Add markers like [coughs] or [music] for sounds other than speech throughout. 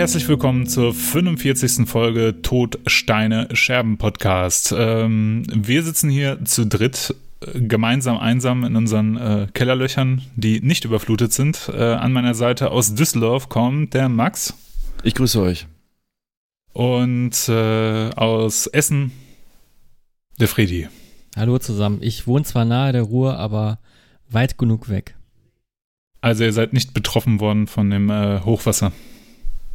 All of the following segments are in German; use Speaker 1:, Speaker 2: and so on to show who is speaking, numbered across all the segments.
Speaker 1: Herzlich willkommen zur 45. Folge Tod, Steine, Scherben Podcast. Ähm, wir sitzen hier zu dritt äh, gemeinsam einsam in unseren äh, Kellerlöchern, die nicht überflutet sind. Äh, an meiner Seite aus Düsseldorf kommt der Max.
Speaker 2: Ich grüße euch.
Speaker 1: Und äh, aus Essen der Fredi.
Speaker 3: Hallo zusammen. Ich wohne zwar nahe der Ruhr, aber weit genug weg.
Speaker 1: Also ihr seid nicht betroffen worden von dem äh, Hochwasser.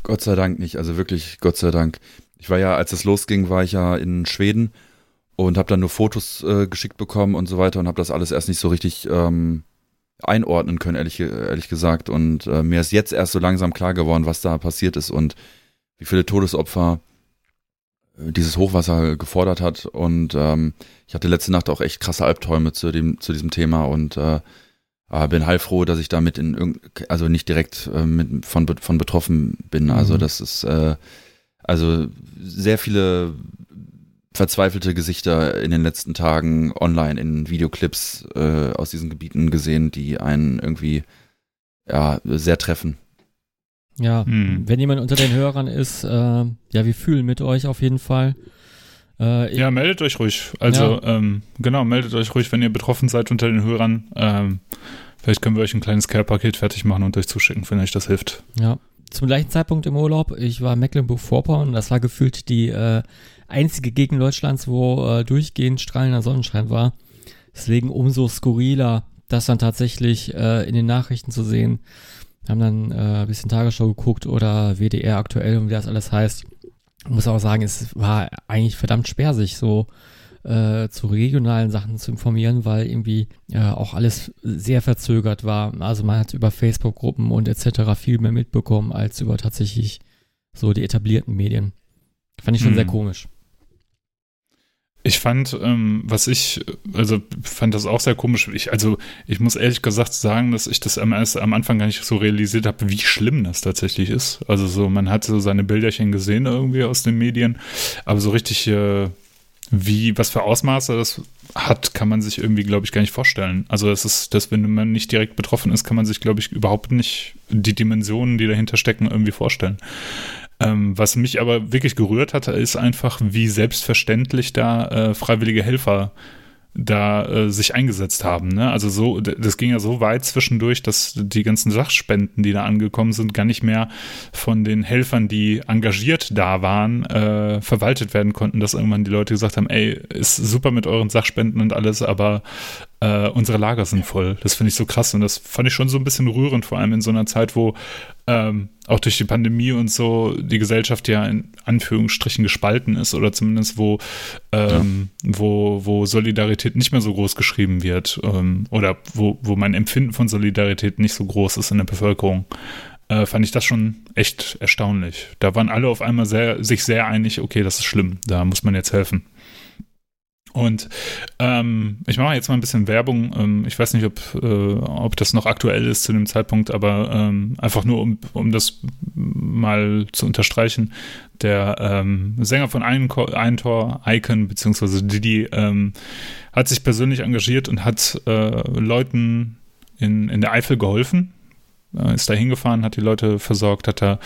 Speaker 2: Gott sei Dank nicht, also wirklich Gott sei Dank. Ich war ja, als es losging, war ich ja in Schweden und habe dann nur Fotos äh, geschickt bekommen und so weiter und habe das alles erst nicht so richtig ähm, einordnen können, ehrlich, ehrlich gesagt. Und äh, mir ist jetzt erst so langsam klar geworden, was da passiert ist und wie viele Todesopfer äh, dieses Hochwasser gefordert hat. Und ähm, ich hatte letzte Nacht auch echt krasse Albträume zu, dem, zu diesem Thema und äh, aber bin heilfroh, dass ich damit in irgend, also nicht direkt äh, mit, von, von betroffen bin. Also mhm. das ist äh, also sehr viele verzweifelte Gesichter in den letzten Tagen online in Videoclips äh, aus diesen Gebieten gesehen, die einen irgendwie ja sehr treffen.
Speaker 3: Ja, mhm. wenn jemand unter den Hörern ist, äh, ja, wir fühlen mit euch auf jeden Fall.
Speaker 1: Äh, ja, meldet euch ruhig. Also, ja. ähm, genau, meldet euch ruhig, wenn ihr betroffen seid unter den Hörern. Ähm, vielleicht können wir euch ein kleines Care-Paket fertig machen und euch zuschicken, wenn euch das hilft.
Speaker 3: Ja. Zum gleichen Zeitpunkt im Urlaub, ich war in Mecklenburg-Vorpommern, das war gefühlt die äh, einzige Gegend Deutschlands, wo äh, durchgehend strahlender Sonnenschein war. Deswegen umso skurriler, das dann tatsächlich äh, in den Nachrichten zu sehen. Wir haben dann äh, ein bisschen Tagesschau geguckt oder WDR aktuell und wie das alles heißt muss auch sagen, es war eigentlich verdammt sich so äh, zu regionalen Sachen zu informieren, weil irgendwie äh, auch alles sehr verzögert war. Also man hat über Facebook-Gruppen und etc. viel mehr mitbekommen als über tatsächlich so die etablierten Medien. Fand ich schon hm. sehr komisch.
Speaker 1: Ich fand, ähm, was ich, also fand das auch sehr komisch. Ich, also ich muss ehrlich gesagt sagen, dass ich das am, am Anfang gar nicht so realisiert habe, wie schlimm das tatsächlich ist. Also so, man hat so seine Bilderchen gesehen irgendwie aus den Medien, aber so richtig, äh, wie, was für Ausmaße das hat, kann man sich irgendwie, glaube ich, gar nicht vorstellen. Also es ist, dass wenn man nicht direkt betroffen ist, kann man sich, glaube ich, überhaupt nicht die Dimensionen, die dahinter stecken, irgendwie vorstellen. Ähm, was mich aber wirklich gerührt hatte, ist einfach, wie selbstverständlich da äh, freiwillige Helfer da äh, sich eingesetzt haben. Ne? Also so, das ging ja so weit zwischendurch, dass die ganzen Sachspenden, die da angekommen sind, gar nicht mehr von den Helfern, die engagiert da waren, äh, verwaltet werden konnten, dass irgendwann die Leute gesagt haben, ey, ist super mit euren Sachspenden und alles, aber äh, unsere Lager sind voll. Das finde ich so krass und das fand ich schon so ein bisschen rührend, vor allem in so einer Zeit, wo ähm, auch durch die Pandemie und so die Gesellschaft ja in Anführungsstrichen gespalten ist oder zumindest wo, ähm, ja. wo, wo Solidarität nicht mehr so groß geschrieben wird ähm, oder wo, wo mein Empfinden von Solidarität nicht so groß ist in der Bevölkerung. Äh, fand ich das schon echt erstaunlich. Da waren alle auf einmal sehr, sich sehr einig, okay, das ist schlimm, da muss man jetzt helfen. Und ähm, ich mache jetzt mal ein bisschen Werbung. Ähm, ich weiß nicht, ob, äh, ob das noch aktuell ist zu dem Zeitpunkt, aber ähm, einfach nur, um, um das mal zu unterstreichen. Der ähm, Sänger von Eintor, Icon, beziehungsweise Didi, ähm, hat sich persönlich engagiert und hat äh, Leuten in, in der Eifel geholfen. Äh, ist da hingefahren, hat die Leute versorgt, hat da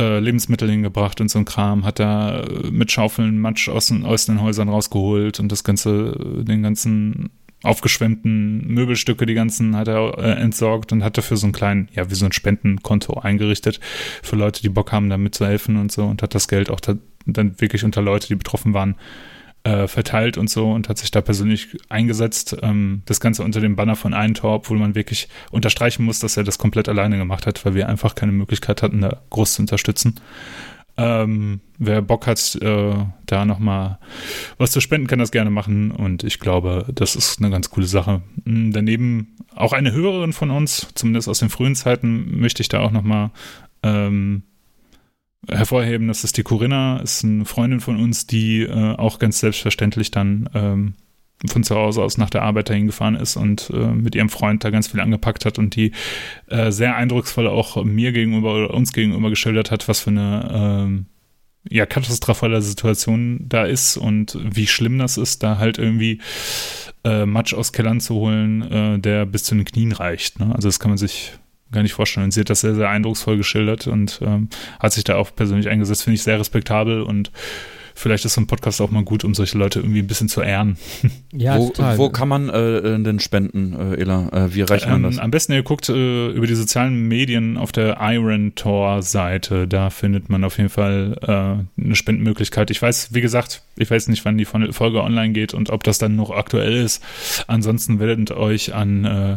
Speaker 1: äh, Lebensmittel hingebracht und so ein Kram, hat da äh, mit Schaufeln Matsch aus den, aus den Häusern rausgeholt und das ganze, äh, den ganzen aufgeschwemmten Möbelstücke, die ganzen hat er äh, entsorgt und hat dafür so einen kleinen, ja, wie so ein Spendenkonto eingerichtet für Leute, die Bock haben, da mitzuhelfen und so und hat das Geld auch da, dann wirklich unter Leute, die betroffen waren, äh, verteilt und so und hat sich da persönlich eingesetzt. Ähm, das Ganze unter dem Banner von Eintor, obwohl man wirklich unterstreichen muss, dass er das komplett alleine gemacht hat, weil wir einfach keine Möglichkeit hatten, da groß zu unterstützen. Ähm, wer Bock hat, äh, da nochmal was zu spenden, kann das gerne machen und ich glaube, das ist eine ganz coole Sache. Hm, daneben auch eine Hörerin von uns, zumindest aus den frühen Zeiten, möchte ich da auch nochmal ähm, hervorheben, das ist die Corinna, ist eine Freundin von uns, die äh, auch ganz selbstverständlich dann ähm, von zu Hause aus nach der Arbeit dahin gefahren ist und äh, mit ihrem Freund da ganz viel angepackt hat und die äh, sehr eindrucksvoll auch mir gegenüber oder uns gegenüber geschildert hat, was für eine ähm, ja, katastrophale Situation da ist und wie schlimm das ist, da halt irgendwie äh, Matsch aus Kellern zu holen, äh, der bis zu den Knien reicht. Ne? Also das kann man sich gar nicht vorstellen. Und sie hat das sehr, sehr eindrucksvoll geschildert und ähm, hat sich da auch persönlich eingesetzt, finde ich sehr respektabel und vielleicht ist so ein Podcast auch mal gut, um solche Leute irgendwie ein bisschen zu ehren.
Speaker 2: Ja, wo, total. Wo kann man äh, denn spenden, äh, Ela? Äh, wie erreicht man ähm, das?
Speaker 1: Am besten ihr guckt äh, über die sozialen Medien auf der Iron Tor Seite. Da findet man auf jeden Fall äh, eine Spendenmöglichkeit. Ich weiß, wie gesagt, ich weiß nicht, wann die Folge online geht und ob das dann noch aktuell ist. Ansonsten wendet euch an äh,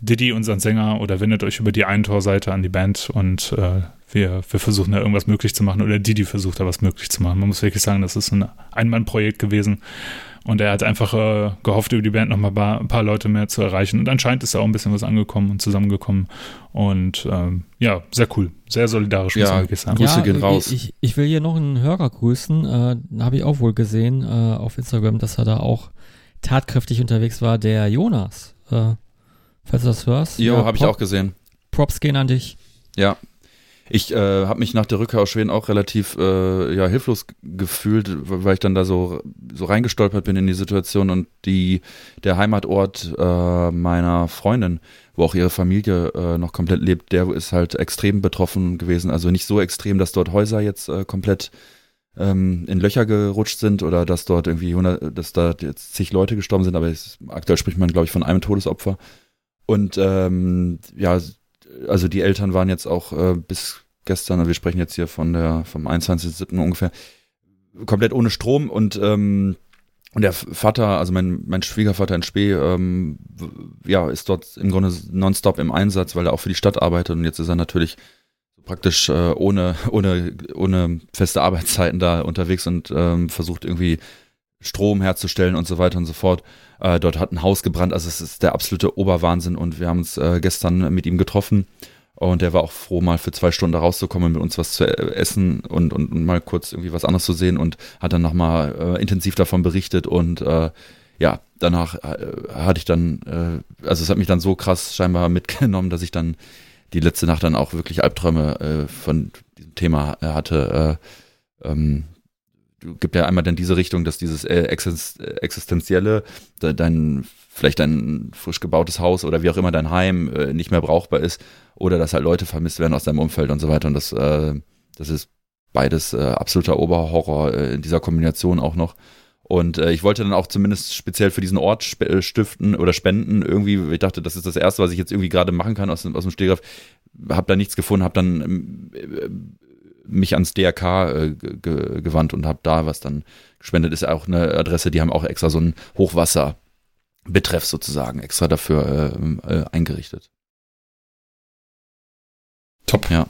Speaker 1: Diddy, unseren Sänger, oder wendet euch über die Iron Tor Seite an die Band und wir, wir versuchen da irgendwas möglich zu machen oder die, die versucht da was möglich zu machen. Man muss wirklich sagen, das ist ein Einmannprojekt gewesen und er hat einfach äh, gehofft, über die Band noch mal ein paar Leute mehr zu erreichen und anscheinend ist da auch ein bisschen was angekommen und zusammengekommen und ähm, ja, sehr cool, sehr solidarisch,
Speaker 2: muss ja, man wirklich sagen. Grüße ja, gehen raus.
Speaker 3: Ich, ich will hier noch einen Hörer grüßen, äh, habe ich auch wohl gesehen äh, auf Instagram, dass er da auch tatkräftig unterwegs war, der Jonas. Äh, falls du das hörst.
Speaker 2: Jo, ja, habe ich auch gesehen.
Speaker 3: Props gehen an dich.
Speaker 2: Ja, ich äh, habe mich nach der Rückkehr aus Schweden auch relativ äh, ja, hilflos gefühlt, weil ich dann da so, so reingestolpert bin in die Situation und die, der Heimatort äh, meiner Freundin, wo auch ihre Familie äh, noch komplett lebt, der ist halt extrem betroffen gewesen. Also nicht so extrem, dass dort Häuser jetzt äh, komplett ähm, in Löcher gerutscht sind oder dass dort irgendwie 100, dass da jetzt zig Leute gestorben sind, aber es, aktuell spricht man, glaube ich, von einem Todesopfer. Und ähm, ja, also die Eltern waren jetzt auch äh, bis gestern, also wir sprechen jetzt hier von der vom 21.07. ungefähr, komplett ohne Strom und ähm, und der Vater, also mein, mein Schwiegervater in Spee, ähm, ja, ist dort im Grunde nonstop im Einsatz, weil er auch für die Stadt arbeitet und jetzt ist er natürlich praktisch äh, ohne, ohne, ohne feste Arbeitszeiten da unterwegs und ähm, versucht irgendwie Strom herzustellen und so weiter und so fort. Äh, dort hat ein Haus gebrannt, also es ist der absolute Oberwahnsinn. Und wir haben uns äh, gestern mit ihm getroffen. Und der war auch froh, mal für zwei Stunden da rauszukommen, mit uns was zu essen und, und, und mal kurz irgendwie was anderes zu sehen und hat dann nochmal äh, intensiv davon berichtet. Und äh, ja, danach äh, hatte ich dann, äh, also es hat mich dann so krass scheinbar mitgenommen, dass ich dann die letzte Nacht dann auch wirklich Albträume äh, von diesem Thema hatte. Äh, ähm, gibt ja einmal dann diese Richtung, dass dieses äh, existenzielle, dein vielleicht dein frisch gebautes Haus oder wie auch immer dein Heim äh, nicht mehr brauchbar ist oder dass halt Leute vermisst werden aus deinem Umfeld und so weiter. Und das äh, das ist beides äh, absoluter Oberhorror äh, in dieser Kombination auch noch. Und äh, ich wollte dann auch zumindest speziell für diesen Ort äh, stiften oder spenden irgendwie. Ich dachte das ist das erste was ich jetzt irgendwie gerade machen kann aus, aus dem Stegreif. Habe da nichts gefunden habe dann äh, mich ans DRK äh, gewandt und habe da was dann gespendet. Ist auch eine Adresse, die haben auch extra so ein Hochwasserbetreff sozusagen extra dafür äh, äh, eingerichtet.
Speaker 1: Top. Ja.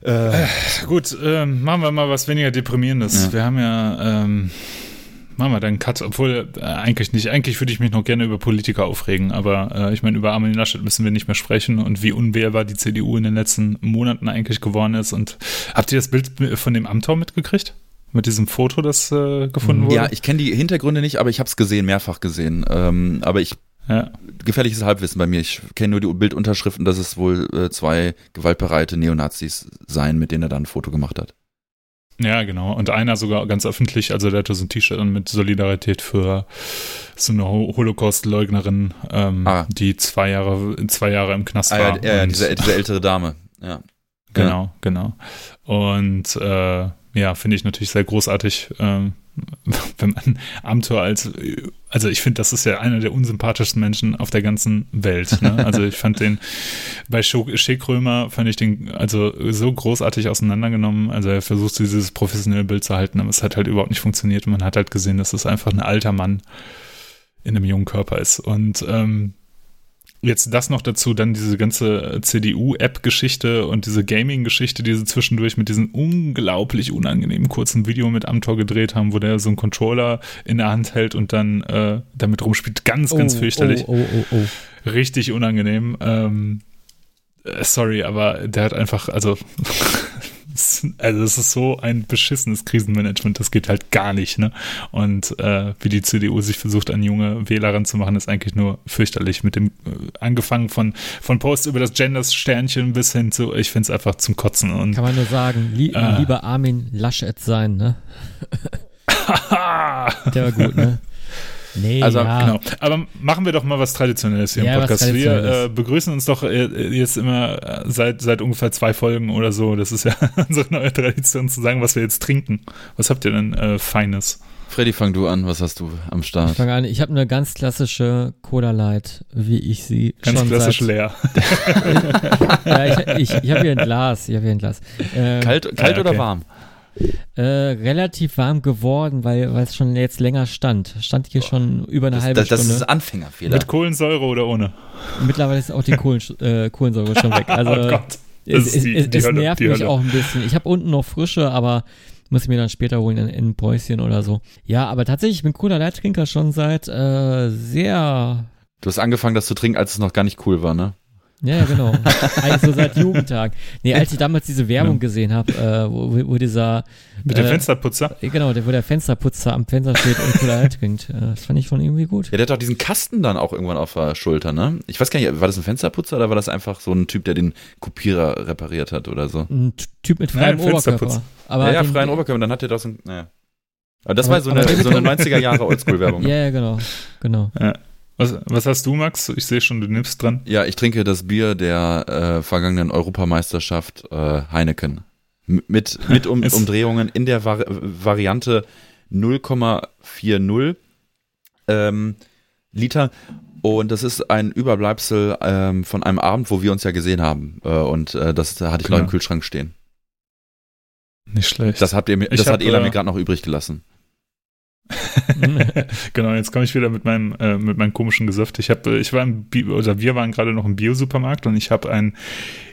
Speaker 1: Äh, gut, äh, machen wir mal was weniger Deprimierendes. Ja. Wir haben ja ähm, machen wir dann Cut, obwohl äh, eigentlich nicht. Eigentlich würde ich mich noch gerne über Politiker aufregen, aber äh, ich meine, über Armin Laschet müssen wir nicht mehr sprechen und wie unwehrbar die CDU in den letzten Monaten eigentlich geworden ist. Und habt ihr das Bild von dem Amtor mitgekriegt? Mit diesem Foto, das äh, gefunden wurde?
Speaker 2: Ja, ich kenne die Hintergründe nicht, aber ich habe es gesehen, mehrfach gesehen. Ähm, aber ich ja. Gefährliches Halbwissen bei mir. Ich kenne nur die Bildunterschriften, dass es wohl äh, zwei gewaltbereite Neonazis seien, mit denen er dann ein Foto gemacht hat.
Speaker 1: Ja, genau. Und einer sogar ganz öffentlich, also der hatte so ein T-Shirt an mit Solidarität für so eine Holocaust-Leugnerin, ähm, ah. die zwei Jahre, zwei Jahre im Knast
Speaker 2: ah,
Speaker 1: war.
Speaker 2: Ja, ja diese, diese ältere Dame, ja.
Speaker 1: Genau, ja. genau. Und äh, ja, finde ich natürlich sehr großartig, ähm, [laughs] wenn man Amtor als, also ich finde, das ist ja einer der unsympathischsten Menschen auf der ganzen Welt. Ne? [laughs] Also ich fand den, bei Schickrömer fand ich den also so großartig auseinandergenommen. Also er versucht dieses professionelle Bild zu halten, aber es hat halt überhaupt nicht funktioniert und man hat halt gesehen, dass es einfach ein alter Mann in einem jungen Körper ist. Und ähm, Jetzt das noch dazu, dann diese ganze CDU-App-Geschichte und diese Gaming-Geschichte, die sie zwischendurch mit diesem unglaublich unangenehmen kurzen Video mit Amtor gedreht haben, wo der so einen Controller in der Hand hält und dann äh, damit rumspielt. Ganz, ganz oh, fürchterlich. Oh, oh, oh, oh. Richtig unangenehm. Ähm, äh, sorry, aber der hat einfach, also [laughs] [laughs] also es ist so ein beschissenes Krisenmanagement, das geht halt gar nicht, ne? Und äh, wie die CDU sich versucht, an junge Wählerinnen zu machen, ist eigentlich nur fürchterlich. Mit dem, äh, angefangen von, von Posts über das Genders-Sternchen bis hin zu, ich finde es einfach zum Kotzen. Und,
Speaker 3: Kann man nur sagen, li äh, lieber Armin Laschet sein, ne? [laughs] Der war gut, ne? Nee,
Speaker 2: Also,
Speaker 3: ja.
Speaker 1: Genau. Aber machen wir doch mal was Traditionelles hier
Speaker 3: Ja,
Speaker 1: im Podcast. Wir äh, begrüßen uns doch äh, jetzt immer äh, seit, seit ungefähr zwei Folgen oder so. Das ist ja [laughs] unsere neue Tradition zu sagen, was wir jetzt trinken. Was habt ihr denn äh, Feines?
Speaker 2: Freddy, fang du an. Was hast du am
Speaker 3: Ich
Speaker 2: Start?
Speaker 3: fange an. Ich habe eine ganz klassische Cola Light, wie ich sie
Speaker 1: Ganz
Speaker 3: schon
Speaker 1: klassisch
Speaker 3: seit,
Speaker 1: leer. [laughs]
Speaker 3: Ja, ich ich, ich habe hier ein Glas. Ich habe hier ein Glas. Ähm,
Speaker 2: Kalt, kalt
Speaker 1: Ah, okay.
Speaker 2: oder warm?
Speaker 3: Äh, relativ warm geworden, weil weil es schon jetzt länger stand. Stand hier schon über eine
Speaker 2: Das,
Speaker 3: halbe
Speaker 2: das, das
Speaker 3: Stunde.
Speaker 2: ist Anfängerfehler.
Speaker 1: Mit Kohlensäure oder ohne?
Speaker 3: Mittlerweile ist auch die Kohlen, äh, Kohlensäure schon weg. Also [laughs]
Speaker 1: oh Gott. Das
Speaker 3: es,
Speaker 1: die-
Speaker 3: es,
Speaker 1: die
Speaker 3: es
Speaker 1: Hölle,
Speaker 3: nervt mich
Speaker 1: Hölle.
Speaker 3: auch ein bisschen. Ich habe unten noch frische, aber muss ich mir dann später holen in, in ein Päuschen oder so. Ja, aber tatsächlich, ich bin Cola Light Trinker schon seit äh, sehr
Speaker 2: Du hast angefangen, das zu trinken, als es noch gar nicht cool war, ne?
Speaker 3: Ja, ja, genau. Eigentlich [laughs] so seit Jugendtag. Nee, als ich damals diese Werbung gesehen habe, äh, wo, wo dieser,
Speaker 1: Mit dem
Speaker 3: äh,
Speaker 1: Fensterputzer?
Speaker 3: äh, genau, der, wo der Fensterputzer am Fenster steht und Cola Light trinkt. Äh, das fand ich schon irgendwie gut.
Speaker 2: Ja, der hat doch diesen Kasten dann auch irgendwann auf der Schulter, ne? Ich weiß gar nicht, war das ein Fensterputzer oder war das einfach so ein Typ, der den Kopierer repariert hat oder so?
Speaker 3: Ein Typ mit
Speaker 1: Nein,
Speaker 3: freiem
Speaker 1: Fensterputz.
Speaker 3: Oberkörper. Aber
Speaker 2: ja, ja, freien Oberkörper, dann hat er das, ein- naja. Aber das
Speaker 3: Aber-
Speaker 2: war so eine, so eine
Speaker 3: dem-
Speaker 2: 90er Jahre Oldschool-Werbung. [laughs]
Speaker 3: Ja, ja, genau. Genau.
Speaker 1: Was, was hast du, Max? Ich sehe schon, du nimmst dran.
Speaker 2: Ja, ich trinke das Bier der äh, vergangenen Europameisterschaft äh, Heineken. M mit mit um [laughs] Umdrehungen in der Vari Variante 0,40 ähm, Liter. Und das ist ein Überbleibsel ähm, von einem Abend, wo wir uns ja gesehen haben. Äh, und äh, das hatte ich noch
Speaker 1: Genau.
Speaker 2: im Kühlschrank stehen.
Speaker 1: Nicht schlecht.
Speaker 2: Das, habt ihr mir,
Speaker 1: Ich
Speaker 2: das
Speaker 1: hab,
Speaker 2: hat Ela
Speaker 1: äh,
Speaker 2: mir gerade noch übrig gelassen. [laughs]
Speaker 1: genau, jetzt komme ich wieder mit meinem äh, mit meinem komischen Gesöff. Ich habe, ich war im Bi oder wir waren gerade noch im Biosupermarkt und ich habe ein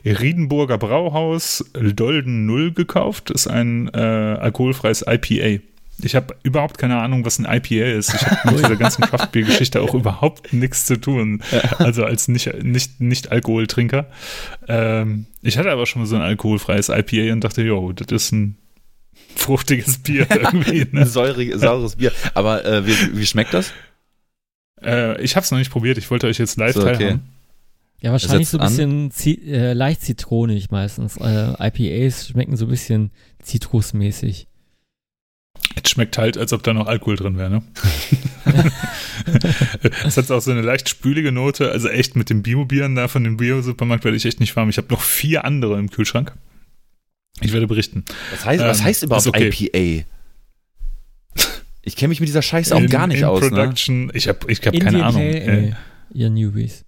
Speaker 1: Riedenburger Brauhaus Dolden Null gekauft. Das ist ein äh, alkoholfreies IPA. Ich habe überhaupt keine Ahnung, was ein IPA ist. Ich habe [laughs] mit dieser ganzen Craftbeer-Geschichte auch überhaupt nichts zu tun. Also als nicht, nicht, nicht Alkoholtrinker. Ähm, ich hatte aber schon mal so ein alkoholfreies IPA und dachte, jo, das ist ein fruchtiges Bier [laughs] irgendwie.
Speaker 2: Ein
Speaker 1: Ne?
Speaker 2: säurig, saures Bier. Aber äh, wie, wie schmeckt das?
Speaker 1: Äh, ich habe es noch nicht probiert. Ich wollte euch jetzt live
Speaker 2: So, okay.
Speaker 1: teilhaben.
Speaker 3: Ja, wahrscheinlich so ein bisschen zi äh, leicht zitronig meistens. Äh, IPAs schmecken so ein bisschen zitrusmäßig.
Speaker 1: Es schmeckt halt, als ob da noch Alkohol drin wäre, ne? [laughs] Es hat auch so eine leicht spülige Note. Also echt mit den Bio-Bieren da von dem Bio-Supermarkt werde ich echt nicht warm. Ich habe noch vier andere im Kühlschrank. Ich werde berichten.
Speaker 2: Was heißt, was
Speaker 1: Ähm,
Speaker 2: heißt überhaupt
Speaker 1: okay.
Speaker 2: IPA? Ich kenne mich mit dieser Scheiße auch
Speaker 1: in,
Speaker 2: gar nicht
Speaker 1: in
Speaker 2: aus, ne?
Speaker 1: Production. Ich habe ich hab
Speaker 3: Indian
Speaker 1: keine Ahnung.
Speaker 3: Pale
Speaker 1: Äh,
Speaker 3: Ale, ihr Newbies.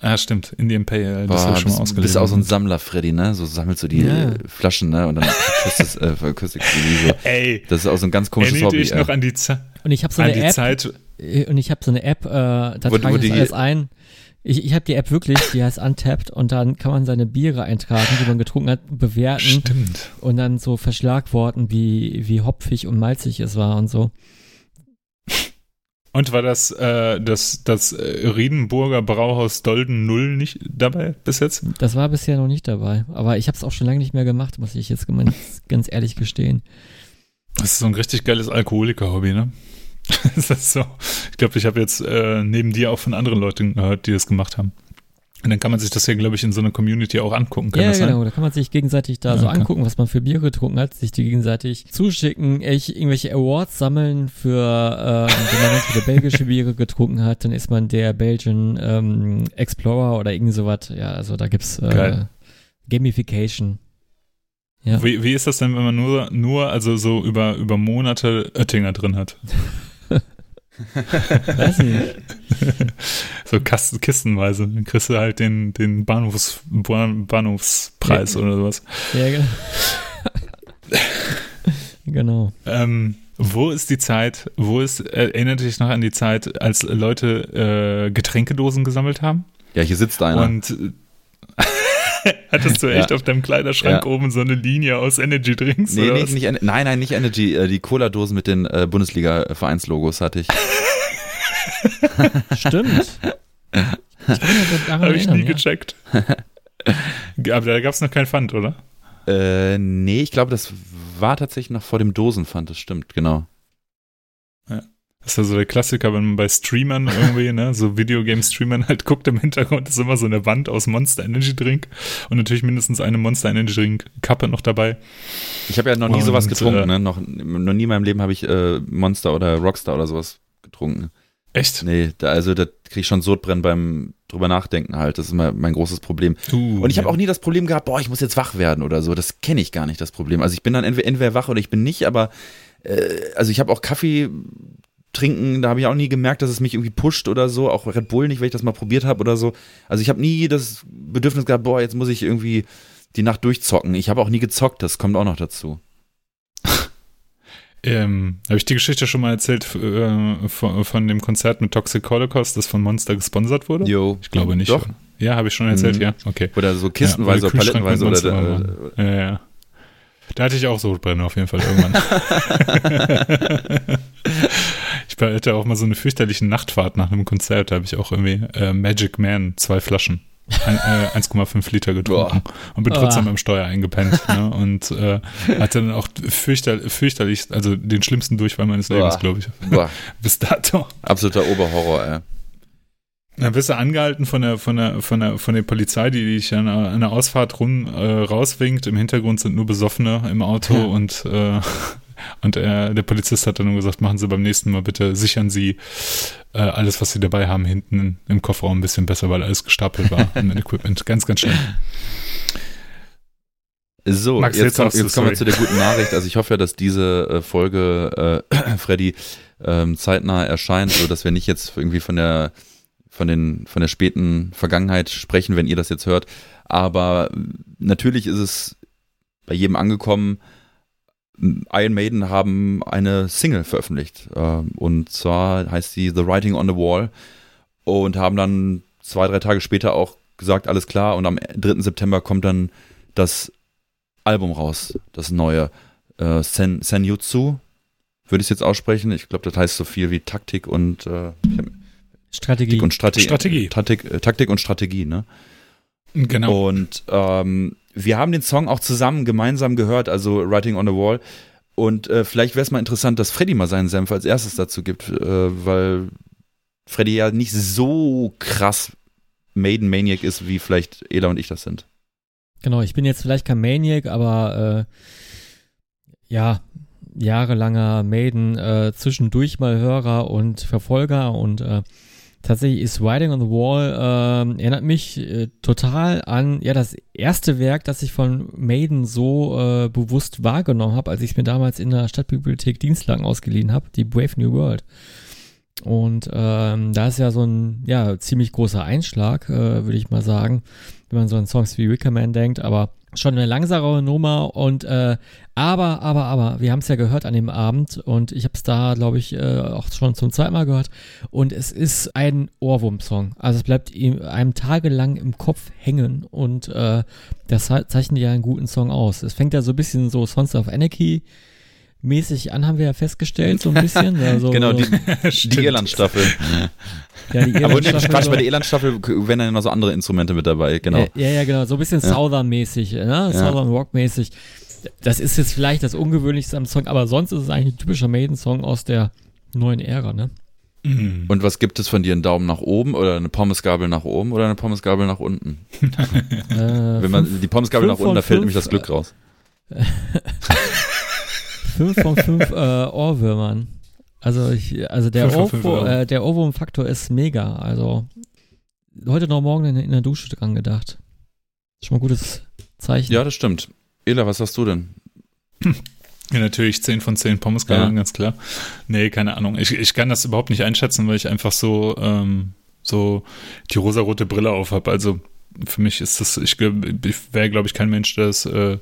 Speaker 1: ah, stimmt. Indian Pale. Das
Speaker 2: Boah,
Speaker 1: habe ich schon mal
Speaker 2: bist,
Speaker 1: ausgelesen.
Speaker 2: bist auch so ein Sammler, Freddy, ne? So sammelst du die
Speaker 3: Ja.
Speaker 2: äh, Flaschen, ne? Und dann küsst es, äh, es die so. [laughs]
Speaker 1: Ey,
Speaker 2: Das ist auch so ein ganz komisches
Speaker 1: erinnert
Speaker 2: Hobby.
Speaker 1: dich
Speaker 2: Äh.
Speaker 1: noch an die, Ze
Speaker 3: Und ich habe so
Speaker 1: an
Speaker 3: eine
Speaker 1: die
Speaker 3: App,
Speaker 1: Zeit?
Speaker 3: äh, und ich habe so eine App, äh, da
Speaker 2: Wo-
Speaker 3: trage ich
Speaker 2: die-
Speaker 3: das alles ein. Ich, ich habe die App wirklich, die heißt Untapped und dann kann man seine Biere eintragen, die man getrunken hat, bewerten
Speaker 1: Stimmt.
Speaker 3: und dann so Verschlagworten, wie, wie hopfig und malzig es war und so.
Speaker 1: Und war das, äh, das, das äh, Riedenburger Brauhaus Dolden Null nicht dabei bis jetzt?
Speaker 3: Das war bisher noch nicht dabei, aber ich habe es auch schon lange nicht mehr gemacht, muss ich jetzt ganz, ganz ehrlich gestehen.
Speaker 1: Das ist so ein richtig geiles Alkoholiker-Hobby, ne? [laughs] das ist so. Ich glaube, ich habe jetzt äh, neben dir auch von anderen Leuten gehört, die das gemacht haben. Und dann kann man sich das ja, glaube ich, in so einer Community auch angucken. Kann
Speaker 3: ja, genau,
Speaker 1: sein?
Speaker 3: da kann man sich gegenseitig da so
Speaker 1: Okay.
Speaker 3: angucken, was man für Biere getrunken hat, sich die gegenseitig zuschicken, echt irgendwelche Awards sammeln für, ähm, wenn man ganz viele belgische Biere getrunken hat, dann ist man der Belgian ähm, Explorer oder irgend sowas. Ja, also da gibt's äh,
Speaker 1: Geil.
Speaker 3: Gamification. Ja.
Speaker 1: Wie, wie ist das denn, wenn man nur, nur also so über, über Monate Oettinger drin hat? [laughs]
Speaker 3: Weiß nicht. [laughs]
Speaker 1: So Kasten, kistenweise. Dann kriegst du halt den, den Bahnhofs, Bahn- Bahnhofspreis
Speaker 3: Ja.
Speaker 1: oder sowas.
Speaker 3: Ja, genau. genau.
Speaker 1: Ähm, wo ist die Zeit, wo ist, äh, erinnert dich noch an die Zeit, als Leute äh, Getränkedosen gesammelt haben?
Speaker 2: Ja, hier sitzt einer.
Speaker 1: Und [laughs] hattest du echt
Speaker 2: Ja.
Speaker 1: auf deinem Kleiderschrank
Speaker 2: Ja.
Speaker 1: oben so eine Linie aus Energy Drinks?
Speaker 2: nee,
Speaker 1: oder
Speaker 2: nee,
Speaker 1: was?
Speaker 2: nicht, nein, nein, nicht Energy. Äh, die Cola-Dosen mit den äh, Bundesliga-Vereinslogos hatte ich. [laughs]
Speaker 3: Stimmt. [laughs]
Speaker 1: Habe ich nie
Speaker 3: ja.
Speaker 1: gecheckt. Aber da gab es noch kein Pfand, oder?
Speaker 2: äh, nee, ich glaube, das war tatsächlich noch vor dem Dosenpfand, das stimmt, genau.
Speaker 1: Das ist ja so der Klassiker, wenn man bei Streamern irgendwie, ne, so Videogame-Streamern halt guckt, im Hintergrund ist immer so eine Wand aus Monster Energy Drink und natürlich mindestens eine Monster Energy Drink Kappe noch dabei.
Speaker 2: Ich habe ja noch nie
Speaker 1: Und,
Speaker 2: sowas getrunken,
Speaker 1: äh,
Speaker 2: ne? Noch, noch nie in meinem Leben habe ich äh, Monster oder Rockstar oder sowas getrunken.
Speaker 1: Echt?
Speaker 2: Nee, da, also da kriege ich schon Sodbrennen beim drüber nachdenken halt. Das ist mein, mein großes Problem.
Speaker 1: Uh,
Speaker 2: Und ich habe auch nie das Problem gehabt, boah, ich muss jetzt wach werden oder so. Das kenne ich gar nicht, das Problem. Also ich bin dann entweder, entweder wach oder ich bin nicht, aber äh, also ich habe auch Kaffee trinken, da habe ich auch nie gemerkt, dass es mich irgendwie pusht oder so. Auch Red Bull nicht, weil ich das mal probiert habe oder so. Also ich habe nie das Bedürfnis gehabt, boah, jetzt muss ich irgendwie die Nacht durchzocken. Ich habe auch nie gezockt, das kommt auch noch dazu. [laughs]
Speaker 1: Ähm, Habe ich die Geschichte schon mal erzählt äh, von, von dem Konzert mit Toxic Holocaust, das von Monster gesponsert wurde?
Speaker 2: Jo.
Speaker 1: Ich glaube nicht.
Speaker 2: Doch.
Speaker 1: Ja, habe ich schon erzählt,
Speaker 2: Mhm.
Speaker 1: ja. Okay.
Speaker 2: Oder so kistenweise
Speaker 1: Ja,
Speaker 2: oder palettenweise oder,
Speaker 1: Monster
Speaker 2: oder,
Speaker 1: Ja, ja. Da hatte ich auch Sodbrennen auf jeden Fall irgendwann. [laughs] [laughs] ich hatte auch mal so eine fürchterliche Nachtfahrt nach einem Konzert. Da habe ich auch irgendwie äh, Magic Man, zwei Flaschen, äh, 1,5 Liter getrunken und bin trotzdem
Speaker 3: Ah.
Speaker 1: am Steuer eingepennt. ne? Und äh, hatte dann auch fürchter, fürchterlich, also den schlimmsten Durchfall meines Lebens,
Speaker 2: Boah.
Speaker 1: glaube ich.
Speaker 2: boah, [laughs]
Speaker 1: Bis dato.
Speaker 2: absoluter Oberhorror, ey.
Speaker 1: Dann bist du angehalten von der, von der, von der, von der Polizei, die dich an einer, Ausfahrt rum äh, rauswinkt. Im Hintergrund sind nur Besoffene im Auto und, äh, und äh, der Polizist hat dann nur gesagt, machen Sie beim nächsten Mal bitte, sichern Sie äh, alles, was Sie dabei haben, hinten im Kofferraum ein bisschen besser, weil alles gestapelt war [laughs] mit Equipment. Ganz, ganz schlimm.
Speaker 2: So,
Speaker 1: Max,
Speaker 2: jetzt,
Speaker 1: jetzt
Speaker 2: jetzt kommen wir zu der guten [laughs] Nachricht. Also ich hoffe ja, dass diese äh, Folge, äh, [clears throat] Freddy, ähm, zeitnah erscheint, so dass wir nicht jetzt irgendwie von der von den von der späten Vergangenheit sprechen, wenn ihr das jetzt hört. Aber natürlich ist es bei jedem angekommen. Iron Maiden haben eine Single veröffentlicht ähm, und zwar heißt sie The Writing on the Wall und haben dann zwei drei Tage später auch gesagt alles klar und am 3. September kommt dann das Album raus, das neue äh, Sen, Senjutsu, würde ich es jetzt aussprechen. Ich glaube, das heißt so viel wie Taktik und, äh,
Speaker 3: Strategie.
Speaker 2: Taktik und Strate
Speaker 1: Strategie.
Speaker 2: Taktik, äh, Taktik und Strategie, ne?
Speaker 1: Genau.
Speaker 2: Und ähm, wir haben den Song auch zusammen gemeinsam gehört, also Writing on the Wall. Und äh, vielleicht wäre es mal interessant, dass Freddy mal seinen Senf als erstes dazu gibt, äh, weil Freddy ja nicht so krass Maiden Maniac ist, wie vielleicht Ela und ich das sind.
Speaker 3: Genau, ich bin jetzt vielleicht kein Maniac, aber äh, ja, jahrelanger Maiden, äh, zwischendurch mal Hörer und Verfolger und äh, tatsächlich ist Writing on the Wall äh, erinnert mich äh, total an ja das erste Werk, das ich von Maiden so äh, bewusst wahrgenommen habe, als ich es mir damals in der Stadtbibliothek Dienstlagen ausgeliehen habe, die Brave New World. Und ähm, da ist ja so ein ja ziemlich großer Einschlag, äh, würde ich mal sagen, wenn man so an Songs wie Wickerman denkt, aber schon eine langsamere Nummer und äh, aber, aber, aber, wir haben es ja gehört an dem Abend und ich habe es da, glaube ich, äh, auch schon zum zweiten Mal gehört und es ist ein Ohrwurm-Song. Also es bleibt ihm einem tagelang im Kopf hängen und äh, das ze- zeichnet ja einen guten Song aus. Es fängt ja so ein bisschen so Sons of Anarchy mäßig an, haben wir ja festgestellt, so ein [laughs] bisschen. Also,
Speaker 2: genau, die, die Irland-Staffel.
Speaker 3: ja, die
Speaker 2: Aber nee,
Speaker 3: Irland-Staffel
Speaker 2: Quatsch,
Speaker 3: so-
Speaker 2: bei der Irland-Staffel wären dann noch so andere Instrumente mit dabei, genau.
Speaker 3: Ja, ja, genau. So ein bisschen
Speaker 2: Ja.
Speaker 3: Southern-mäßig, ne? Southern Rock-mäßig. Das ist jetzt vielleicht das Ungewöhnlichste am Song, aber sonst ist es eigentlich ein typischer Maiden-Song aus der neuen Ära, ne?
Speaker 1: Mhm.
Speaker 2: Und was gibt es von dir? Einen Daumen nach oben oder eine Pommesgabel nach oben oder eine Pommesgabel nach unten?
Speaker 3: Äh, [laughs]
Speaker 2: Wenn man die Pommesgabel nach unten, da fällt nämlich das Glück raus. [laughs]
Speaker 3: fünf von fünf [laughs] äh, Ohrwürmern. Also, ich, also der,
Speaker 1: Fünf von fünf
Speaker 3: Ohrwurm, äh, der Ohrwurm-Faktor ist mega. Also heute noch morgen in, in der Dusche dran gedacht. Schon mal ein gutes Zeichen.
Speaker 2: Ja, das stimmt. Ela, was hast du denn?
Speaker 1: Ja, natürlich 10 von 10 Pommesgabeln,
Speaker 2: Ja.
Speaker 1: ganz klar. Nee, keine Ahnung. Ich, ich kann das überhaupt nicht einschätzen, weil ich einfach so, ähm, so die rosarote Brille auf habe. Also für mich ist das, ich, ich wäre, glaube ich, kein Mensch, der das, äh,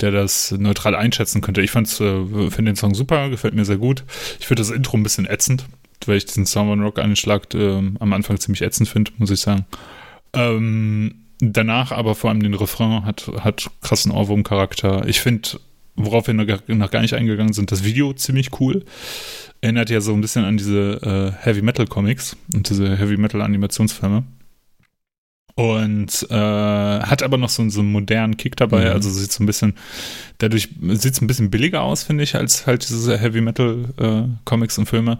Speaker 1: der das neutral einschätzen könnte. Ich äh, finde den Song super, gefällt mir sehr gut. Ich finde das Intro ein bisschen ätzend, weil ich diesen Southern Rock Anschlag äh, am Anfang ziemlich ätzend finde, muss ich sagen. Ähm, danach aber vor allem den Refrain hat, hat krassen Ohrwurm-Charakter. Ich finde, worauf wir noch gar, noch gar nicht eingegangen sind, das Video ziemlich cool. Erinnert ja so ein bisschen an diese äh, Heavy Metal Comics und diese Heavy Metal Animationsfilme. Und äh, hat aber noch so, so einen modernen Kick dabei.
Speaker 2: Mhm.
Speaker 1: Also sieht so ein bisschen, dadurch sieht es ein bisschen billiger aus, finde ich, als halt diese Heavy Metal äh, Comics und Filme.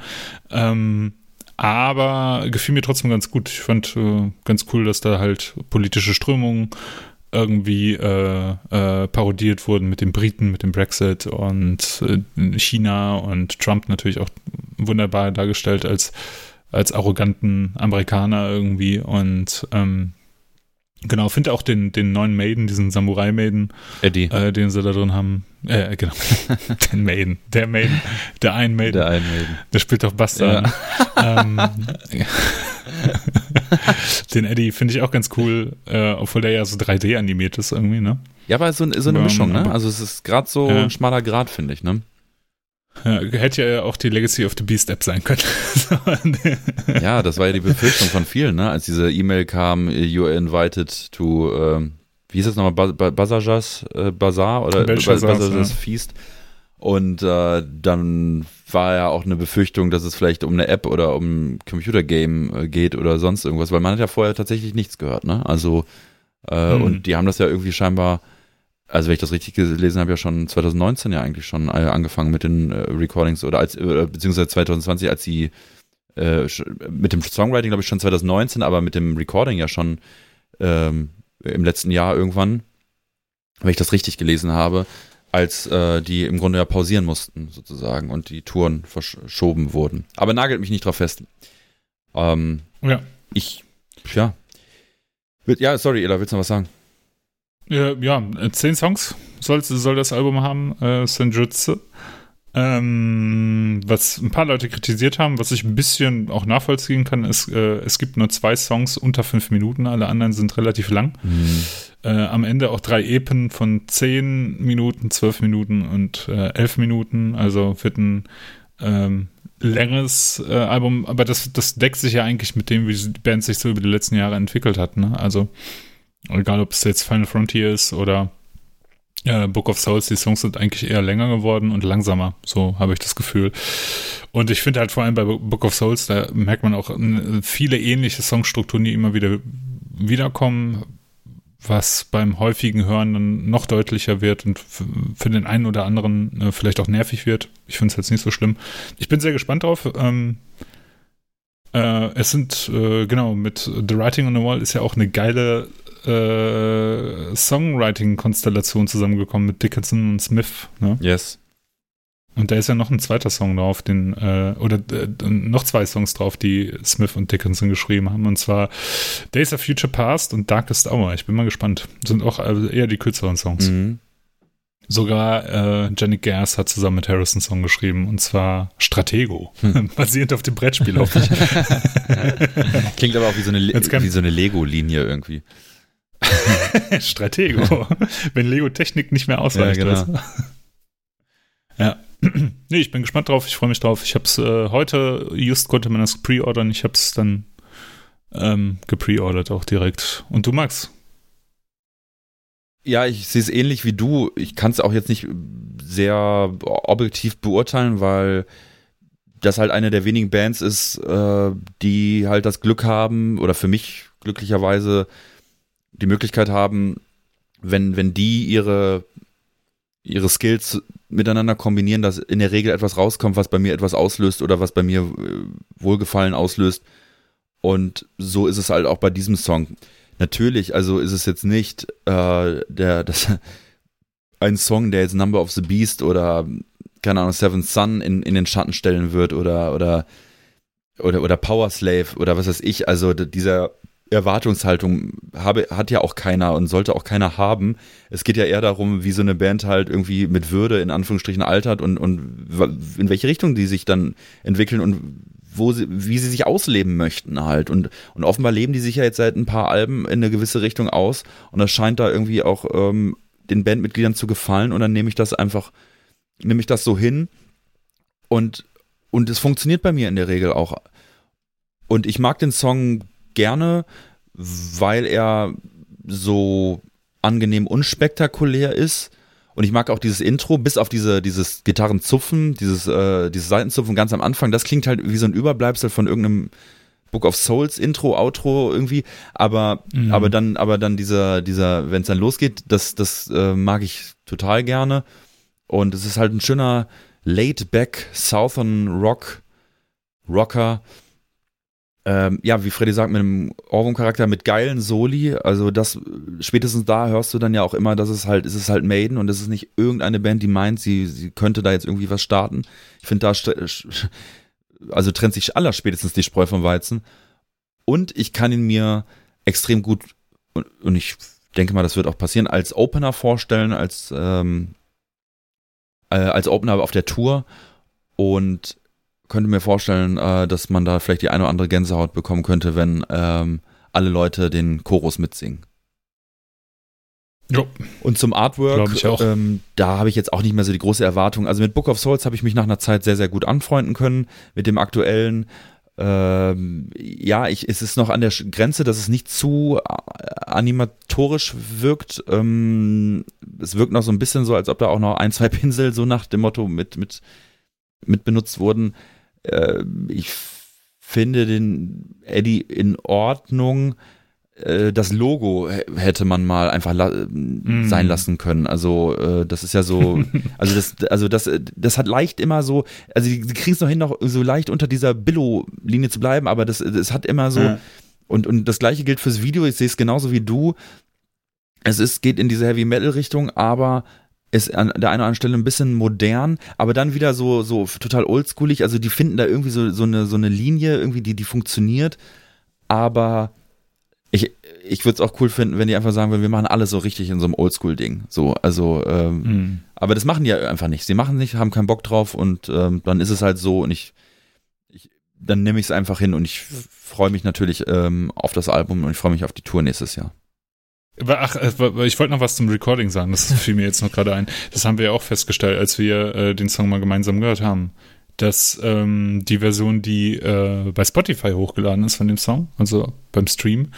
Speaker 1: Ähm, aber gefiel mir trotzdem ganz gut. Ich fand äh, ganz cool, dass da halt politische Strömungen irgendwie äh, äh, parodiert wurden mit den Briten, mit dem Brexit und äh, China und Trump natürlich auch wunderbar dargestellt als als arroganten Amerikaner irgendwie und ähm, Genau, finde auch den, den neuen Maiden, diesen Samurai-Maiden,
Speaker 2: Eddie.
Speaker 1: äh, den sie da drin haben. Äh, genau. [laughs] den Maiden. Der Maiden. Der ein Maiden.
Speaker 2: Der einen Maiden.
Speaker 1: Der spielt doch Buster. Ne? ähm, den Eddie finde ich auch ganz cool, äh, obwohl der ja so 3D animiert ist irgendwie, ne?
Speaker 2: Ja, aber so, so eine
Speaker 1: Ja,
Speaker 2: Mischung, ne? Also es ist gerade so
Speaker 1: Ja.
Speaker 2: ein schmaler Grad, finde ich, ne?
Speaker 1: Ja, hätte ja auch die Legacy of the Beast App sein können. Ne? [laughs]
Speaker 2: Ja, das war ja die Befürchtung von vielen, ne? Als diese E-Mail kam, you are invited to, ähm, wie hieß das nochmal, Ba- Ba- Bazajas äh, Bazaar oder Bazajas
Speaker 1: ja.
Speaker 2: Feast. Und äh, dann war ja auch eine Befürchtung, dass es vielleicht um eine App oder um ein Computergame äh, geht oder sonst irgendwas, weil man hat ja vorher tatsächlich nichts gehört, ne? Also, äh,
Speaker 1: Mhm.
Speaker 2: und die haben das ja irgendwie scheinbar, also wenn ich das richtig gelesen habe, ja schon 2019 ja eigentlich schon äh, angefangen mit den äh, Recordings oder als, äh, beziehungsweise 2020, als sie äh, mit dem Songwriting glaube ich schon 2019, aber mit dem Recording ja schon ähm, im letzten Jahr irgendwann, wenn ich das richtig gelesen habe, als äh, die im Grunde ja pausieren mussten sozusagen und die Touren verschoben wurden. Aber nagelt mich nicht drauf fest. Ähm,
Speaker 1: ja.
Speaker 2: ich, ja. Ja, sorry, Ella, willst du noch was sagen?
Speaker 1: Ja, ja, äh, zehn Songs soll, soll das Album haben, äh, Senjutsu. Ähm, was ein paar Leute kritisiert haben, was ich ein bisschen auch nachvollziehen kann, ist, äh, es gibt nur zwei Songs unter fünf Minuten, alle anderen sind relativ lang. Äh, am Ende auch drei Epen von zehn Minuten, zwölf Minuten und äh, elf Minuten, also wird ein ähm, längeres äh, Album, aber das, das deckt sich ja eigentlich mit dem, wie die Band sich so über die letzten Jahre entwickelt hat. Ne? Also egal, ob es jetzt Final Frontier ist oder äh, Book of Souls, die Songs sind eigentlich eher länger geworden und langsamer, so habe ich das Gefühl. Und ich finde halt vor allem bei Book of Souls, da merkt man auch viele ähnliche Songstrukturen, die immer wieder wiederkommen, was beim häufigen Hören dann noch deutlicher wird und für den einen oder anderen äh, vielleicht auch nervig wird. Ich finde es jetzt nicht so schlimm. Ich bin sehr gespannt drauf. Ähm, äh, es sind, äh, genau, mit The Writing on the Wall ist ja auch eine geile äh, Songwriting-Konstellation zusammengekommen mit Dickinson und Smith. Ne?
Speaker 2: Yes.
Speaker 1: Und da ist ja noch ein zweiter Song drauf, den, äh, oder äh, noch zwei Songs drauf, die Smith und Dickinson geschrieben haben. Und zwar Days of Future Past und Darkest Hour. Ich bin mal gespannt. Sind auch also eher die kürzeren Songs.
Speaker 2: Mhm.
Speaker 1: Sogar äh, Janik Gers hat zusammen mit Harrison Song geschrieben, und zwar Stratego. [laughs] Basierend auf dem Brettspiel. Auf [laughs]
Speaker 2: Klingt aber auch wie so eine, Le- wie so eine Lego-Linie irgendwie. [laughs]
Speaker 1: Stratego. Wenn Lego Technik nicht mehr ausreicht.
Speaker 2: Ja, genau.
Speaker 1: weißt du? ja. [clears throat] nee, ich bin gespannt drauf. Ich freue mich drauf. Ich habe es äh, heute, just konnte man das pre-ordern. Ich habe es dann ähm, gepreordert auch direkt. Und du, Max?
Speaker 2: Ja, ich sehe es ähnlich wie du. Ich kann es auch jetzt nicht sehr objektiv beurteilen, weil das halt eine der wenigen Bands ist, äh, die halt das Glück haben oder für mich glücklicherweise die Möglichkeit haben, wenn, wenn die ihre, ihre Skills miteinander kombinieren, dass in der Regel etwas rauskommt, was bei mir etwas auslöst oder was bei mir äh, Wohlgefallen auslöst. Und so ist es halt auch bei diesem Song. Natürlich, also ist es jetzt nicht äh, der, das, [laughs] ein Song, der jetzt Number of the Beast oder keine Ahnung, Seventh Sun in, in den Schatten stellen wird oder oder oder oder Power Slave oder was weiß ich. Also dieser Erwartungshaltung habe, hat ja auch keiner und sollte auch keiner haben. Es geht ja eher darum, wie so eine Band halt irgendwie mit Würde in Anführungsstrichen altert und, und in welche Richtung die sich dann entwickeln und wo sie, wie sie sich ausleben möchten halt. Und, und offenbar leben die sich ja jetzt seit ein paar Alben in eine gewisse Richtung aus und das scheint da irgendwie auch ähm, den Bandmitgliedern zu gefallen und dann nehme ich das einfach, nehme ich das so hin und, und es funktioniert bei mir in der Regel auch. Und ich mag den Song gerne, weil er so angenehm unspektakulär ist. Und ich mag auch dieses Intro, bis auf diese, dieses Gitarrenzupfen, dieses, äh, dieses Seitenzupfen ganz am Anfang. Das klingt halt wie so ein Überbleibsel von irgendeinem Book of Souls Intro, Outro irgendwie. Aber,
Speaker 1: Mhm.
Speaker 2: aber dann, aber dann dieser, dieser, wenn es dann losgeht, das, das äh, mag ich total gerne. Und es ist halt ein schöner laid-back Southern Rock Rocker. Ähm, ja, wie Freddy sagt, mit einem Ohrwurm-Charakter, mit geilen Soli. Also das, spätestens da hörst du dann ja auch immer, dass es halt, es ist halt Maiden und es ist nicht irgendeine Band, die meint, sie, sie könnte da jetzt irgendwie was starten. Ich finde, da also trennt sich aller spätestens die Spreu vom Weizen. Und ich kann ihn mir extrem gut, und, und ich denke mal, das wird auch passieren, als Opener vorstellen, als, ähm, äh, als Opener auf der Tour. Und könnte mir vorstellen, äh, dass man da vielleicht die eine oder andere Gänsehaut bekommen könnte, wenn ähm, alle Leute den Chorus mitsingen.
Speaker 1: Jo.
Speaker 2: Und zum Artwork. Ähm, da habe ich jetzt auch nicht mehr so die große Erwartung. Also mit Book of Souls habe ich mich nach einer Zeit sehr, sehr gut anfreunden können. Mit dem aktuellen, ähm, ja, ich, es ist noch an der Grenze, dass es nicht zu äh, animatorisch wirkt. Ähm, es wirkt noch so ein bisschen so, als ob da auch noch ein, zwei [laughs] Pinsel so nach dem Motto mit, mit, mit benutzt wurden. Äh, ich finde den Eddie in Ordnung äh, das Logo hätte man mal einfach la
Speaker 1: Mm.
Speaker 2: sein lassen können. Also äh, das ist ja so, [laughs] also das, also das, das hat leicht immer so, also die, die kriegen es noch hin, noch so leicht unter dieser Billo-Linie zu bleiben, aber das, das hat immer so,
Speaker 1: Ja.
Speaker 2: und, und das gleiche gilt fürs Video, ich sehe es genauso wie du. Es ist, geht in diese Heavy Metal Richtung, aber ist an der einen oder anderen Stelle ein bisschen modern, aber dann wieder so, so total oldschoolig. Also die finden da irgendwie so, so, eine, so eine Linie, irgendwie, die, die funktioniert. Aber ich, ich würde es auch cool finden, wenn die einfach sagen würden, wir machen alles so richtig in so einem Oldschool-Ding. So, also, ähm,
Speaker 1: Mhm.
Speaker 2: aber das machen die ja einfach nicht. Sie machen nicht, haben keinen Bock drauf und ähm, dann ist es halt so und ich, ich dann nehme ich es einfach hin und ich freue mich natürlich ähm, auf das Album und ich freue mich auf die Tour nächstes Jahr.
Speaker 1: Ach, äh, ich wollte noch was zum Recording sagen, das [laughs] fiel mir jetzt noch gerade ein. Das haben wir ja auch festgestellt, als wir äh, den Song mal gemeinsam gehört haben. Dass ähm, die Version, die äh, bei Spotify hochgeladen ist von dem Song, also beim Stream,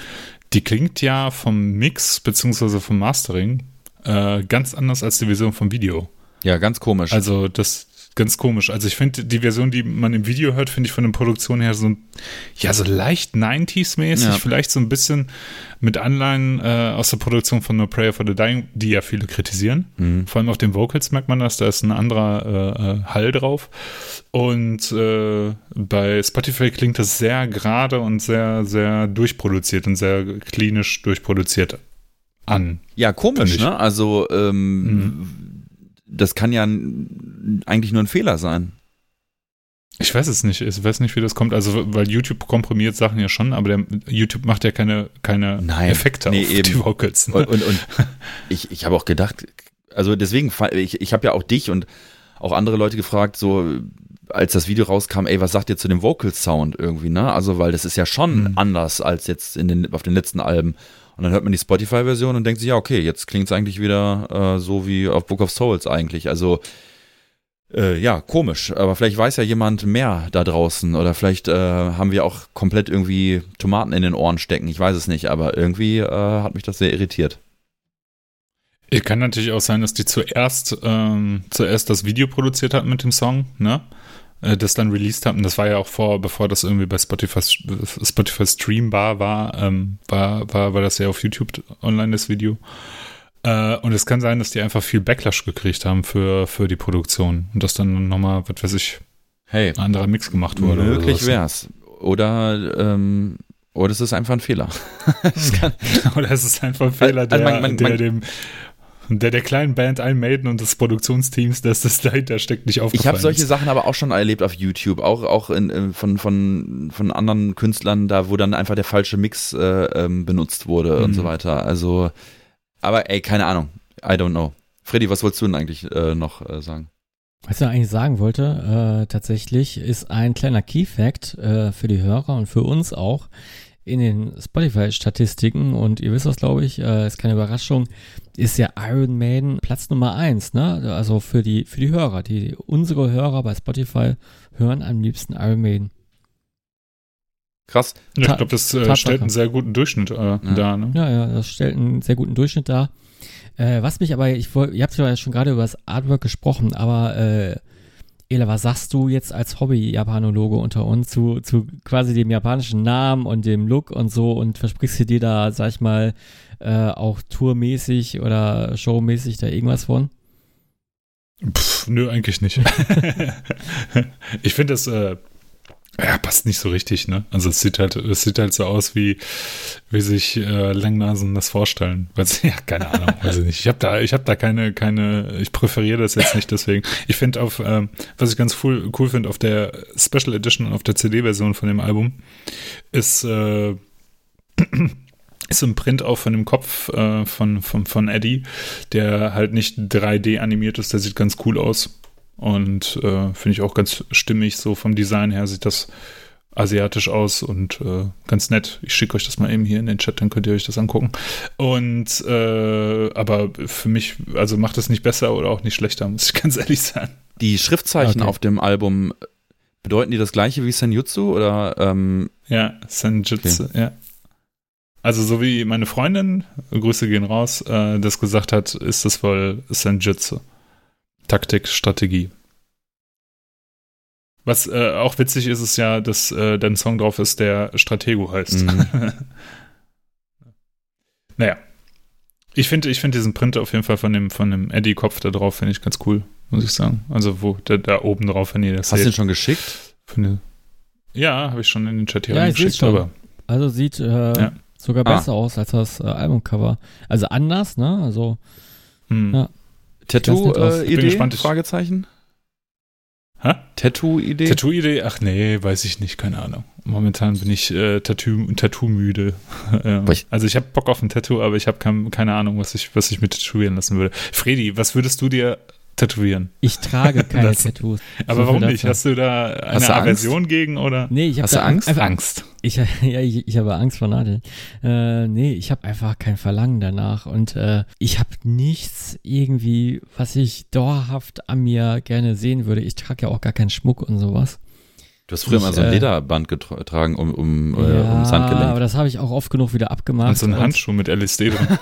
Speaker 1: die klingt ja vom Mix beziehungsweise vom Mastering äh, ganz anders als die Version vom Video.
Speaker 2: Ja, ganz komisch.
Speaker 1: Also das ganz komisch. Also ich finde die Version, die man im Video hört, finde ich von der Produktion her so ja so leicht 90s-mäßig,
Speaker 2: Ja.
Speaker 1: vielleicht so ein bisschen mit Anleihen äh, aus der Produktion von No Prayer for the Dying, die ja viele kritisieren.
Speaker 2: Mhm.
Speaker 1: Vor allem auf den Vocals merkt man das, da ist ein anderer äh, äh, Hall drauf. Und äh, bei Spotify klingt das sehr gerade und sehr, sehr durchproduziert und sehr klinisch durchproduziert an.
Speaker 2: Ja, komisch, ne? Also, ähm, das kann ja eigentlich nur ein Fehler sein.
Speaker 1: Ich weiß es nicht. Ich weiß nicht, wie das kommt. Also, weil YouTube komprimiert Sachen ja schon, aber der, YouTube macht ja keine, keine
Speaker 2: Nein.
Speaker 1: Effekte
Speaker 2: Nee,
Speaker 1: auf
Speaker 2: eben.
Speaker 1: die Vocals. Ne?
Speaker 2: Und, und, und ich, ich habe auch gedacht, also deswegen, ich, ich habe ja auch dich und auch andere Leute gefragt, so als das Video rauskam, ey, was sagt ihr zu dem Vocal Sound irgendwie, ne? Also, weil das ist ja schon
Speaker 1: Mhm.
Speaker 2: anders als jetzt in den, auf den letzten Alben. Und dann hört man die Spotify-Version und denkt sich, ja, okay, jetzt klingt es eigentlich wieder äh, so wie auf Book of Souls eigentlich. Also, äh, ja, komisch. Aber vielleicht weiß ja jemand mehr da draußen oder vielleicht äh, haben wir auch komplett irgendwie Tomaten in den Ohren stecken. Ich weiß es nicht, aber irgendwie äh, hat mich das sehr irritiert.
Speaker 1: Es kann natürlich auch sein, dass die zuerst, ähm, zuerst das Video produziert hatten mit dem Song, ne? Äh, Das dann released hatten. Das war ja auch vor, bevor das irgendwie bei Spotify, Spotify streambar war, ähm, war, war, war das ja auf YouTube online, das Video. Äh, und es kann sein, dass die einfach viel Backlash gekriegt haben für, für die Produktion. Und dass dann nochmal, was weiß ich,
Speaker 2: Hey,
Speaker 1: ein anderer Mix gemacht wurde.
Speaker 2: möglich
Speaker 1: sowas.
Speaker 2: wär's. Oder, ähm, oder es ist einfach ein Fehler. [laughs] Kann, [laughs]
Speaker 1: Oder es ist einfach ein Fehler,
Speaker 2: Also
Speaker 1: der,
Speaker 2: man- man-
Speaker 1: der
Speaker 2: man-
Speaker 1: dem der der kleinen Band Iron Maiden und des Produktionsteams, dass das dahinter steckt, nicht aufgefallen
Speaker 2: ich habe solche
Speaker 1: ist.
Speaker 2: Sachen aber auch schon erlebt auf YouTube, auch, auch in, von, von, von anderen Künstlern, da wo dann einfach der falsche Mix äh, ähm, benutzt wurde und
Speaker 1: Mhm.
Speaker 2: so weiter. Also, aber ey, keine Ahnung. I don't know. Freddy, was wolltest du denn eigentlich äh, noch äh, sagen?
Speaker 3: Was ich eigentlich sagen wollte, äh, tatsächlich ist ein kleiner Key-Fact äh, für die Hörer und für uns auch in den Spotify-Statistiken und ihr wisst das, glaube ich, äh, ist keine Überraschung, ist ja Iron Maiden Platz Nummer eins, ne? Also für die, für die Hörer, die unsere Hörer bei Spotify hören am liebsten Iron Maiden.
Speaker 2: Krass.
Speaker 1: Ja, ich glaube, das äh, stellt einen sehr guten Durchschnitt äh, dar. Ne?
Speaker 3: Ja, ja, das stellt einen sehr guten Durchschnitt dar. Äh, was mich aber, ich wollte, ihr habt ja schon gerade über das Artwork gesprochen, aber äh, Ela, was sagst du jetzt als Hobby-Japanologe unter uns zu, zu quasi dem japanischen Namen und dem Look und so und versprichst du dir da, sag ich mal, äh, auch tourmäßig oder showmäßig da irgendwas von?
Speaker 1: Pff, nö, eigentlich nicht. [laughs] [laughs] ich finde das, äh, Ja, passt nicht so richtig, ne? Also es sieht halt, es sieht halt so aus, wie, wie sich äh, Langnasen das vorstellen. Weiß, [laughs] ja, keine Ahnung, weiß ich nicht. Ich habe da, ich habe da keine, keine, ich präferiere das jetzt nicht deswegen. Ich finde auf, ähm, was ich ganz cool, cool finde, auf der Special Edition, auf der CD-Version von dem Album, ist, äh, [clears throat] ist ein Print auch von dem Kopf äh, von, von, von Eddie, der halt nicht 3D animiert ist, der sieht ganz cool aus. Und äh, finde ich auch ganz stimmig, so vom Design her sieht das asiatisch aus und äh, ganz nett. Ich schicke euch das mal eben hier in den Chat, dann könnt ihr euch das angucken. Und äh, aber für mich, also macht es nicht besser oder auch nicht schlechter, muss ich [laughs] ganz ehrlich sagen.
Speaker 2: Die Schriftzeichen okay. auf dem Album, bedeuten die das gleiche wie Senjutsu oder? Ähm,
Speaker 1: ja, Senjutsu, okay. ja. Also so wie meine Freundin, Grüße gehen raus, äh, das gesagt hat, ist das wohl Senjutsu. Taktik, Strategie. Was äh, auch witzig ist, ist ja, dass äh, dein Song drauf ist, der Stratego heißt. Mhm. [laughs] naja. Ich finde ich find diesen Print auf jeden Fall von dem, von dem Eddie-Kopf da drauf, finde ich ganz cool, muss ich sagen. Also wo der da oben drauf, wenn ihr das
Speaker 2: Hast du den schon geschickt?
Speaker 1: Finde, ja, habe ich schon in den Chat hier
Speaker 3: ja, geschickt. Aber, also sieht äh, ja. sogar ah. besser ah. aus als das äh, Albumcover. Also anders, ne? Also
Speaker 2: hm. ja. Tattoo-Idee? Äh, Fragezeichen?
Speaker 1: Hä?
Speaker 2: Tattoo-Idee?
Speaker 1: Tattoo-Idee? Ach nee, weiß ich nicht, keine Ahnung. Momentan bin ich äh, Tattoo, Tattoo-müde. [laughs] ja. Also ich habe Bock auf ein Tattoo, aber ich habe keine Ahnung, was ich, was ich mir tätowieren lassen würde. Fredi, was würdest du dir tätowieren.
Speaker 3: Ich trage [laughs] keine Tattoos.
Speaker 1: Aber so warum nicht? Hast du da eine Aversion gegen oder?
Speaker 3: Nee, ich habe
Speaker 1: Angst? Einfach, Angst.
Speaker 3: Ich, [laughs] ja, ich, ich habe Angst vor Nadeln. Äh, nee, ich habe einfach kein Verlangen danach und äh, ich habe nichts irgendwie, was ich dauerhaft an mir gerne sehen würde. Ich trage ja auch gar keinen Schmuck und sowas.
Speaker 2: Du hast früher ich, mal so ein äh, Lederband getragen um, um, ja, äh, ums Handgelenk.
Speaker 3: aber das habe ich auch oft genug wieder abgemacht. Und
Speaker 1: so einen Handschuh mit LSD drin. [laughs]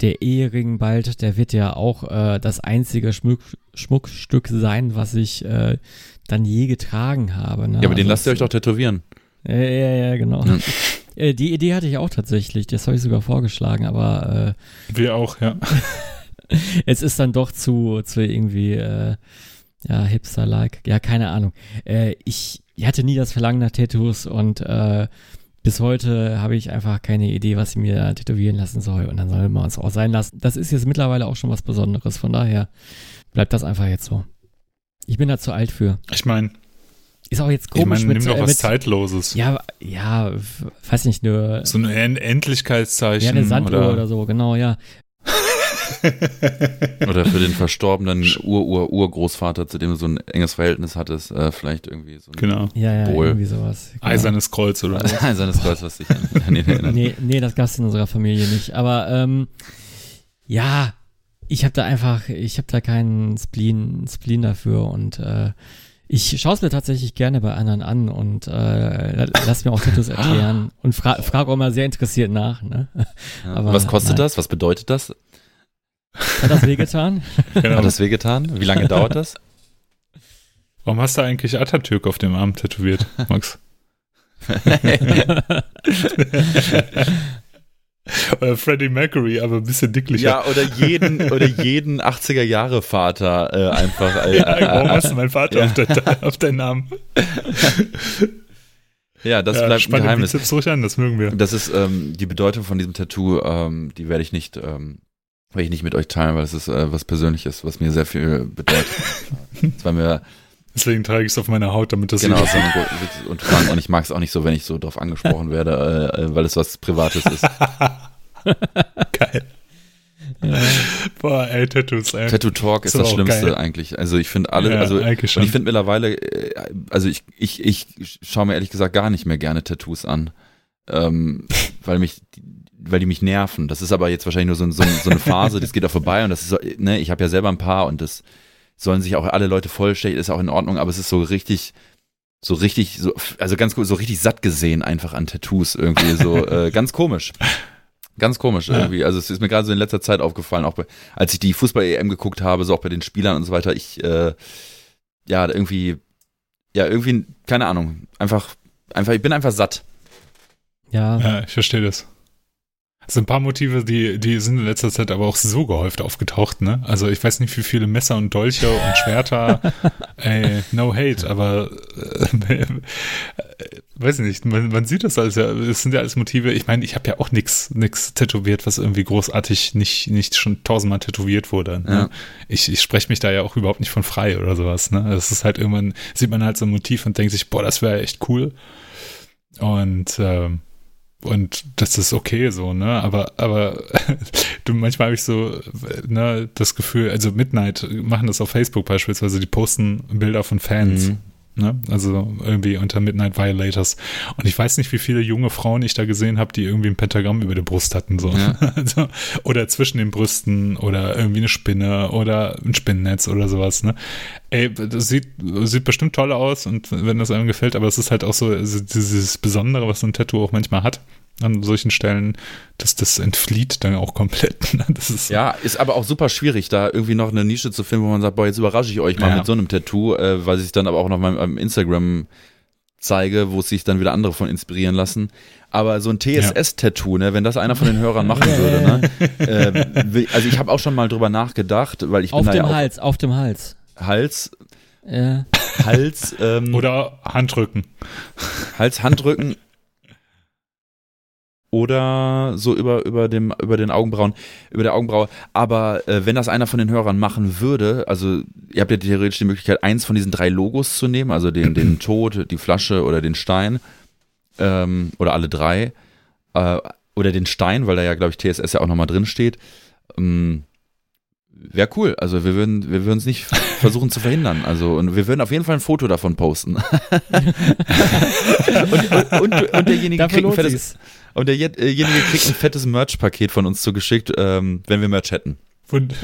Speaker 3: der Ehering bald, der wird ja auch äh, das einzige Schmuck, Schmuckstück sein, was ich äh, dann je getragen habe. Ne?
Speaker 2: Ja, aber also den lasst ihr euch doch tätowieren.
Speaker 3: Ja, ja, ja, genau. Hm. [laughs] Äh, die Idee hatte ich auch tatsächlich, das habe ich sogar vorgeschlagen, aber
Speaker 1: äh, Wir auch, ja. [laughs]
Speaker 3: es ist dann doch zu, zu irgendwie, äh, ja, Hipster-like. Ja, keine Ahnung. Äh, ich, ich hatte nie das Verlangen nach Tattoos und äh, bis heute habe ich einfach keine Idee, was ich mir tätowieren lassen soll. Und dann soll man es auch sein lassen. Das ist jetzt mittlerweile auch schon was Besonderes. Von daher bleibt das einfach jetzt so. Ich bin da zu alt für.
Speaker 1: Ich meine.
Speaker 3: Ist auch jetzt komisch.
Speaker 1: Ich meine, nimm doch was mit, Zeitloses.
Speaker 3: Ja, ja, weiß nicht, nur.
Speaker 1: So ein Endlichkeitszeichen.
Speaker 3: Ja, eine Sanduhr oder, oder so, genau, ja. [laughs]
Speaker 2: Oder für den verstorbenen Ur-Ur-Urgroßvater, zu dem du so ein enges Verhältnis hattest, äh, vielleicht irgendwie so ein
Speaker 1: genau.
Speaker 3: ja, ja, Symbol. irgendwie sowas.
Speaker 1: Genau. Eisernes Kreuz oder [laughs]
Speaker 2: so. Eisernes Kreuz, was dich an, an ihn erinnert. [laughs]
Speaker 3: Nee, nee, das gab es in unserer Familie nicht. Aber ähm, ja, ich habe da einfach, ich habe da keinen Spleen, Spleen dafür und äh, ich schaue es mir tatsächlich gerne bei anderen an und äh, lass mir auch Tattoos erklären und fra frage auch mal sehr interessiert nach. Ne?
Speaker 2: Ja, Aber, was kostet nein. das? Was bedeutet das?
Speaker 3: Hat das wehgetan? [laughs]
Speaker 2: genau. Hat das wehgetan? Wie lange dauert das?
Speaker 1: Warum hast du eigentlich Atatürk auf dem Arm tätowiert, Max? [laughs] oder Freddie Mercury, aber ein bisschen dicklicher.
Speaker 2: Ja, oder jeden, oder jeden 80er Jahre Vater äh, einfach. Äh,
Speaker 1: ja, warum hast du meinen Vater ja. auf, der, auf deinen Namen?
Speaker 2: Ja, das ja, bleibt ein Geheimnis.
Speaker 1: Bizeps ruhig an, das mögen wir.
Speaker 2: Das ist ähm, die Bedeutung von diesem Tattoo, ähm, die werde ich nicht ähm, will ich nicht mit euch teilen, weil es ist äh, was Persönliches, was mir sehr viel bedeutet. das war mir
Speaker 1: Deswegen trage ich es auf meiner Haut, damit das
Speaker 2: genau so und, und, und ich mag es auch nicht so, wenn ich so drauf angesprochen werde, äh, äh weil es was Privates ist. [laughs]
Speaker 1: Geil. Ja. Boah, ey, Tattoos, ey.
Speaker 2: Tattoo Talk ist, ist das Schlimmste geil. eigentlich. Also ich finde alle, ja, also und ich finde mittlerweile, äh, also ich, ich, ich schaue mir ehrlich gesagt gar nicht mehr gerne Tattoos an. Ähm, [laughs] weil mich weil die mich nerven. Das ist aber jetzt wahrscheinlich nur so, so, so eine Phase, das geht auch vorbei und das ist so, ne, ich habe ja selber ein paar und das sollen sich auch alle Leute vollstellen, ist auch in Ordnung, aber es ist so richtig, so richtig, so, also ganz so richtig satt gesehen einfach an Tattoos irgendwie, so [laughs] äh, ganz komisch. Ganz komisch ja. irgendwie. Also es ist mir gerade so in letzter Zeit aufgefallen, auch bei, als ich die Fußball-EM geguckt habe, so auch bei den Spielern und so weiter, ich, äh, ja, irgendwie, ja, irgendwie, keine Ahnung, einfach, einfach, ich bin einfach satt.
Speaker 3: Ja.
Speaker 1: Ja, ich verstehe das. So ein paar Motive, die, die sind in letzter Zeit aber auch so gehäuft aufgetaucht, ne? Also ich weiß nicht, wie viele Messer und Dolche und Schwerter, [laughs] ey, no hate, aber äh, weiß nicht, man, man sieht das alles ja, es sind ja alles Motive. Ich meine, ich habe ja auch nix, nix tätowiert, was irgendwie großartig nicht, nicht schon tausendmal tätowiert wurde. Ne?
Speaker 2: Ja.
Speaker 1: Ich, ich spreche mich da ja auch überhaupt nicht von frei oder sowas. Ne? Das ist halt irgendwann, sieht man halt so ein Motiv und denkt sich, boah, das wäre echt cool. Und ähm, und das ist okay so, ne? Aber, aber [laughs] du manchmal habe ich so ne, das Gefühl, also Midnight machen das auf Facebook beispielsweise, die posten Bilder von Fans.
Speaker 2: Mhm.
Speaker 1: Ne? Also irgendwie unter Midnight Violators. Und ich weiß nicht, wie viele junge Frauen ich da gesehen habe, die irgendwie ein Pentagramm über der Brust hatten. So.
Speaker 2: Ja. [laughs]
Speaker 1: Also, oder zwischen den Brüsten oder irgendwie eine Spinne oder ein Spinnennetz oder sowas. Ne? Ey, das sieht, sieht bestimmt toll aus und wenn das einem gefällt, aber es ist halt auch so also dieses Besondere, was so ein Tattoo auch manchmal hat an solchen Stellen, dass das entflieht dann auch komplett. [laughs] Ne? Das ist
Speaker 2: Ja, ist aber auch super schwierig, da irgendwie noch eine Nische zu finden, wo man sagt, boah, jetzt überrasche ich euch mal
Speaker 1: Ja.
Speaker 2: mit so einem Tattoo, äh, weil ich dann aber auch noch mal am Instagram zeige, wo sich dann wieder andere von inspirieren lassen. Aber so ein TSS-Tattoo, ne, wenn das einer von den Hörern machen würde, ne, äh, also ich habe auch schon mal drüber nachgedacht, weil ich
Speaker 3: Auf
Speaker 2: bin da
Speaker 3: dem
Speaker 2: ja auch
Speaker 3: Hals, auf dem Hals.
Speaker 2: Hals,
Speaker 3: Äh,
Speaker 2: Hals, ähm,
Speaker 1: oder Handrücken.
Speaker 2: Hals, Handrücken oder so über, über, dem, über den Augenbrauen, über der Augenbraue. Aber äh, wenn das einer von den Hörern machen würde, also ihr habt ja theoretisch die Möglichkeit, eins von diesen drei Logos zu nehmen, also den, den [clears throat] Tod, die Flasche oder den Stein, ähm, oder alle drei, äh, oder den Stein, weil da ja, glaube ich, TSS ja auch nochmal drin steht. Ähm, Wäre cool. Also wir würden wir würden es nicht versuchen zu verhindern. Also und wir würden auf jeden Fall ein Foto davon posten. [laughs] und, und, und, und derjenige kriegt ein fettes, und derjenige kriegt ein fettes Merch-Paket von uns zugeschickt, ähm, wenn wir Merch hätten.
Speaker 1: Und,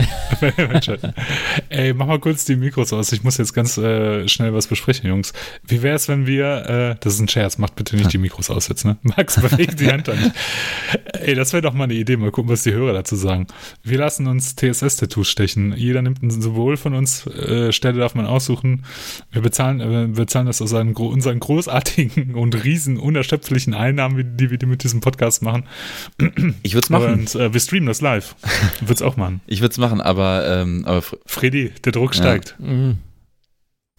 Speaker 1: [laughs] Ey, mach mal kurz die Mikros aus. Ich muss jetzt ganz äh, schnell was besprechen, Jungs. Wie wäre es, wenn wir, äh, das ist ein Scherz, macht bitte nicht die Mikros aus jetzt, ne? Max, bewegt die Hand an. [laughs] Ey, das wäre doch mal eine Idee. Mal gucken, was die Hörer dazu sagen. Wir lassen uns TSS-Tattoos stechen. Jeder nimmt ein Symbol von uns. Äh, Stelle darf man aussuchen. Wir bezahlen, äh, wir bezahlen das aus unseren, gro- unseren großartigen [laughs] und riesen unerschöpflichen Einnahmen, die wir mit diesem Podcast machen.
Speaker 2: Ich würde es machen.
Speaker 1: Und äh, wir streamen das live. Wird's auch machen.
Speaker 2: Ich würde es machen, aber, ähm, aber Fr-
Speaker 1: Freddy, der Druck steigt.
Speaker 3: Mhm.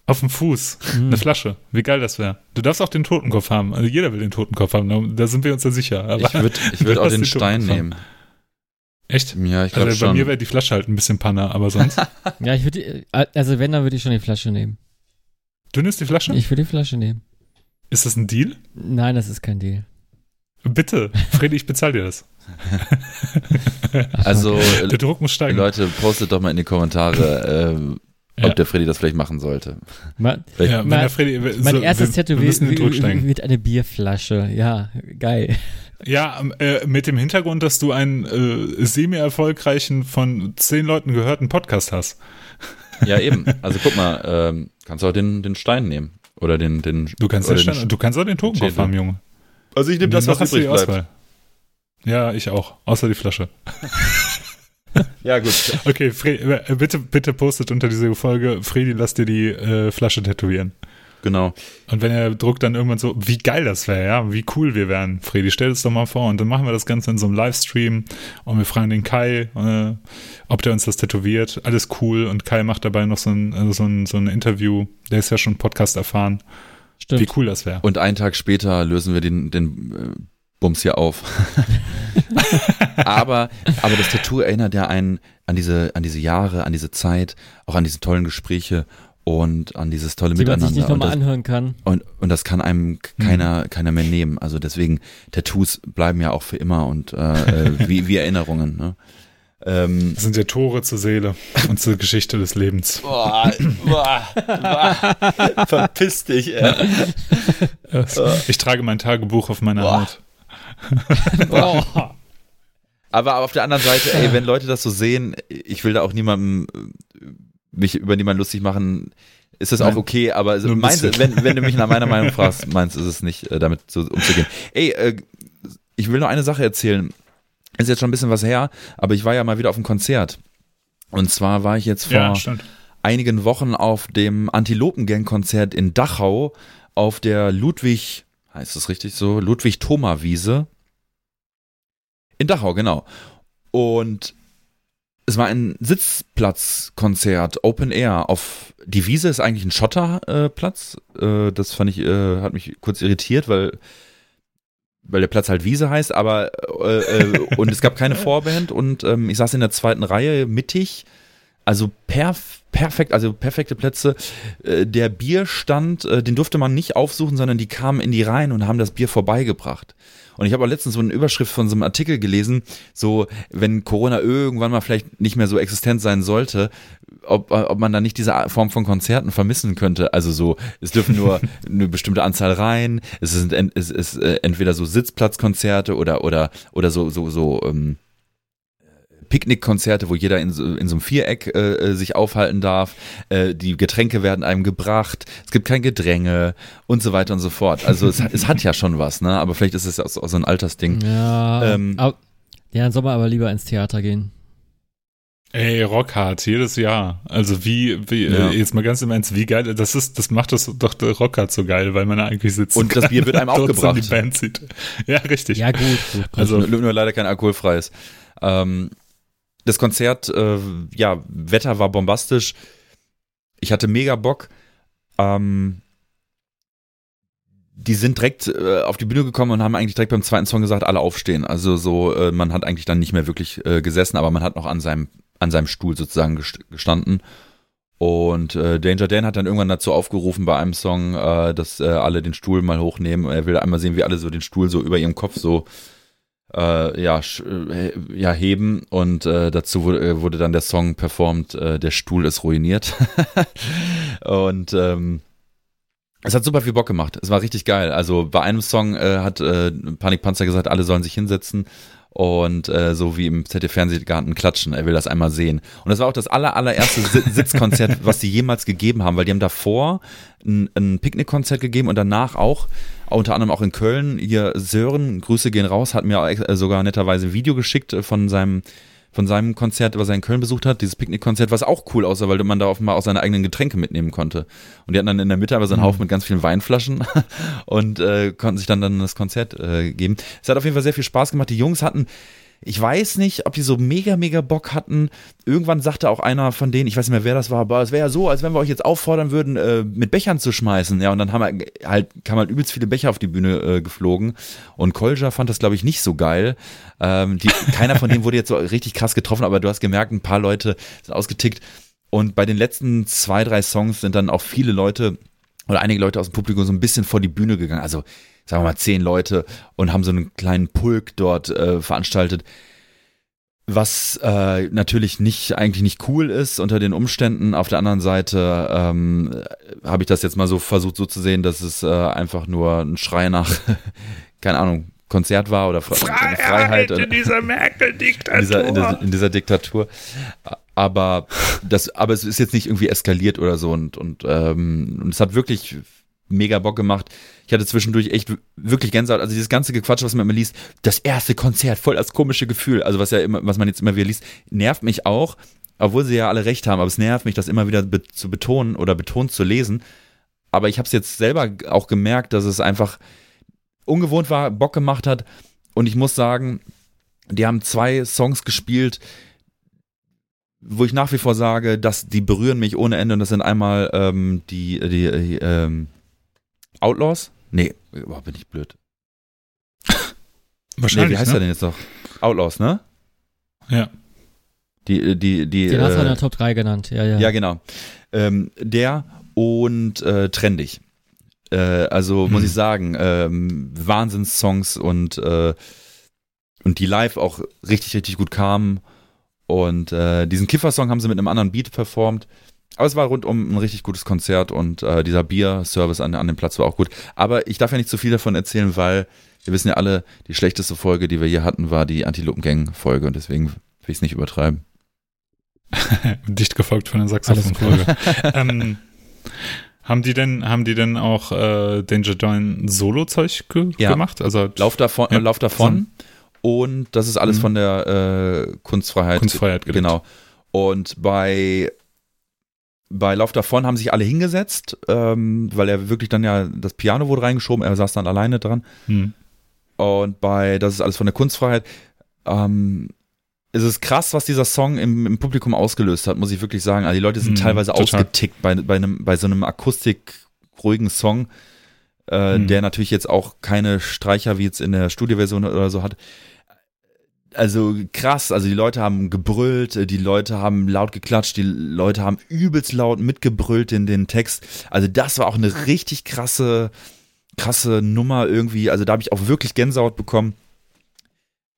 Speaker 1: Auf dem Fuß.
Speaker 3: Mhm.
Speaker 1: Eine Flasche. Wie geil das wäre. Du darfst auch den Totenkopf haben. Also jeder will den Totenkopf haben. Da- sind wir uns ja sicher. Aber
Speaker 2: ich würde ich würd auch den
Speaker 1: den
Speaker 2: Stein
Speaker 1: Totenkopf.
Speaker 2: nehmen.
Speaker 1: echt?
Speaker 2: Ja, ich glaube
Speaker 1: Also bei
Speaker 2: schon.
Speaker 1: mir wäre die Flasche halt ein bisschen Panne, aber sonst. [laughs]
Speaker 3: Ja, ich würde, also wenn, dann würde ich schon die Flasche nehmen.
Speaker 1: du nimmst die Flasche?
Speaker 3: Ich würde die Flasche nehmen.
Speaker 1: Ist das ein Deal?
Speaker 3: Nein, das ist kein Deal.
Speaker 1: Bitte. Freddy, ich bezahle dir das. [laughs]
Speaker 2: also, äh,
Speaker 1: Der Druck muss steigen.
Speaker 2: Leute, postet doch mal in die Kommentare, äh,
Speaker 1: Ja.
Speaker 2: ob der Freddy das vielleicht machen sollte.
Speaker 3: Mein,
Speaker 2: Vielleicht,
Speaker 1: ja,
Speaker 3: mein-
Speaker 1: Freddy,
Speaker 3: mein
Speaker 1: so,
Speaker 3: erstes
Speaker 1: wir,
Speaker 3: Tattoo wird, eine Bierflasche. Ja, geil.
Speaker 1: Ja, ähm, äh, mit dem Hintergrund, dass du einen äh, semi-erfolgreichen, von zehn Leuten gehörten Podcast hast.
Speaker 2: Ja, eben. Also guck mal, ähm, kannst du auch den, den Stein nehmen. Oder den, den
Speaker 1: Du kannst, den
Speaker 2: den
Speaker 1: Stein, du kannst auch den Totenkopf
Speaker 2: Schädel.
Speaker 1: haben, Junge.
Speaker 2: Also ich nehme das, was übrig bleibt.
Speaker 1: Auswahl. Ja, ich auch. Außer die Flasche. [laughs]
Speaker 2: Ja, gut.
Speaker 1: Okay, Fre äh, bitte, bitte postet unter dieser Folge, Fredi, lass dir die äh, Flasche tätowieren.
Speaker 2: Genau.
Speaker 1: Und wenn er druckt dann irgendwann so, wie geil das wäre, ja, wie cool wir wären. Fredi, stell es doch mal vor. Und dann machen wir das Ganze in so einem Livestream und wir fragen den Kai, äh, ob der uns das tätowiert. Alles cool. Und Kai macht dabei noch so ein, äh, so ein, so ein Interview. Der ist ja schon Podcast erfahren.
Speaker 3: Stimmt.
Speaker 1: Wie cool das wäre.
Speaker 2: Und einen Tag später lösen wir den, den äh, Bums hier auf. [laughs] aber, aber das Tattoo erinnert ja einen an diese, an diese Jahre, an diese Zeit, auch an diese tollen Gespräche und an dieses tolle
Speaker 3: die man sich
Speaker 2: Miteinander.
Speaker 3: nicht
Speaker 2: Und
Speaker 3: nochmal
Speaker 2: das,
Speaker 3: anhören kann.
Speaker 2: und, und das kann einem
Speaker 1: Mhm.
Speaker 2: keiner, keiner mehr nehmen. Also deswegen, Tattoos bleiben ja auch für immer und äh, äh, wie, wie Erinnerungen. Ne? Ähm,
Speaker 1: Das sind ja Tore zur Seele und zur Geschichte des Lebens.
Speaker 2: boah, boah, boah, [laughs] verpiss dich, ey.
Speaker 1: Ich trage mein Tagebuch auf meiner. Haut. [laughs]
Speaker 3: Oh.
Speaker 2: Aber auf der anderen Seite, ey, wenn Leute das so sehen, ich will da auch niemandem äh, mich über niemanden lustig machen, ist das
Speaker 1: Nein.
Speaker 2: auch okay, aber
Speaker 1: Nur ein
Speaker 2: meins,
Speaker 1: bisschen.
Speaker 2: wenn, wenn du mich nach meiner Meinung [laughs] fragst, meins ist es nicht, äh, damit so umzugehen. Ey, äh, ich will noch eine Sache erzählen. Ist jetzt schon ein bisschen was her, aber ich war ja mal wieder auf einem Konzert. Und zwar war ich jetzt vor
Speaker 1: Ja,
Speaker 2: einigen Wochen auf dem Antilopengang-Konzert in Dachau auf der Ludwig, heißt es richtig so, Ludwig-Thoma-Wiese. In Dachau, genau. Und es war ein Sitzplatzkonzert, Open Air. Auf die Wiese ist eigentlich ein Schotterplatz. Äh, das fand ich, äh, hat mich kurz irritiert, weil weil der Platz halt Wiese heißt, aber äh, äh, und es gab keine [laughs] Vorband und ähm, ich saß in der zweiten Reihe mittig, also perf perfekt, also perfekte Plätze. Äh, der Bierstand, äh, den durfte man nicht aufsuchen, sondern die kamen in die Reihen und haben das Bier vorbeigebracht. Und ich habe auch letztens so eine Überschrift von so einem Artikel gelesen, so wenn Corona irgendwann mal vielleicht nicht mehr so existent sein sollte, ob, ob man da nicht diese Form von Konzerten vermissen könnte. Also so, es dürfen nur [laughs] eine bestimmte Anzahl rein, es ist, es ist äh, entweder so Sitzplatzkonzerte oder oder oder so so so ähm, Picknickkonzerte, wo jeder in so, in so einem Viereck äh, äh, sich aufhalten darf. Äh, die Getränke werden einem gebracht. Es gibt kein Gedränge und so weiter und so fort. Also es, es hat ja schon was, ne? Aber vielleicht ist es auch so, auch so ein Altersding.
Speaker 3: Ja, ähm, aber, ja, dann soll man aber lieber ins Theater gehen.
Speaker 1: Ey, Rockhard, jedes Jahr. Also wie, wie ja. äh, jetzt mal ganz im Ernst, wie geil, das ist, das macht das doch der Rockhard so geil, weil man da eigentlich sitzt.
Speaker 2: Und das Bier wird einem [laughs] auch gebracht.
Speaker 1: Die Band sieht. Ja, richtig.
Speaker 3: Ja, gut. gut.
Speaker 2: Also, nur, nur leider kein alkoholfreies. Ähm, das Konzert, äh, ja, Wetter war bombastisch. Ich hatte mega Bock. Ähm, die sind direkt äh, auf die Bühne gekommen und haben eigentlich direkt beim zweiten Song gesagt, alle aufstehen. Also so, äh, man hat eigentlich dann nicht mehr wirklich äh, gesessen, aber man hat noch an seinem, an seinem Stuhl sozusagen gestanden. Und äh, Danger Dan hat dann irgendwann dazu aufgerufen bei einem Song, äh, dass äh, alle den Stuhl mal hochnehmen. Er will einmal sehen, wie alle so den Stuhl so über ihrem Kopf so äh, ja, äh, ja, heben und äh, dazu wurde, äh, wurde dann der Song performt, äh, der Stuhl ist ruiniert. [laughs] und ähm, es hat super viel Bock gemacht. Es war richtig geil. Also bei einem Song hat Panikpanzer gesagt, alle sollen sich hinsetzen und äh, so wie im ZDF-Fernsehgarten klatschen. Er will das einmal sehen. Und das war auch das aller, allererste [laughs] Sitzkonzert, was sie jemals gegeben haben, weil die haben davor ein, ein Picknickkonzert gegeben und danach auch, unter anderem auch in Köln. Hier Sören, Grüße gehen raus, hat mir sogar netterweise ein Video geschickt äh, von seinem von seinem Konzert, was er in Köln besucht hat, dieses Picknickkonzert, was auch cool aussah, weil man da offenbar auch seine eigenen Getränke mitnehmen konnte. Und die hatten dann in der Mitte aber so einen mhm. Haufen mit ganz vielen Weinflaschen [laughs] und äh, konnten sich dann, dann das Konzert äh, geben. Es hat auf jeden Fall sehr viel Spaß gemacht. Die Jungs hatten ich weiß nicht, ob die so mega, mega Bock hatten. Irgendwann sagte auch einer von denen, ich weiß nicht mehr, wer das war, aber es wäre ja so, als wenn wir euch jetzt auffordern würden, äh, mit Bechern zu schmeißen. Ja, und dann haben wir halt, kamen halt übelst viele Becher auf die Bühne äh, geflogen. Und Kolja fand das, glaube ich, nicht so geil. Ähm, die, keiner von denen wurde jetzt so richtig krass getroffen, aber du hast gemerkt, ein paar Leute sind ausgetickt. Und bei den letzten zwei, drei Songs sind dann auch viele Leute oder einige Leute aus dem Publikum so ein bisschen vor die Bühne gegangen. Also sagen wir mal, zehn Leute und haben so einen kleinen Pulk dort äh, veranstaltet. Was äh, natürlich nicht eigentlich nicht cool ist unter den Umständen. Auf der anderen Seite ähm, habe ich das jetzt mal so versucht so zu sehen, dass es äh, einfach nur ein Schrei nach, [laughs] keine Ahnung, Konzert war oder Fre
Speaker 1: Freiheit, Freiheit in dieser [laughs] Merkel-Diktatur.
Speaker 2: In dieser, in, in dieser Diktatur. Aber das, aber es ist jetzt nicht irgendwie eskaliert oder so und und, ähm, und es hat wirklich mega Bock gemacht. Ich hatte zwischendurch echt wirklich Gänsehaut. Also dieses ganze Gequatsch, was man immer liest, das erste Konzert, voll das komische Gefühl. Also was ja immer, was man jetzt immer wieder liest, nervt mich auch, obwohl sie ja alle recht haben. Aber es nervt mich, das immer wieder be zu betonen oder betont zu lesen. Aber ich habe es jetzt selber auch gemerkt, dass es einfach ungewohnt war, Bock gemacht hat. Und ich muss sagen, die haben zwei Songs gespielt, wo ich nach wie vor sage, dass die berühren mich ohne Ende. Und das sind einmal ähm, die, die, die ähm, Outlaws? Nee, boah, bin ich blöd. [laughs]
Speaker 1: Wahrscheinlich.
Speaker 2: Nee, wie heißt
Speaker 1: ne?
Speaker 2: er denn jetzt noch? Outlaws, ne?
Speaker 1: Ja.
Speaker 2: Die, die, die.
Speaker 3: Den äh, hast du in der Top 3 genannt, ja, ja.
Speaker 2: Ja, genau. Ähm, der und äh, Trendig. Äh, also hm. muss ich sagen, ähm, Wahnsinnssongs und, äh, und die live auch richtig, richtig gut kamen. Und äh, diesen Kiffer-Song haben sie mit einem anderen Beat performt. Aber es war rundum ein richtig gutes Konzert und äh, dieser Bier-Service an, an dem Platz war auch gut. Aber ich darf ja nicht zu viel davon erzählen, weil wir wissen ja alle, die schlechteste Folge, die wir hier hatten, war die Antilopen-Gang-Folge und deswegen will ich es nicht übertreiben. [laughs]
Speaker 1: Dicht gefolgt von der Saxophon-Folge. [laughs] ähm, haben die denn, haben die denn auch äh, Danger Join Solo-Zeug ge
Speaker 2: ja.
Speaker 1: gemacht? Also
Speaker 2: Lauf davon, ja. Lauf davon. Und das ist alles mhm. von der äh, Kunstfreiheit.
Speaker 1: Kunstfreiheit,
Speaker 2: genau. Und bei bei Lauf davon haben sich alle hingesetzt, ähm, weil er wirklich dann ja, das Piano wurde reingeschoben, er saß dann alleine dran. Hm. Und bei Das ist alles von der Kunstfreiheit, ähm, es ist krass, was dieser Song im, im, Publikum ausgelöst hat, muss ich wirklich sagen. Also die Leute sind mm, teilweise total. ausgetickt bei, bei, einem, bei so einem akustikruhigen Song, äh, mm. der natürlich jetzt auch keine Streicher wie jetzt in der Studioversion oder so hat. Also krass, also die Leute haben gebrüllt, die Leute haben laut geklatscht, die Leute haben übelst laut mitgebrüllt in den Text. Also das war auch eine richtig krasse, krasse Nummer irgendwie. Also da habe ich auch wirklich Gänsehaut bekommen.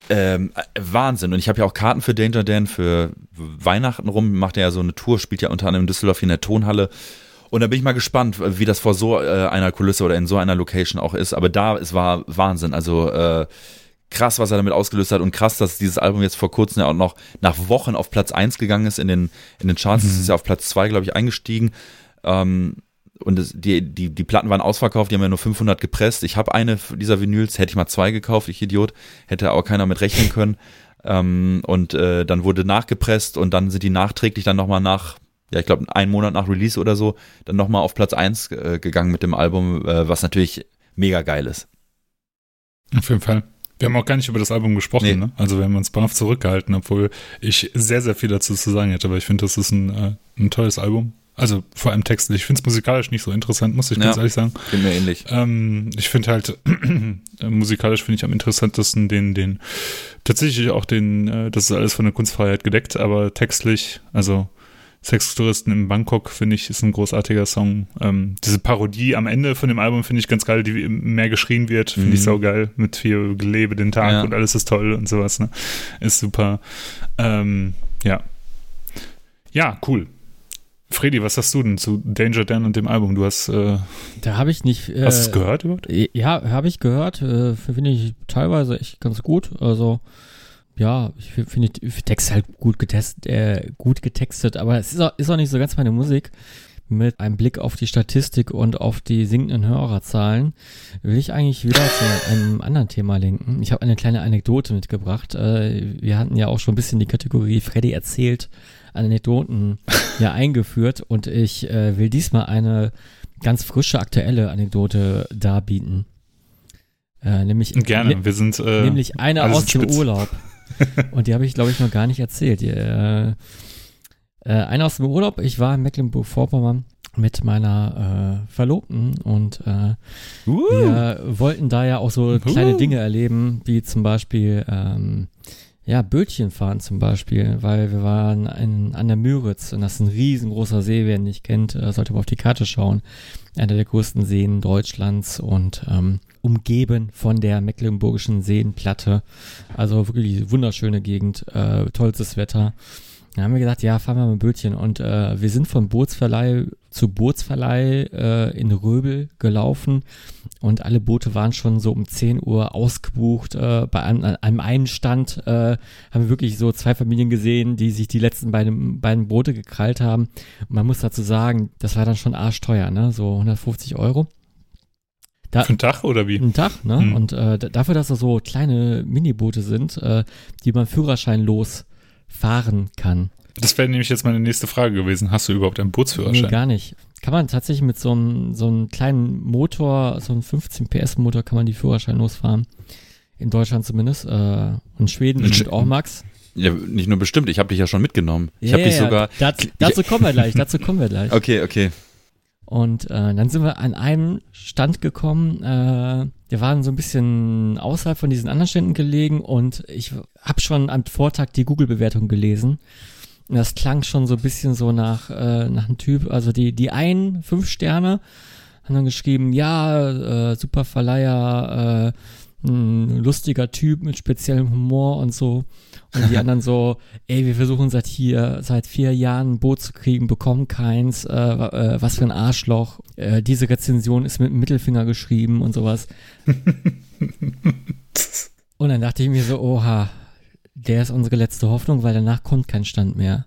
Speaker 2: Ähm, Wahnsinn. Und ich habe ja auch Karten für Danger Dan für Weihnachten rum. Macht er ja so eine Tour, spielt ja unter anderem in Düsseldorf in der Tonhalle. Und da bin ich mal gespannt, wie das vor so äh, einer Kulisse oder in so einer Location auch ist. Aber da, es war Wahnsinn. Also äh, krass, was er damit ausgelöst hat und krass, dass dieses Album jetzt vor kurzem ja auch noch nach Wochen auf Platz 1 gegangen ist in den, in den Charts. Mhm. Es ist ja auf Platz 2, glaube ich, eingestiegen. Ähm, und es, die, die, die Platten waren ausverkauft, die haben ja nur 500 gepresst. Ich habe eine dieser Vinyls, hätte ich mal zwei gekauft, ich Idiot, hätte aber keiner mit rechnen können. ähm, und äh, dann wurde nachgepresst und dann sind die nachträglich dann nochmal nach, ja, ich glaube, einen Monat nach Release oder so, dann nochmal auf Platz 1 äh, gegangen mit dem Album, äh, was natürlich mega geil ist.
Speaker 1: Auf jeden Fall. Wir haben auch gar nicht über das Album gesprochen, nee. ne? Also wir haben uns brav zurückgehalten, obwohl ich sehr, sehr viel dazu zu sagen hätte, aber ich finde, das ist ein, äh, ein tolles Album. Also vor allem textlich. Ich finde es musikalisch nicht so interessant, muss ich ja, ganz ehrlich sagen.
Speaker 2: Bin mir ähnlich.
Speaker 1: Ähm, ich finde halt, [clears throat] äh, musikalisch finde ich am interessantesten den, den, tatsächlich auch den, äh, das ist alles von der Kunstfreiheit gedeckt, aber textlich, also Sextouristen in Bangkok, finde ich, ist ein großartiger Song. Ähm, diese Parodie am Ende von dem Album finde ich ganz geil, die mehr geschrien wird, finde mhm. ich saugeil, mit viel Gelebe den Tag ja. und alles ist toll und sowas, ne? Ist super. Ähm, ja. Ja, cool. Freddy, was hast du denn zu Danger Dan und dem Album? Du hast. Äh,
Speaker 3: da habe ich nicht.
Speaker 1: Äh, hast du es gehört überhaupt?
Speaker 3: Ja, habe ich gehört. Äh, finde ich teilweise echt ganz gut. Also ja, ich finde Text halt gut getestet, äh, gut getextet, aber es ist auch, ist auch nicht so ganz meine Musik. Mit einem Blick auf die Statistik und auf die sinkenden Hörerzahlen will ich eigentlich wieder zu einem anderen Thema lenken. Ich habe eine kleine Anekdote mitgebracht. Äh, wir hatten ja auch schon ein bisschen die Kategorie Freddy erzählt, Anekdoten [laughs] ja eingeführt und ich äh, will diesmal eine ganz frische, aktuelle Anekdote darbieten. Äh, nämlich,
Speaker 1: Gerne, wir sind
Speaker 3: äh, nämlich eine aus dem Urlaub. [laughs] [laughs] und die habe ich, glaube ich, noch gar nicht erzählt. Die, äh, äh, eine aus dem Urlaub, ich war in Mecklenburg-Vorpommern mit meiner äh, Verlobten und äh, uh. wir wollten da ja auch so kleine uh. Dinge erleben, wie zum Beispiel ähm, ja, Bötchen fahren zum Beispiel, weil wir waren in, an der Müritz und das ist ein riesengroßer See, wer ihn nicht kennt, äh, sollte mal auf die Karte schauen. Einer der größten Seen Deutschlands und ähm, umgeben von der Mecklenburgischen Seenplatte. Also wirklich wunderschöne Gegend, äh, tollstes Wetter. Da haben wir gesagt, ja, fahren wir mal ein Bötchen. Und äh, wir sind von Bootsverleih zu Bootsverleih äh, in Röbel gelaufen und alle Boote waren schon so um 10 Uhr ausgebucht. Äh, bei einem, einem einen Stand äh, haben wir wirklich so zwei Familien gesehen, die sich die letzten beiden, beiden Boote gekrallt haben. Und man muss dazu sagen, das war dann schon arschteuer, ne? so 150 Euro.
Speaker 1: Da, Für einen Tag oder wie?
Speaker 3: Einen Tag, ne? Hm. Und äh, dafür, dass das so kleine Miniboote sind, äh, die man führerscheinlos fahren kann.
Speaker 1: Das wäre nämlich jetzt meine nächste Frage gewesen. Hast du überhaupt einen Bootsführerschein?
Speaker 3: Nee, gar nicht. Kann man tatsächlich mit so einem, so einem kleinen Motor, so einem 15 PS Motor, kann man die Führerschein losfahren. In Deutschland zumindest. Äh, und Schweden und auch Max.
Speaker 2: Ja, nicht nur bestimmt, ich habe dich ja schon mitgenommen. Ich yeah, habe dich sogar.
Speaker 3: Dazu, dazu kommen wir gleich, dazu kommen wir gleich.
Speaker 2: Okay, okay.
Speaker 3: Und äh, dann sind wir an einem Stand gekommen, äh, der war so ein bisschen außerhalb von diesen anderen Ständen gelegen und ich habe schon am Vortag die Google-Bewertung gelesen. Und das klang schon so ein bisschen so nach, äh, nach einem Typ, also die, die einen fünf Sterne haben dann geschrieben, ja, äh, super Verleiher, äh, ein lustiger Typ mit speziellem Humor und so. Und die [laughs] anderen so, ey, wir versuchen seit hier, seit vier Jahren ein Boot zu kriegen, bekommen keins, äh, äh, was für ein Arschloch. Äh, diese Rezension ist mit dem Mittelfinger geschrieben und sowas. [laughs] und dann dachte ich mir so, oha, der ist unsere letzte Hoffnung, weil danach kommt kein Stand mehr.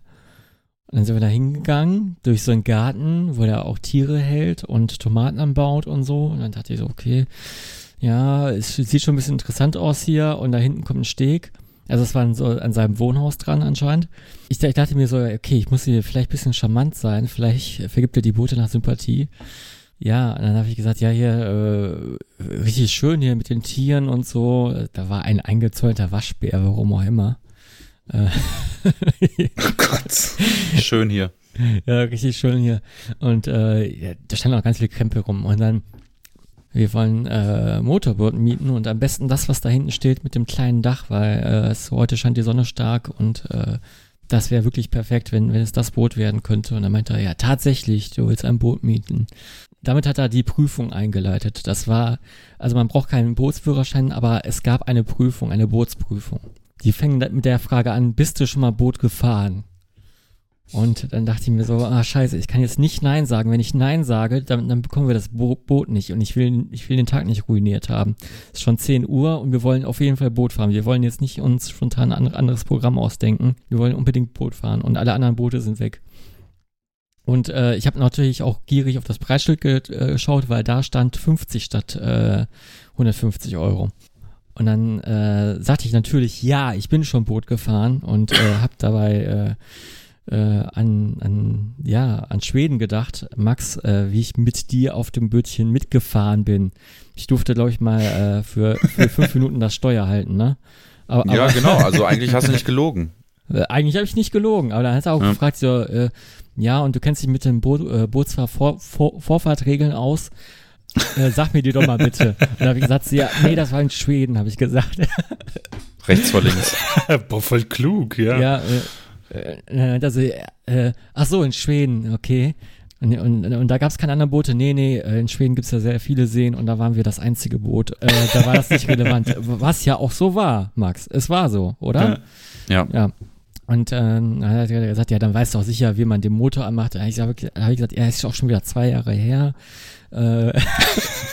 Speaker 3: Und dann sind wir da hingegangen, durch so einen Garten, wo er auch Tiere hält und Tomaten anbaut und so. Und dann dachte ich so, okay, ja, es sieht schon ein bisschen interessant aus hier und da hinten kommt ein Steg. Also es war so an seinem Wohnhaus dran anscheinend. Ich, ich, dachte mir so, okay, ich muss hier vielleicht ein bisschen charmant sein, vielleicht vergibt er die Boote nach Sympathie. ja, und dann habe ich gesagt, ja, hier, äh, richtig schön hier mit den Tieren und so. Da war ein eingezäunter Waschbär, warum auch immer. Äh, [laughs]
Speaker 2: oh Gott. Schön hier.
Speaker 3: Ja, richtig schön hier. Und äh, da standen auch ganz viele Krempel rum. Und dann, wir wollen äh, Motorboot mieten und am besten das, was da hinten steht mit dem kleinen Dach, weil äh, es, heute scheint die Sonne stark und äh, das wäre wirklich perfekt, wenn, wenn es das Boot werden könnte. Und dann meinte er, ja, tatsächlich, du willst ein Boot mieten. Damit hat er die Prüfung eingeleitet. Das war, also man braucht keinen Bootsführerschein, aber es gab eine Prüfung, eine Bootsprüfung. Die fängen mit der Frage an, bist du schon mal Boot gefahren? Und dann dachte ich mir so, ah scheiße, ich kann jetzt nicht Nein sagen. Wenn ich Nein sage, dann, dann bekommen wir das Bo Boot nicht. Und ich will, ich will den Tag nicht ruiniert haben. Es ist schon 10 Uhr und wir wollen auf jeden Fall Boot fahren. Wir wollen jetzt nicht uns spontan ein anderes Programm ausdenken. Wir wollen unbedingt Boot fahren und alle anderen Boote sind weg. Und äh, ich habe natürlich auch gierig auf das Preisschild ge äh, geschaut, weil da stand 50 statt äh, 150 Euro. Und dann äh, sagte ich natürlich, ja, ich bin schon Boot gefahren und äh, habe dabei äh, äh, an, an, ja, an Schweden gedacht, Max, äh, wie ich mit dir auf dem Bötchen mitgefahren bin. Ich durfte, glaube ich, mal äh, für, für [laughs] fünf Minuten das Steuer halten, ne?
Speaker 2: Aber, ja, aber, genau, also [laughs] eigentlich hast du nicht gelogen.
Speaker 3: Äh, eigentlich habe ich nicht gelogen, aber dann hat er auch ja. gefragt, so, äh, ja, und du kennst dich mit den Bo äh, Bootsfahrvorfahrtregeln aus. Äh, sag mir die doch mal bitte. Und dann habe ich gesagt, ja, nee, das war in Schweden, habe ich gesagt.
Speaker 2: Rechts vor links. [laughs]
Speaker 1: Boah, voll klug, ja.
Speaker 3: Ja, äh, äh, also, äh, ach so, in Schweden, okay. Und, und, und da gab es keine anderen Boote. Nee, nee, äh, in Schweden gibt es ja sehr viele Seen und da waren wir das einzige Boot. Äh, da war das nicht [laughs] relevant. Was ja auch so war, Max. Es war so, oder?
Speaker 2: Ja.
Speaker 3: Ja. Und ähm, dann hat er gesagt, ja, dann weißt du auch sicher, wie man den Motor anmacht. Da habe ich, hab ich gesagt, ja, ist auch schon wieder zwei Jahre her. Äh, [laughs]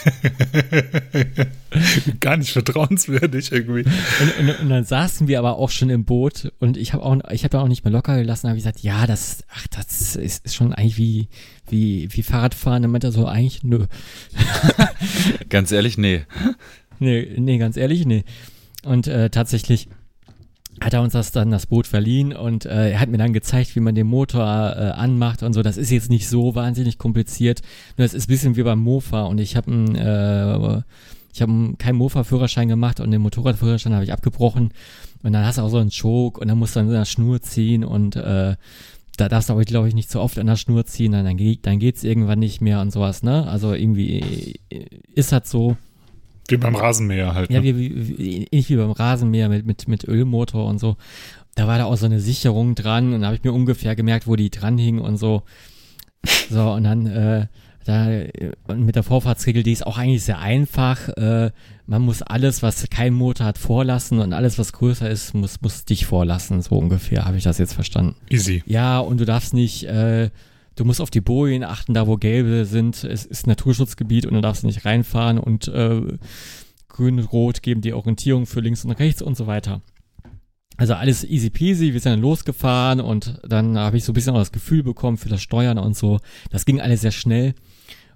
Speaker 3: [laughs]
Speaker 1: Gar nicht vertrauenswürdig irgendwie.
Speaker 3: Und, und, und, dann saßen wir aber auch schon im Boot und ich habe auch, ich habe auch nicht mehr locker gelassen, habe ich gesagt, ja, das, ach, das ist, ist schon eigentlich wie, wie, wie Fahrradfahren. Dann meinte er so, eigentlich, nö.
Speaker 2: ganz ehrlich, nee.
Speaker 3: Nee, nee, ganz ehrlich, nee. Und äh, tatsächlich hat er uns das dann das Boot verliehen und äh, er hat mir dann gezeigt, wie man den Motor äh, anmacht und so. Das ist jetzt nicht so wahnsinnig kompliziert. Nur es ist ein bisschen wie beim Mofa und ich habe äh, ich keinen Mofa-Führerschein gemacht und den Motorradführerschein habe ich abgebrochen. Und dann hast du auch so einen Choke und dann musst du an der Schnur ziehen und äh, da darfst du aber, glaube ich, nicht so oft an der Schnur ziehen, dann, dann, geht, dann irgendwann nicht mehr und sowas, ne? Also irgendwie äh, ist das so.
Speaker 1: Wie beim Rasenmäher halt.
Speaker 3: Ja, ne? wie, wie, ähnlich wie beim Rasenmäher mit, mit, mit Ölmotor und so. Da war da auch so eine Sicherung dran und da habe ich mir ungefähr gemerkt, wo die dran hing und so. So, und dann, äh, da, und mit der Vorfahrtsregel, die ist auch eigentlich sehr einfach. Äh, man muss alles, was kein Motor hat, vorlassen und alles, was größer ist, muss, muss dich vorlassen. So ungefähr habe ich das jetzt verstanden.
Speaker 1: Easy.
Speaker 3: Ja, und du darfst nicht, äh, du musst auf die Bojen achten, da wo gelbe sind. Es ist Naturschutzgebiet und du darfst nicht reinfahren und äh, grün und rot geben die Orientierung für links und rechts und so weiter. Also alles easy peasy, wir sind dann losgefahren und dann habe ich so ein bisschen auch das Gefühl bekommen für das Steuern und so. Das ging alles sehr schnell.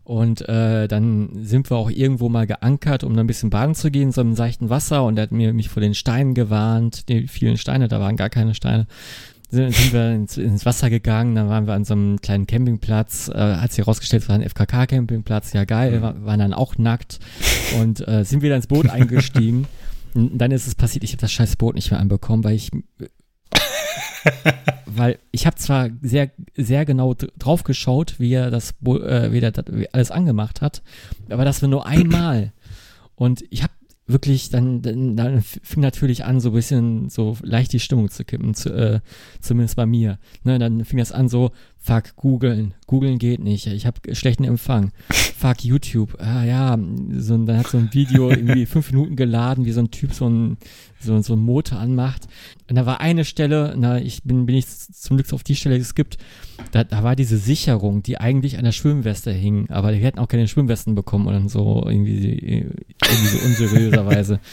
Speaker 3: Und äh, dann sind wir auch irgendwo mal geankert, um dann ein bisschen baden zu gehen, so im seichten Wasser. Und er hat mir mich vor den Steinen gewarnt, die vielen Steine, da waren gar keine Steine sind, sind wir ins, ins, Wasser gegangen, dann waren wir an so einem kleinen Campingplatz, äh, hat sich herausgestellt, es war ein FKK-Campingplatz, ja geil, war, waren dann auch nackt und äh, sind wieder ins Boot eingestiegen. [laughs] Und dann ist es passiert, ich habe das scheiß Boot nicht mehr anbekommen, weil ich weil ich habe zwar sehr sehr genau drauf geschaut, wie er das äh, wie er das wie alles angemacht hat, aber das war nur einmal und ich habe wirklich, dann, dann, dann fing natürlich an, so ein bisschen so leicht die Stimmung zu kippen, zu, äh, zumindest bei mir. Ne, dann fing das an so, fuck, googeln, googeln geht nicht, ich habe schlechten Empfang. Fuck, YouTube, ah ja, so, dann hat so ein Video [laughs] irgendwie fünf Minuten geladen, wie so ein Typ so ein, so, so ein Motor anmacht. Und da war eine Stelle, na, ich bin, bin ich zum Glück auf die Stelle geskippt, da, da war diese Sicherung, die eigentlich an der Schwimmweste hing, aber die hätten auch keine Schwimmwesten bekommen und so irgendwie, irgendwie so unseriöserweise. [laughs]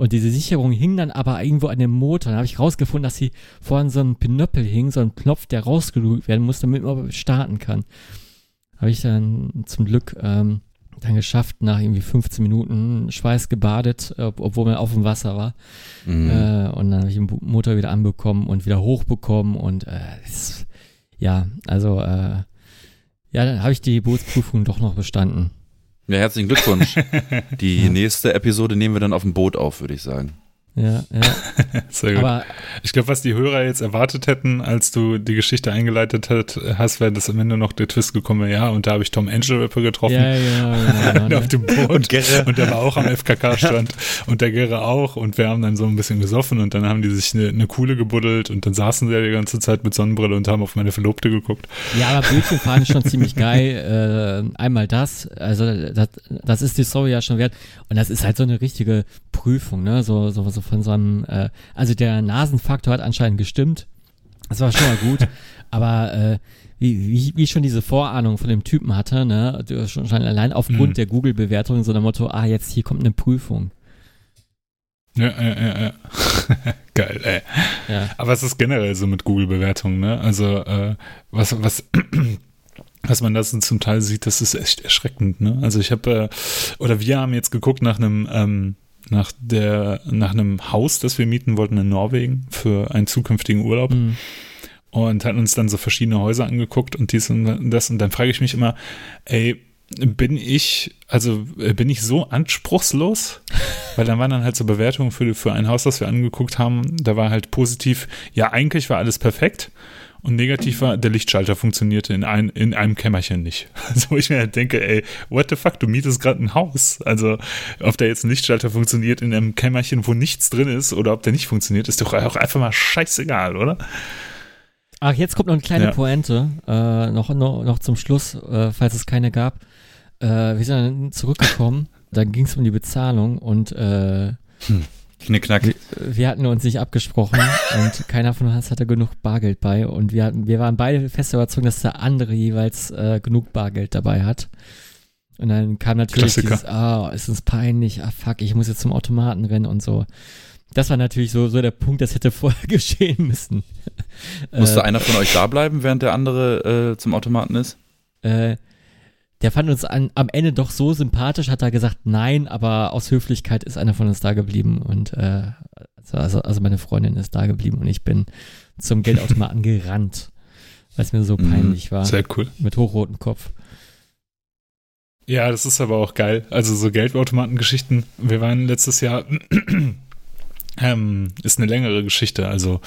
Speaker 3: Und diese Sicherung hing dann aber irgendwo an dem Motor. Da habe ich rausgefunden, dass sie vorhin so ein Pinöppel hing, so ein Knopf, der rausgelegt werden muss, damit man starten kann. Habe ich dann zum Glück ähm, dann geschafft, nach irgendwie 15 Minuten Schweiß gebadet, ob, obwohl man auf dem Wasser war. Mhm. Äh, und dann habe ich den Motor wieder anbekommen und wieder hochbekommen und äh, das, ja, also äh, Ja, dann habe ich die Bootsprüfung doch noch bestanden.
Speaker 2: Ja, herzlichen Glückwunsch. [laughs] Die nächste Episode nehmen wir dann auf dem Boot auf, würde ich sagen.
Speaker 3: Ja, ja. [laughs]
Speaker 1: Sehr gut.
Speaker 3: Aber
Speaker 1: ich glaube, was die Hörer jetzt erwartet hätten, als du die Geschichte eingeleitet hat, hast, wäre, dass am Ende noch der Twist gekommen wäre, ja, und da habe ich Tom Angelripper getroffen.
Speaker 3: ja, ja, genau, [laughs]
Speaker 1: auf dem Boot.
Speaker 2: Und Gerre.
Speaker 1: Und der war auch am FKK-Strand. und der Gerre auch. Und wir haben dann so ein bisschen gesoffen und dann haben die sich eine, eine Kuhle gebuddelt und dann saßen sie ja die ganze Zeit mit Sonnenbrille und haben auf meine Verlobte geguckt.
Speaker 3: Ja, aber Bötchen fahren ist schon ziemlich geil. Äh, einmal das, also das, das ist die Story ja schon wert. Und das ist halt so eine richtige Prüfung, ne? So, so, so von so einem, äh, also der Nasenfaktor hat anscheinend gestimmt. Das war schon mal gut. [laughs] aber äh, wie, wie, wie ich schon diese Vorahnung von dem Typen hatte, ne? Du- Schon, schon allein aufgrund
Speaker 1: Mhm.
Speaker 3: der Google-Bewertung, so der Motto, ah, jetzt hier kommt eine Prüfung.
Speaker 1: Ja, ja, ja, ja. [laughs] Geil, ey.
Speaker 3: Ja.
Speaker 1: Aber es ist generell so mit Google-Bewertungen, ne? Also, äh, was, was, [clears throat] was man da zum Teil sieht, das ist echt erschreckend, ne? Also ich habe, äh, oder wir haben jetzt geguckt nach einem, ähm, nach der, nach einem Haus, das wir mieten wollten in Norwegen für einen zukünftigen Urlaub.
Speaker 3: Mhm.
Speaker 1: und hatten uns dann so verschiedene Häuser angeguckt und dies und das und dann frage ich mich immer, ey, bin ich, also bin ich so anspruchslos? [laughs] Weil dann waren dann halt so Bewertungen für, für ein Haus, das wir angeguckt haben, da war halt positiv, ja, eigentlich war alles perfekt und negativ war, der Lichtschalter funktionierte in, ein, in einem Kämmerchen nicht. [laughs] Also wo ich mir halt denke, ey, what the fuck, du mietest gerade ein Haus. Also ob da jetzt ein Lichtschalter funktioniert in einem Kämmerchen, wo nichts drin ist oder ob der nicht funktioniert, ist doch auch einfach mal scheißegal, oder?
Speaker 3: Ach, jetzt kommt noch eine kleine
Speaker 1: Ja.
Speaker 3: Pointe, äh, noch, noch, noch zum Schluss, äh, falls es keine gab. Äh, wir sind dann zurückgekommen, dann ging es um die Bezahlung und äh,
Speaker 2: Knickknack.
Speaker 3: wir, wir hatten uns nicht abgesprochen [laughs] und keiner von uns hatte genug Bargeld bei und wir hatten, wir waren beide fest überzeugt, dass der andere jeweils äh, genug Bargeld dabei hat. Und dann kam natürlich
Speaker 1: Klassiker.
Speaker 3: dieses, ah, ist uns peinlich, ah fuck, ich muss jetzt zum Automaten rennen und so. Das war natürlich so, so der Punkt, das hätte [laughs] vorher geschehen müssen.
Speaker 2: Musste
Speaker 3: Äh,
Speaker 2: einer von euch da bleiben, während der andere äh, zum Automaten ist?
Speaker 3: äh, der fand uns an, am Ende doch so sympathisch, hat er gesagt, nein, aber aus Höflichkeit ist einer von uns da geblieben und äh, also- also, also meine Freundin ist da geblieben und ich bin zum Geldautomaten [laughs] gerannt, weil es mir so
Speaker 2: Mhm.
Speaker 3: peinlich war,
Speaker 1: Sehr cool.
Speaker 3: mit hochrotem Kopf.
Speaker 1: Ja, das ist aber auch geil. Also so Geldautomatengeschichten. Wir waren letztes Jahr, [clears throat] ähm, ist eine längere Geschichte, also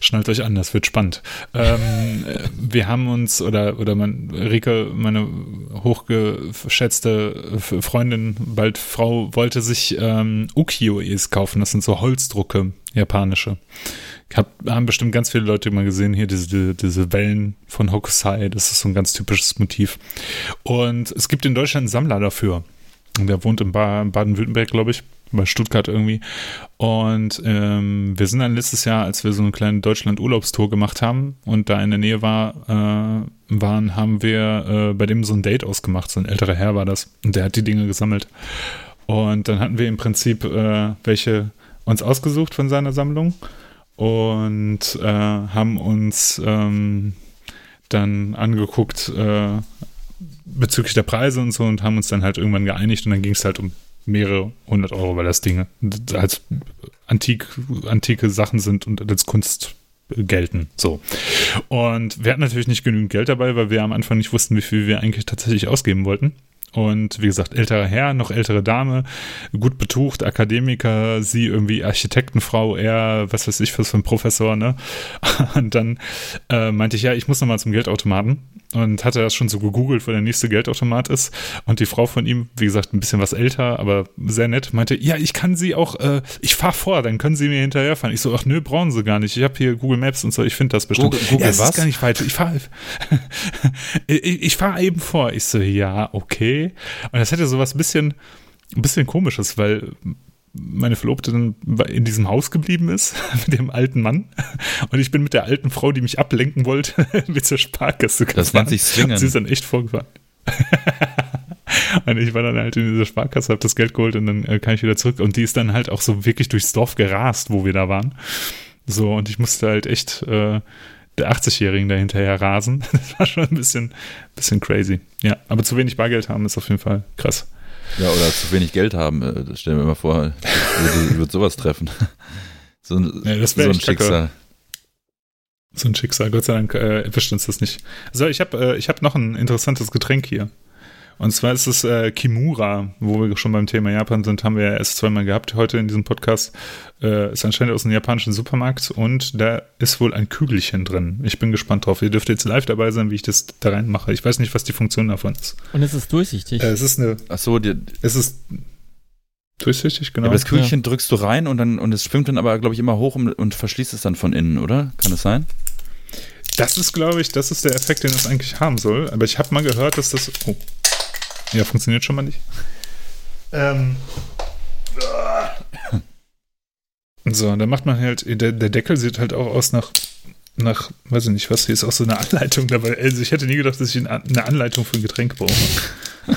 Speaker 1: schnallt euch an, das wird spannend. Ähm, äh, wir haben uns, oder, oder mein, Rike, meine hochgeschätzte Freundin, bald Frau, wollte sich ähm, Ukiyo-E's kaufen. Das sind so Holzdrucke, japanische. Hab, haben bestimmt ganz viele Leute mal gesehen hier, diese, diese Wellen von Hokusai. Das ist so ein ganz typisches Motiv. Und es gibt in Deutschland einen Sammler dafür. Der wohnt in ba Baden-Württemberg, glaube ich, bei Stuttgart irgendwie. Und ähm, wir sind dann letztes Jahr, als wir so eine kleine Deutschland-Urlaubstour gemacht haben und da in der Nähe war, äh, waren, haben wir äh, bei dem so ein Date ausgemacht. So ein älterer Herr war das. Und der hat die Dinge gesammelt. Und dann hatten wir im Prinzip äh, welche uns ausgesucht von seiner Sammlung und äh, haben uns ähm, dann angeguckt äh, bezüglich der Preise und so und haben uns dann halt irgendwann geeinigt und dann ging es halt um mehrere hundert Euro, weil das Dinge als antik, antike Sachen sind und als Kunst gelten. So. Und wir hatten natürlich nicht genügend Geld dabei, weil wir am Anfang nicht wussten, wie viel wir eigentlich tatsächlich ausgeben wollten. Und wie gesagt, älterer Herr, noch ältere Dame, gut betucht, Akademiker, sie irgendwie Architektenfrau, er, was weiß ich, was für ein Professor, ne? [laughs] Und dann äh, meinte ich, ja, ich muss nochmal zum Geldautomaten und hatte das schon so gegoogelt, wo der nächste Geldautomat ist. Und die Frau von ihm, wie gesagt, ein bisschen was älter, aber sehr nett, meinte, ja, ich kann sie auch, äh, ich fahre vor, dann können sie mir hinterherfahren. Ich so, ach nö, brauchen sie gar nicht. Ich habe hier Google Maps und so, ich finde das bestimmt.
Speaker 2: Google- Google
Speaker 1: ja,
Speaker 2: was?
Speaker 1: ist gar nicht weit. Ich fahre [laughs] ich, ich fahr eben vor. Ich so, ja, okay. Und das hätte sowas ein bisschen, ein bisschen komisches, weil meine Verlobte dann in diesem Haus geblieben ist [laughs] mit dem alten Mann und ich bin mit der alten Frau, die mich ablenken wollte, [laughs] mit zur Sparkasse gefahren.
Speaker 2: Das nennt sich Swingen.
Speaker 1: Sie ist dann echt vorgefahren. [laughs] und ich war dann halt in dieser Sparkasse, habe das Geld geholt und dann äh, kam ich wieder zurück und die ist dann halt auch so wirklich durchs Dorf gerast, wo wir da waren. So und ich musste halt echt äh, der 80-Jährigen da hinterher rasen. Das war schon ein bisschen, bisschen crazy. Ja, aber zu wenig Bargeld haben ist auf jeden Fall krass.
Speaker 2: Ja, oder zu wenig Geld haben. äh, Das stellen wir mal vor, würde, würde sowas treffen. [laughs] So ein,
Speaker 1: Ja,
Speaker 2: so ein. Schicksal.
Speaker 1: So ein Schicksal, Gott sei Dank äh, erwischt uns das nicht. So, ich habe äh, ich hab noch ein interessantes Getränk hier. Und zwar ist es äh, Kimura, wo wir schon beim Thema Japan sind, haben wir ja erst zweimal gehabt heute in diesem Podcast. Äh, ist anscheinend aus einem japanischen Supermarkt und da ist wohl ein Kügelchen drin. Ich bin gespannt drauf. Ihr dürft jetzt live dabei sein, wie ich das da reinmache. Ich weiß nicht, was die Funktion davon ist.
Speaker 3: Und es ist durchsichtig.
Speaker 1: Äh, es ist eine.
Speaker 2: Ach so, die,
Speaker 1: Es ist durchsichtig, genau.
Speaker 2: aber das Kügelchen drückst du rein und dann und es schwimmt dann aber, glaube ich, immer hoch und, und verschließt es dann von innen, oder? Kann das sein?
Speaker 1: Das ist, glaube ich, das ist der Effekt, den es eigentlich haben soll. Aber ich habe mal gehört, dass das. Oh. Ja, funktioniert schon mal nicht. Ähm. So, da macht man halt, der, der Deckel sieht halt auch aus nach, nach, weiß ich nicht was, hier ist auch so eine Anleitung dabei. Also ich hätte nie gedacht, dass ich eine Anleitung für ein Getränk brauche. [laughs]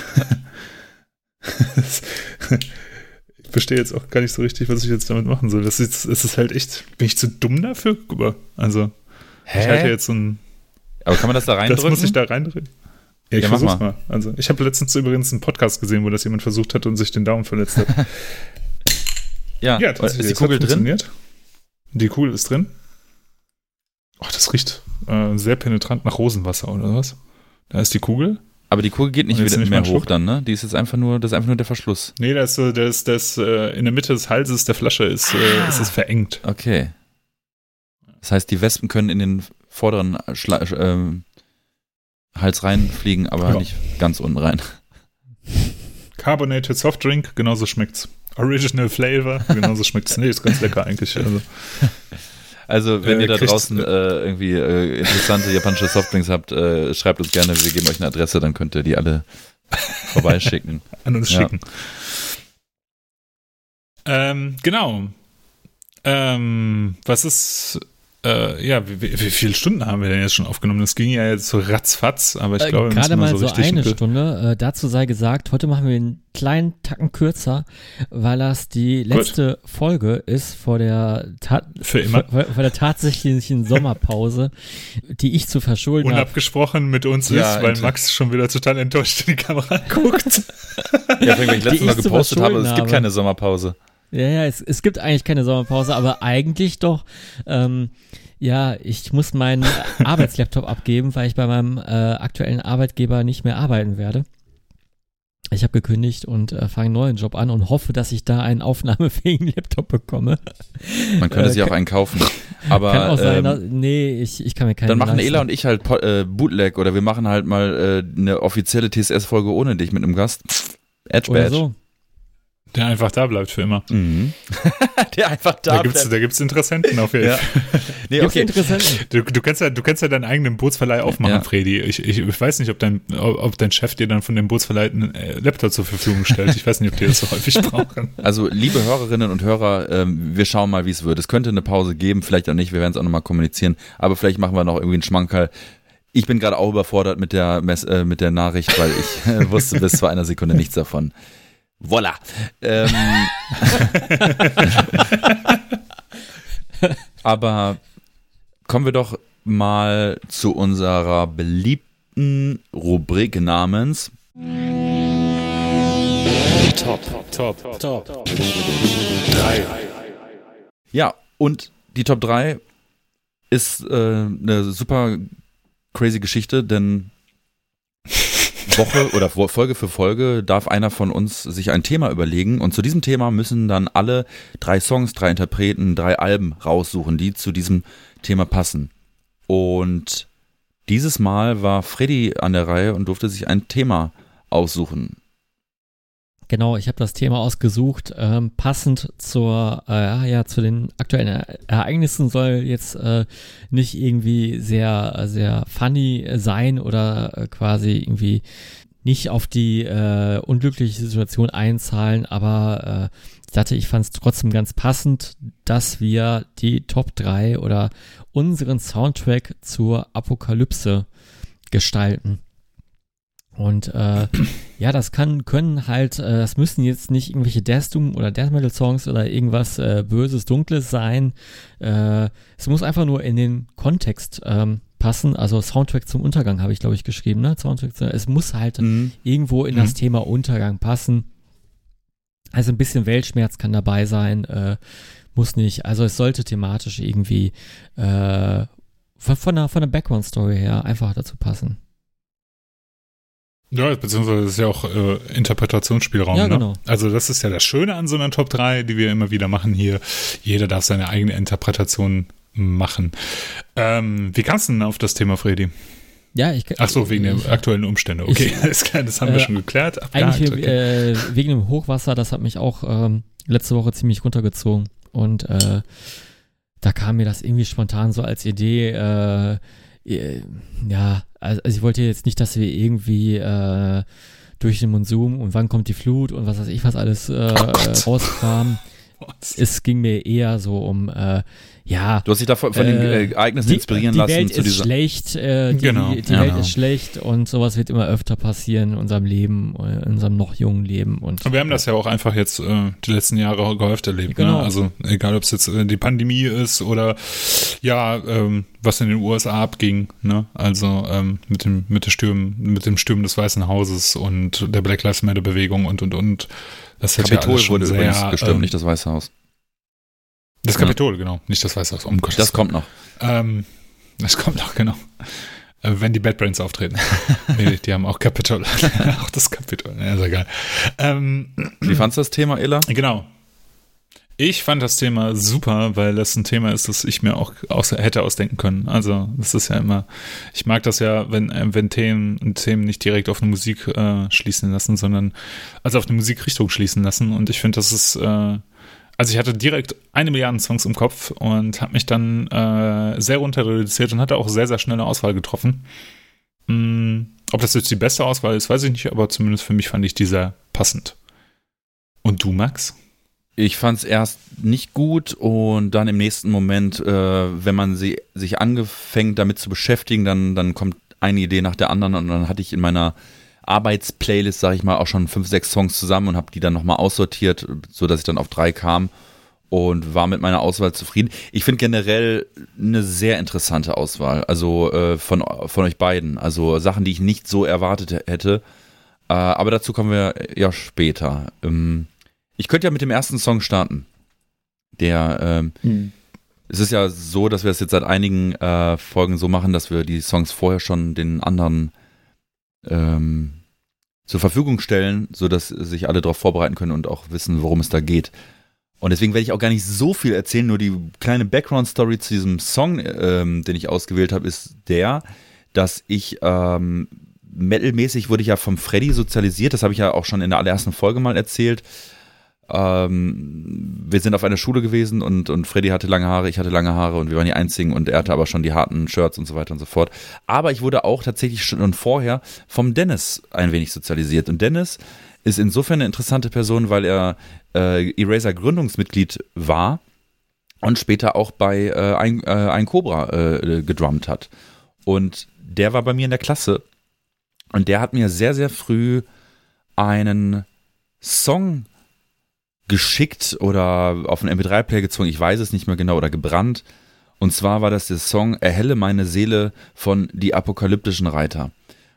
Speaker 1: ich verstehe jetzt auch gar nicht so richtig, was ich jetzt damit machen soll. Das ist, das ist halt echt, bin ich zu dumm dafür? Guck mal, Also, ich halte jetzt so ein,
Speaker 2: Aber kann man das da reindrücken?
Speaker 1: das muss ich da reindrücken. Ja, ich
Speaker 2: Ja,
Speaker 1: versuch's
Speaker 2: mal.
Speaker 1: mal. Also, ich habe letztens übrigens einen Podcast gesehen, wo das jemand versucht hat und sich den Daumen verletzt hat. [laughs]
Speaker 2: ja,
Speaker 1: ja,
Speaker 2: ist die Kugel drin?
Speaker 1: Die Kugel ist drin. Ach, das riecht äh, sehr penetrant nach Rosenwasser oder was? Da ist die Kugel.
Speaker 2: Aber die Kugel geht nicht wieder mehr hoch dann, ne? Die ist jetzt einfach nur, das ist einfach nur der Verschluss.
Speaker 1: Nee, da ist so, das, das äh, in der Mitte des Halses der Flasche ist, äh,
Speaker 2: Ah.
Speaker 1: ist es verengt.
Speaker 2: Okay. Das heißt, die Wespen können in den vorderen Schla ähm, Hals reinfliegen, aber
Speaker 1: Ja.
Speaker 2: nicht ganz unten rein.
Speaker 1: Carbonated Soft Drink, genauso schmeckt's. Original Flavor, genauso schmeckt's. Nee, ist ganz lecker eigentlich. Also,
Speaker 2: Also, wenn
Speaker 1: Äh,
Speaker 2: ihr da draußen äh, irgendwie äh, interessante japanische Softdrinks habt, äh, schreibt uns gerne, wir geben euch eine Adresse, dann könnt ihr die alle vorbeischicken. [laughs]
Speaker 1: an uns
Speaker 2: Ja.
Speaker 1: schicken. Ähm, genau. Ähm, was ist, äh, ja, wie, wie, wie viele Stunden haben wir denn jetzt schon aufgenommen? Das ging ja jetzt so ratzfatz, aber ich
Speaker 3: Äh,
Speaker 1: glaube, wir
Speaker 3: Gerade
Speaker 1: müssen
Speaker 3: mal
Speaker 1: so
Speaker 3: so
Speaker 1: richtig.
Speaker 3: eine Stunde. Äh, dazu sei gesagt, heute machen wir einen kleinen Tacken kürzer, weil das die letzte Folge ist vor der, Ta
Speaker 1: Für immer.
Speaker 3: Vor, vor der tatsächlichen [laughs] Sommerpause, die ich zu verschulden habe.
Speaker 1: Unabgesprochen mit uns
Speaker 2: Ja,
Speaker 1: ist, weil Max schon wieder total enttäuscht in die Kamera [laughs] guckt.
Speaker 2: Ja, wenn ich letztes
Speaker 3: Die
Speaker 2: Mal
Speaker 3: ich zu
Speaker 2: gepostet habe, es gibt keine Sommerpause.
Speaker 3: Ja, ja, es, es gibt eigentlich keine Sommerpause, aber eigentlich doch. Ähm, ja, ich muss meinen [laughs] Arbeitslaptop abgeben, weil ich bei meinem äh, aktuellen Arbeitgeber nicht mehr arbeiten werde. Ich habe gekündigt und äh, fange einen neuen Job an und hoffe, dass ich da einen aufnahmefähigen [laughs] Laptop bekomme.
Speaker 2: Man könnte
Speaker 3: Äh,
Speaker 2: sich auch einen kaufen. Aber
Speaker 3: Kann auch sein,
Speaker 2: ähm,
Speaker 3: dass, nee, ich, ich kann mir keinen
Speaker 2: dann machen
Speaker 3: leisten.
Speaker 2: Ela und ich halt äh, Bootleg oder wir machen halt mal äh, eine offizielle TSS-Folge ohne dich mit einem Gast. Edge
Speaker 3: Oder
Speaker 2: Badge.
Speaker 3: so.
Speaker 1: Der einfach da bleibt für immer.
Speaker 2: Mhm. [laughs] Der einfach
Speaker 1: Da,
Speaker 2: da,
Speaker 1: gibt's,
Speaker 2: bleibt.
Speaker 1: da gibt's Interessenten auf jeden
Speaker 2: Ja.
Speaker 1: Fall. [laughs]
Speaker 2: Nee,
Speaker 3: Gibt's
Speaker 2: okay.
Speaker 3: Interessenten?
Speaker 1: Du, du, kannst ja, du kannst ja deinen eigenen Bootsverleih aufmachen,
Speaker 2: Ja.
Speaker 1: Fredi. Ich, ich, ich weiß nicht, ob dein, ob dein Chef dir dann von dem Bootsverleih einen äh, Laptop zur Verfügung stellt. Ich weiß nicht, ob die das so häufig [laughs] brauchen.
Speaker 2: Also, liebe Hörerinnen und Hörer, ähm, wir schauen mal, wie es wird. Es könnte eine Pause geben, vielleicht auch nicht. Wir werden es auch nochmal kommunizieren. Aber vielleicht machen wir noch irgendwie einen Schmankerl. Ich bin gerade auch überfordert mit der, Mess äh, mit der Nachricht, weil ich äh, wusste bis vor einer Sekunde nichts davon. Voila. Ähm, [laughs] aber kommen wir doch mal zu unserer beliebten Rubrik namens
Speaker 1: Top, top, top.
Speaker 2: Ja, und die Top 3 ist äh, eine super crazy Geschichte, denn Woche oder Folge für Folge darf einer von uns sich ein Thema überlegen und zu diesem Thema müssen dann alle drei Songs, drei Interpreten, drei Alben raussuchen, die zu diesem Thema passen. Und dieses Mal war Freddy an der Reihe und durfte sich ein Thema aussuchen.
Speaker 3: Genau, ich habe das Thema ausgesucht. Ähm, passend zur, äh, ja, zu den aktuellen Ereignissen soll jetzt äh, nicht irgendwie sehr, sehr funny sein oder äh, quasi irgendwie nicht auf die äh, unglückliche Situation einzahlen, aber äh, ich dachte, ich fand es trotzdem ganz passend, dass wir die Top 3 oder unseren Soundtrack zur Apokalypse gestalten. Und äh, ja, das kann, können halt, äh, das müssen jetzt nicht irgendwelche Death Doom oder Death Metal Songs oder irgendwas äh, Böses, Dunkles sein. Äh, es muss einfach nur in den Kontext ähm, passen. Also Soundtrack zum Untergang habe ich, glaube ich, geschrieben, ne? Soundtrack zu, es muss halt irgendwo in das
Speaker 1: Mhm.
Speaker 3: Thema Untergang passen. Also ein bisschen Weltschmerz kann dabei sein, äh, muss nicht. Also es sollte thematisch irgendwie äh, von der, von der Background-Story her einfach dazu passen.
Speaker 1: Ja, beziehungsweise ist ja auch äh, Interpretationsspielraum.
Speaker 3: Ja,
Speaker 1: ne?
Speaker 3: genau.
Speaker 1: Also das ist ja das Schöne an so einer Top 3, die wir immer wieder machen hier. Jeder darf seine eigene Interpretation machen. Ähm, wie kamst du denn auf das Thema, Freddy?
Speaker 3: Ja, ich
Speaker 1: Ach so, wegen
Speaker 3: ich,
Speaker 1: der aktuellen Umstände. Okay,
Speaker 3: ich- [laughs]
Speaker 1: alles klar, das haben wir
Speaker 3: äh,
Speaker 1: schon geklärt.
Speaker 3: Eigentlich
Speaker 1: abgehakt, okay.
Speaker 3: äh, wegen dem Hochwasser, das hat mich auch ähm, letzte Woche ziemlich runtergezogen. Und äh, da kam mir das irgendwie spontan so als Idee, äh, äh, ja, also ich wollte jetzt nicht, dass wir irgendwie äh, durch den Monsum und wann kommt die Flut und was weiß ich was alles äh,
Speaker 1: Oh
Speaker 3: rauskramen. [laughs] Es ging mir eher so um, äh, ja,
Speaker 2: Du hast dich da von, von den
Speaker 3: Äh,
Speaker 2: äh, Ereignissen
Speaker 3: die,
Speaker 2: inspirieren
Speaker 3: die
Speaker 2: lassen
Speaker 3: Welt
Speaker 2: zu
Speaker 3: ist
Speaker 2: dieser.
Speaker 3: schlecht, äh, die,
Speaker 1: Genau,
Speaker 3: die, die
Speaker 1: ja.
Speaker 3: Welt
Speaker 2: Genau.
Speaker 3: ist schlecht und sowas wird immer öfter passieren in unserem Leben, äh, in unserem noch jungen Leben. Und
Speaker 1: Wir haben das ja auch einfach jetzt äh, die letzten Jahre gehäuft erlebt.
Speaker 3: Genau.
Speaker 1: Ne? Also egal, ob es jetzt äh, die Pandemie ist oder ja, ähm, was in den USA abging. Ne? Also ähm, mit dem mit dem Sturm, mit dem Sturm des Weißen Hauses und der Black Lives Matter Bewegung und und und. Das ja
Speaker 2: Kapitol
Speaker 1: schon
Speaker 2: wurde
Speaker 1: sehr,
Speaker 2: übrigens gestürmt,
Speaker 1: ähm,
Speaker 2: nicht das Weiße Haus.
Speaker 1: Das Kapitol, genau, nicht das Weiße Haus. Um Gottes
Speaker 2: Das kommt noch.
Speaker 1: Ähm, das kommt noch, genau. Äh, wenn die Bad Brains auftreten. [laughs] nee, die haben auch Capitol. [laughs] auch das Capitol. Ja, ist ja geil. Ähm,
Speaker 2: Wie fandst du das Thema, Ella?
Speaker 1: genau. Ich fand das Thema super, weil das ein Thema ist, das ich mir auch aus, hätte ausdenken können. Also, das ist ja immer, ich mag das ja, wenn, äh, wenn Themen, Themen nicht direkt auf eine Musik äh, schließen lassen, sondern also auf eine Musikrichtung schließen lassen. Und ich finde, das ist, äh, also ich hatte direkt eine Milliarde Songs im Kopf und habe mich dann äh, sehr runter reduziert und hatte auch sehr, sehr schnell eine Auswahl getroffen. Mm, ob das jetzt die beste Auswahl ist, weiß ich nicht, aber zumindest für mich fand ich die sehr passend. Und du, Max?
Speaker 2: Ich fand es erst nicht gut und dann im nächsten Moment, äh, wenn man sie, sich angefängt damit zu beschäftigen, dann, dann kommt eine Idee nach der anderen und dann hatte ich in meiner Arbeitsplaylist, sage ich mal, auch schon fünf, sechs Songs zusammen und habe die dann nochmal aussortiert, so dass ich dann auf drei kam und war mit meiner Auswahl zufrieden. Ich finde generell eine sehr interessante Auswahl, also äh, von, von euch beiden. Also Sachen, die ich nicht so erwartet hätte. Äh, aber dazu kommen wir ja später. Ähm, ich könnte ja mit dem ersten Song starten. Der, ähm, es ist ja so, dass wir es jetzt seit einigen äh, Folgen so machen, dass wir die Songs vorher schon den anderen ähm, zur Verfügung stellen, sodass sich alle darauf vorbereiten können und auch wissen, worum es da geht. Und deswegen werde ich auch gar nicht so viel erzählen, nur die kleine Background-Story zu diesem Song, ähm, den ich ausgewählt habe, ist der, dass ich ähm, metalmäßig wurde ich ja vom Freddy sozialisiert, das habe ich ja auch schon in der allerersten Folge mal erzählt. Ähm, wir sind auf einer Schule gewesen und, und Freddy hatte lange Haare, ich hatte lange Haare und wir waren die einzigen und er hatte aber schon die harten Shirts und so weiter und so fort. Aber ich wurde auch tatsächlich schon vorher vom Dennis ein wenig sozialisiert. Und Dennis ist insofern eine interessante Person, weil er äh, Eraser Gründungsmitglied war und später auch bei äh, ein, äh, ein Cobra äh, gedrummt hat. Und der war bei mir in der Klasse und der hat mir sehr, sehr früh einen Song geschickt oder auf einen MP3-Player gezwungen, ich weiß es nicht mehr genau, oder gebrannt. Und zwar war das der Song Erhelle meine Seele von Die apokalyptischen Reiter.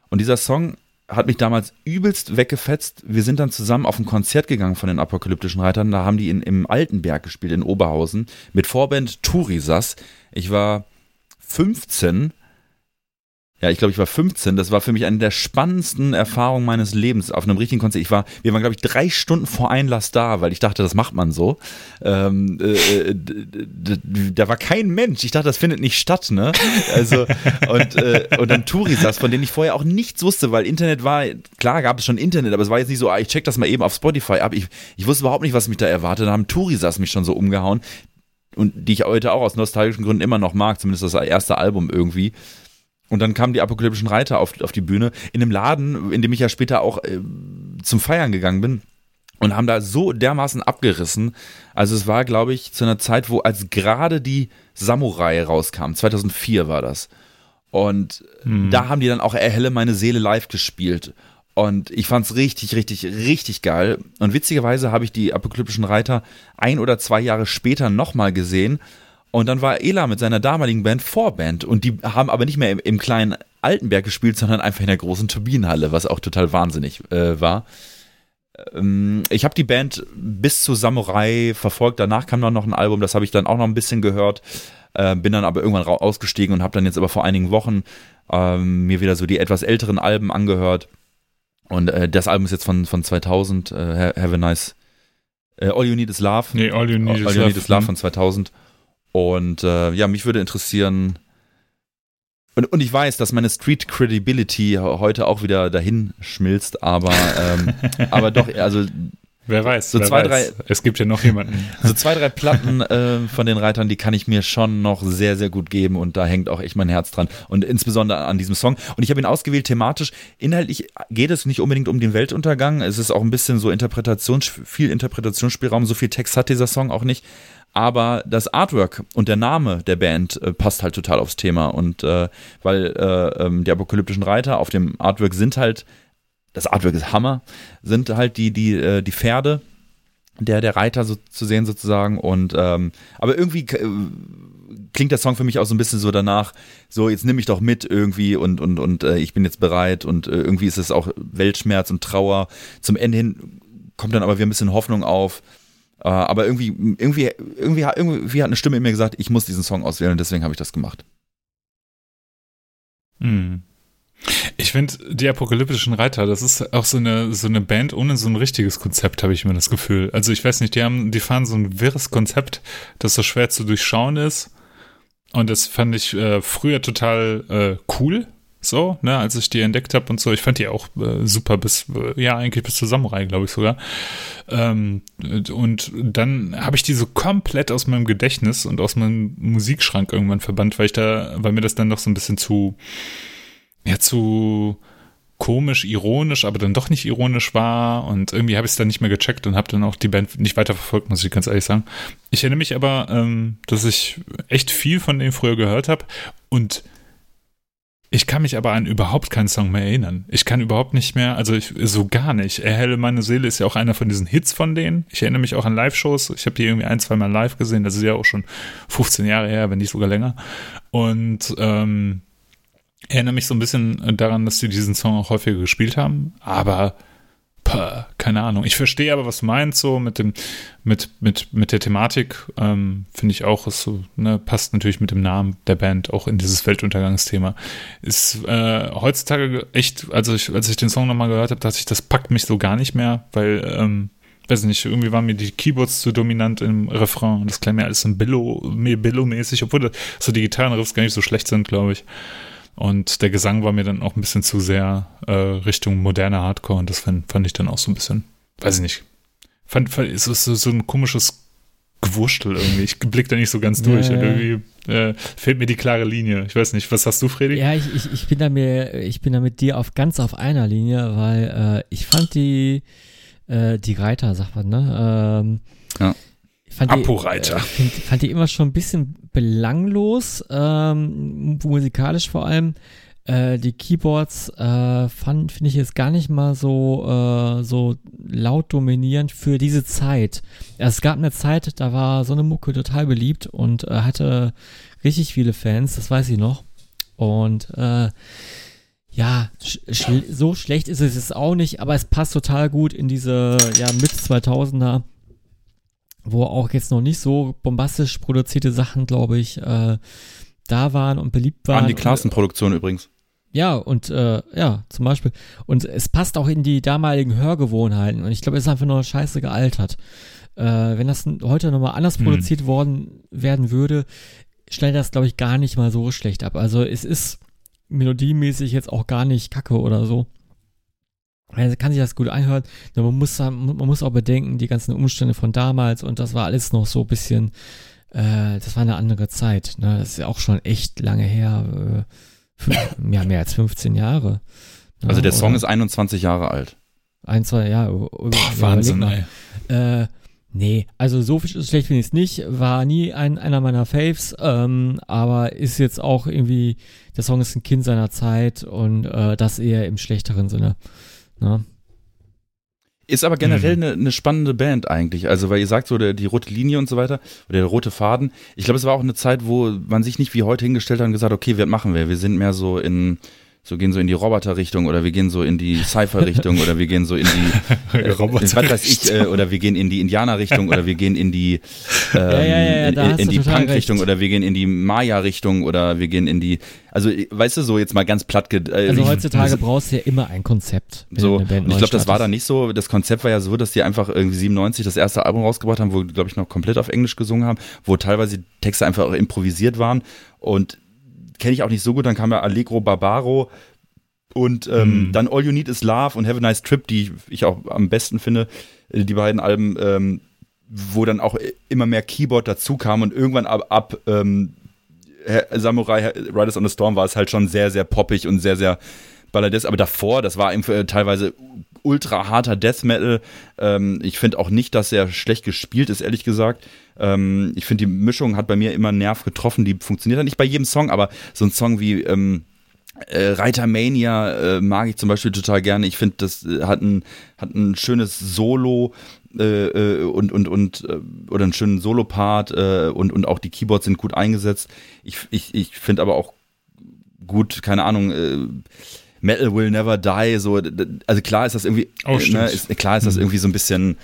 Speaker 2: Und dieser Song hat mich damals übelst weggefetzt. Wir sind dann zusammen auf ein Konzert gegangen von den apokalyptischen Reitern. Da haben die in, im Altenberg gespielt, in Oberhausen, mit Vorband Turisas. Ich war 15. Ja, ich glaube, ich war 15. Das war für mich eine der spannendsten Erfahrungen meines Lebens auf einem richtigen Konzert. Ich war, wir waren, glaube ich, drei Stunden vor Einlass da, weil ich dachte, das macht man so. Ähm, äh, d- da war kein Mensch. Ich dachte, das findet nicht statt, ne? Also, und, äh, und dann Tourisas, von denen ich vorher auch nichts wusste, weil Internet war, klar gab es schon Internet, aber es war jetzt nicht so, ah, ich check das mal eben auf Spotify ab. Ich, ich wusste überhaupt nicht, was mich da erwartet. Da haben Tourisas mich schon so umgehauen. Und die ich heute auch aus nostalgischen Gründen immer noch mag, zumindest das erste Album irgendwie. Und dann kamen die apokalyptischen Reiter auf, auf die Bühne in einem Laden, in dem ich ja später auch äh, zum Feiern gegangen bin und haben da so dermaßen abgerissen. Also es war, glaube ich, zu einer Zeit, wo als gerade die Samurai rauskam, 2004 war das. Und da haben die dann auch Erhelle meine Seele live gespielt. Und ich fand's richtig, richtig, richtig geil. Und witzigerweise habe ich die apokalyptischen Reiter ein oder zwei Jahre später nochmal gesehen. Und dann war Ela mit seiner damaligen Band Vorband. Und die haben aber nicht mehr im, im kleinen Altenberg gespielt, sondern einfach in der großen Turbinenhalle, was auch total wahnsinnig äh, war. Ähm, ich habe die Band bis zu Samurai verfolgt. Danach kam dann noch ein Album, das habe ich dann auch noch ein bisschen gehört. Äh, bin dann aber irgendwann ausgestiegen und habe dann jetzt aber vor einigen Wochen ähm, mir wieder so die etwas älteren Alben angehört. Und äh, das Album ist jetzt von, von 2000, äh, Have a Nice. Äh, All You Need Is Love.
Speaker 1: Nee, All You Need,
Speaker 2: All,
Speaker 1: is,
Speaker 2: All you
Speaker 1: love.
Speaker 2: Need Is Love von 2000. Und äh, ja, mich würde interessieren, und, und ich weiß, dass meine Street Credibility heute auch wieder dahin schmilzt, aber, ähm, [laughs] aber doch, also
Speaker 1: Wer weiß,
Speaker 2: So
Speaker 1: wer
Speaker 2: zwei,
Speaker 1: weiß. Es gibt ja noch jemanden.
Speaker 2: so zwei, drei Platten [laughs] äh, von den Reitern, die kann ich mir schon noch sehr, sehr gut geben und da hängt auch echt mein Herz dran. Und insbesondere an diesem Song. Und ich habe ihn ausgewählt thematisch. Inhaltlich geht es nicht unbedingt um den Weltuntergang. Es ist auch ein bisschen so Interpretations, viel Interpretationsspielraum. So viel Text hat dieser Song auch nicht. Aber das Artwork und der Name der Band äh, passt halt total aufs Thema. Und äh, weil äh, ähm, die apokalyptischen Reiter auf dem Artwork sind halt, das Artwork ist Hammer, sind halt die, die, äh, die Pferde der, der Reiter so zu sehen sozusagen. Und ähm, aber irgendwie äh, klingt der Song für mich auch so ein bisschen so danach, so jetzt nimm mich doch mit irgendwie und, und, und äh, ich bin jetzt bereit und irgendwie ist es auch Weltschmerz und Trauer. Zum Ende hin kommt dann aber wieder ein bisschen Hoffnung auf. Äh, aber irgendwie, irgendwie, irgendwie, irgendwie hat eine Stimme in mir gesagt, ich muss diesen Song auswählen und deswegen habe ich das gemacht.
Speaker 1: Hm. Ich finde, die apokalyptischen Reiter, das ist auch so eine, so eine Band ohne so ein richtiges Konzept, habe ich mir das Gefühl. Also ich weiß nicht, die haben, die fahren so ein wirres Konzept, das so schwer zu durchschauen ist. Und das fand ich äh, früher total äh, cool, so, ne, als ich die entdeckt habe und so. Ich fand die auch äh, super bis, äh, ja, eigentlich bis zur Samurai, glaube ich sogar. Ähm, und dann habe ich die so komplett aus meinem Gedächtnis und aus meinem Musikschrank irgendwann verbannt, weil ich da, weil mir das dann noch so ein bisschen zu, ja, zu komisch, ironisch, aber dann doch nicht ironisch war und irgendwie habe ich es dann nicht mehr gecheckt und habe dann auch die Band nicht weiter verfolgt, muss ich ganz ehrlich sagen. Ich erinnere mich aber, ähm, dass ich echt viel von denen früher gehört habe und ich kann mich aber an überhaupt keinen Song mehr erinnern. Ich kann überhaupt nicht mehr, also ich, so gar nicht. Erhelle meine Seele ist ja auch einer von diesen Hits von denen. Ich erinnere mich auch an Live-Shows. Ich habe die irgendwie ein, zwei Mal live gesehen. Das ist ja auch schon 15 Jahre her, wenn nicht sogar länger. Und ähm, erinnere mich so ein bisschen daran, dass sie diesen Song auch häufiger gespielt haben, aber pah, keine Ahnung. Ich verstehe aber, was du meinst, so mit dem, mit, mit, mit der Thematik, ähm, finde ich auch, ist so, ne, passt natürlich mit dem Namen der Band auch in dieses Weltuntergangsthema. Ist äh, heutzutage echt, also ich, als ich den Song nochmal gehört habe, dachte ich, das packt mich so gar nicht mehr, weil, ähm, weiß nicht, irgendwie waren mir die Keyboards zu dominant im Refrain und das klang mir alles so Billo, Billo-mäßig, obwohl das, so die Gitarrenriffs gar nicht so schlecht sind, glaube ich. Und der Gesang war mir dann auch ein bisschen zu sehr äh, Richtung moderner Hardcore und das fand, fand ich dann auch so ein bisschen, weiß ich nicht. Fand, fand ist so, so ein komisches Gewurstel irgendwie. Ich blick da nicht so ganz durch.
Speaker 3: Ja,
Speaker 1: und
Speaker 3: ja.
Speaker 1: irgendwie äh, fehlt mir die klare Linie. Ich weiß nicht, was hast du, Freddy?
Speaker 3: Ja, ich, ich, ich bin da mir, ich bin da mit dir auf ganz auf einer Linie, weil äh, ich fand die, äh, die Reiter, sagt man, ne? Ähm,
Speaker 2: Ja.
Speaker 3: Fand die,
Speaker 1: Apo-Reiter.
Speaker 3: äh, find, fand die immer schon ein bisschen belanglos, ähm, musikalisch vor allem. Äh, die Keyboards äh, fand finde ich jetzt gar nicht mal so äh, so laut dominierend für diese Zeit. Es gab eine Zeit, da war so eine Mucke total beliebt und äh, hatte richtig viele Fans, das weiß ich noch. Und äh, ja, sch schl so schlecht ist es jetzt auch nicht, aber es passt total gut in diese ja mit 2000er, wo auch jetzt noch nicht so bombastisch produzierte Sachen, glaube ich, äh, da waren und beliebt waren.
Speaker 2: An die Klassenproduktion übrigens.
Speaker 3: Ja, und äh, ja, zum Beispiel. Und es passt auch in die damaligen Hörgewohnheiten. Und ich glaube, es ist einfach nur scheiße gealtert. Äh, wenn das heute nochmal anders
Speaker 1: Hm.
Speaker 3: produziert worden werden würde, schneidet das, glaube ich, gar nicht mal so schlecht ab. Also es ist melodiemäßig jetzt auch gar nicht kacke oder so. Also kann sich das gut anhören. Nur man muss, man muss auch bedenken, die ganzen Umstände von damals und das war alles noch so ein bisschen, äh, das war eine andere Zeit. Ne? Das ist ja auch schon echt lange her. Äh, fünf, [coughs] ja, mehr als 15 Jahre. Ne?
Speaker 2: Also der Song
Speaker 3: Oder
Speaker 2: ist 21 Jahre alt.
Speaker 3: ein, zwei Jahre. Boah,
Speaker 1: Boah, Wahnsinn, ey.
Speaker 3: Äh, nee, also so viel- schlecht finde ich es nicht. War nie ein, einer meiner Faves, ähm, aber ist jetzt auch irgendwie, der Song ist ein Kind seiner Zeit und äh, das eher im schlechteren Sinne. Ne?
Speaker 2: Ist aber generell
Speaker 1: Mhm.
Speaker 2: eine, eine spannende Band eigentlich. Also, weil ihr sagt so, der, die rote Linie und so weiter, oder der rote Faden. Ich glaube, es war auch eine Zeit, wo man sich nicht wie heute hingestellt hat und gesagt, okay, was machen wir? Wir sind mehr so in so gehen so in die Roboter-Richtung oder wir gehen so in die Cypher-Richtung oder wir gehen so in die [laughs] äh, was weiß ich äh, oder wir gehen in die Indianer-Richtung oder wir gehen in die ähm, [laughs] ja, ja, ja, in, in die Punk-Richtung oder wir gehen in die Maya-Richtung oder wir gehen in die also weißt du so jetzt mal ganz platt
Speaker 3: äh, also heutzutage das, brauchst du ja immer ein Konzept
Speaker 2: so und ich glaube das war da nicht so das Konzept war ja so dass die einfach irgendwie 97 das erste Album rausgebracht haben wo glaube ich noch komplett auf Englisch gesungen haben wo teilweise Texte einfach auch improvisiert waren und kenne ich auch nicht so gut. Dann kam ja Allegro Barbaro und ähm, mhm. dann All You Need Is Love und Have a Nice Trip, die ich auch am besten finde. Äh, die beiden Alben, ähm, wo dann auch immer mehr Keyboard dazu kam und irgendwann ab, ab ähm, Samurai Riders on the Storm war es halt schon sehr, sehr poppig und sehr, sehr Ballades. Aber davor, das war eben äh, teilweise ultra harter Death Metal. Ähm, ich finde auch nicht, dass er schlecht gespielt ist, ehrlich gesagt. Ähm, ich finde, die Mischung hat bei mir immer einen Nerv getroffen. Die funktioniert ja nicht bei jedem Song, aber so ein Song wie ähm, äh, Reiter Mania äh, mag ich zum Beispiel total gerne. Ich finde, das äh, hat ein, hat ein schönes Solo äh, äh und, und, und äh, oder einen schönen Solo-Part und, und auch die Keyboards sind gut eingesetzt. Ich, ich, ich finde aber auch gut, keine Ahnung, Metal Will Never Die, so, also klar ist das irgendwie, oh, ne, ist, klar ist das mhm. irgendwie so ein bisschen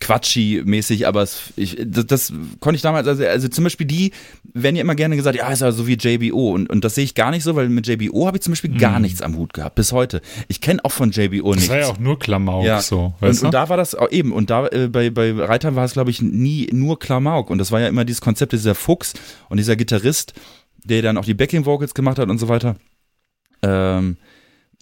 Speaker 2: quatschi-mäßig, aber es, ich, das, das, konnte ich damals, also, also zum Beispiel die werden ja immer gerne gesagt, ja, ist ja so wie JBO und, und das sehe ich gar nicht so, weil mit JBO habe ich zum Beispiel mhm. gar nichts am Hut gehabt, bis heute. Ich kenne auch von JBO nichts. Das
Speaker 1: war ja auch nur Klamauk ja. so,
Speaker 2: und? Und da war das auch eben, und da äh, bei, bei Reiter war es, glaube ich, nie nur Klamauk und das war ja immer dieses Konzept, dieser Fuchs und dieser Gitarrist, der dann auch die Backing-Vocals gemacht hat und so weiter. Ähm,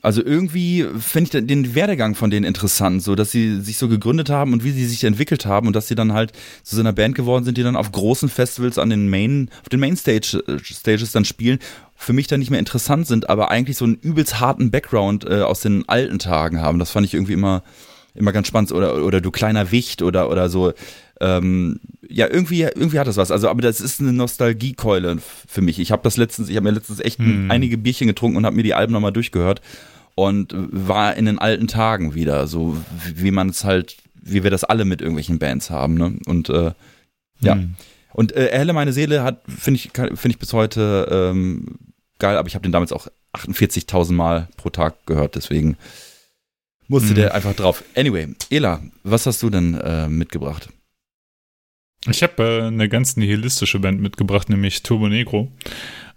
Speaker 2: also irgendwie finde ich den Werdegang von denen interessant, so dass sie sich so gegründet haben und wie sie sich entwickelt haben und dass sie dann halt zu so einer Band geworden sind, die dann auf großen Festivals an den Main, auf den Main Stage, äh, Stages dann spielen. Für mich dann nicht mehr interessant sind, aber eigentlich so einen übelst harten Background äh, aus den alten Tagen haben. Das fand ich irgendwie immer, immer ganz spannend. Oder, oder du kleiner Wicht oder, oder so. Ähm, ja, irgendwie, irgendwie hat das was. Also, aber das ist eine Nostalgiekeule für mich. Ich habe das letztens, ich habe mir letztens echt hm. einige Bierchen getrunken und habe mir die Alben nochmal durchgehört und war in den alten Tagen wieder, so wie man es halt, wie wir das alle mit irgendwelchen Bands haben, ne? Und äh, ja. Hm. Und äh, Erhelle meine Seele hat, finde ich, finde ich bis heute ähm, geil, aber ich habe den damals auch 48.000 Mal pro Tag gehört, deswegen musste hm. der einfach drauf. Anyway, Ela, was hast du denn äh, mitgebracht?
Speaker 1: Ich habe äh, eine ganz nihilistische Band mitgebracht, nämlich Turbo Negro.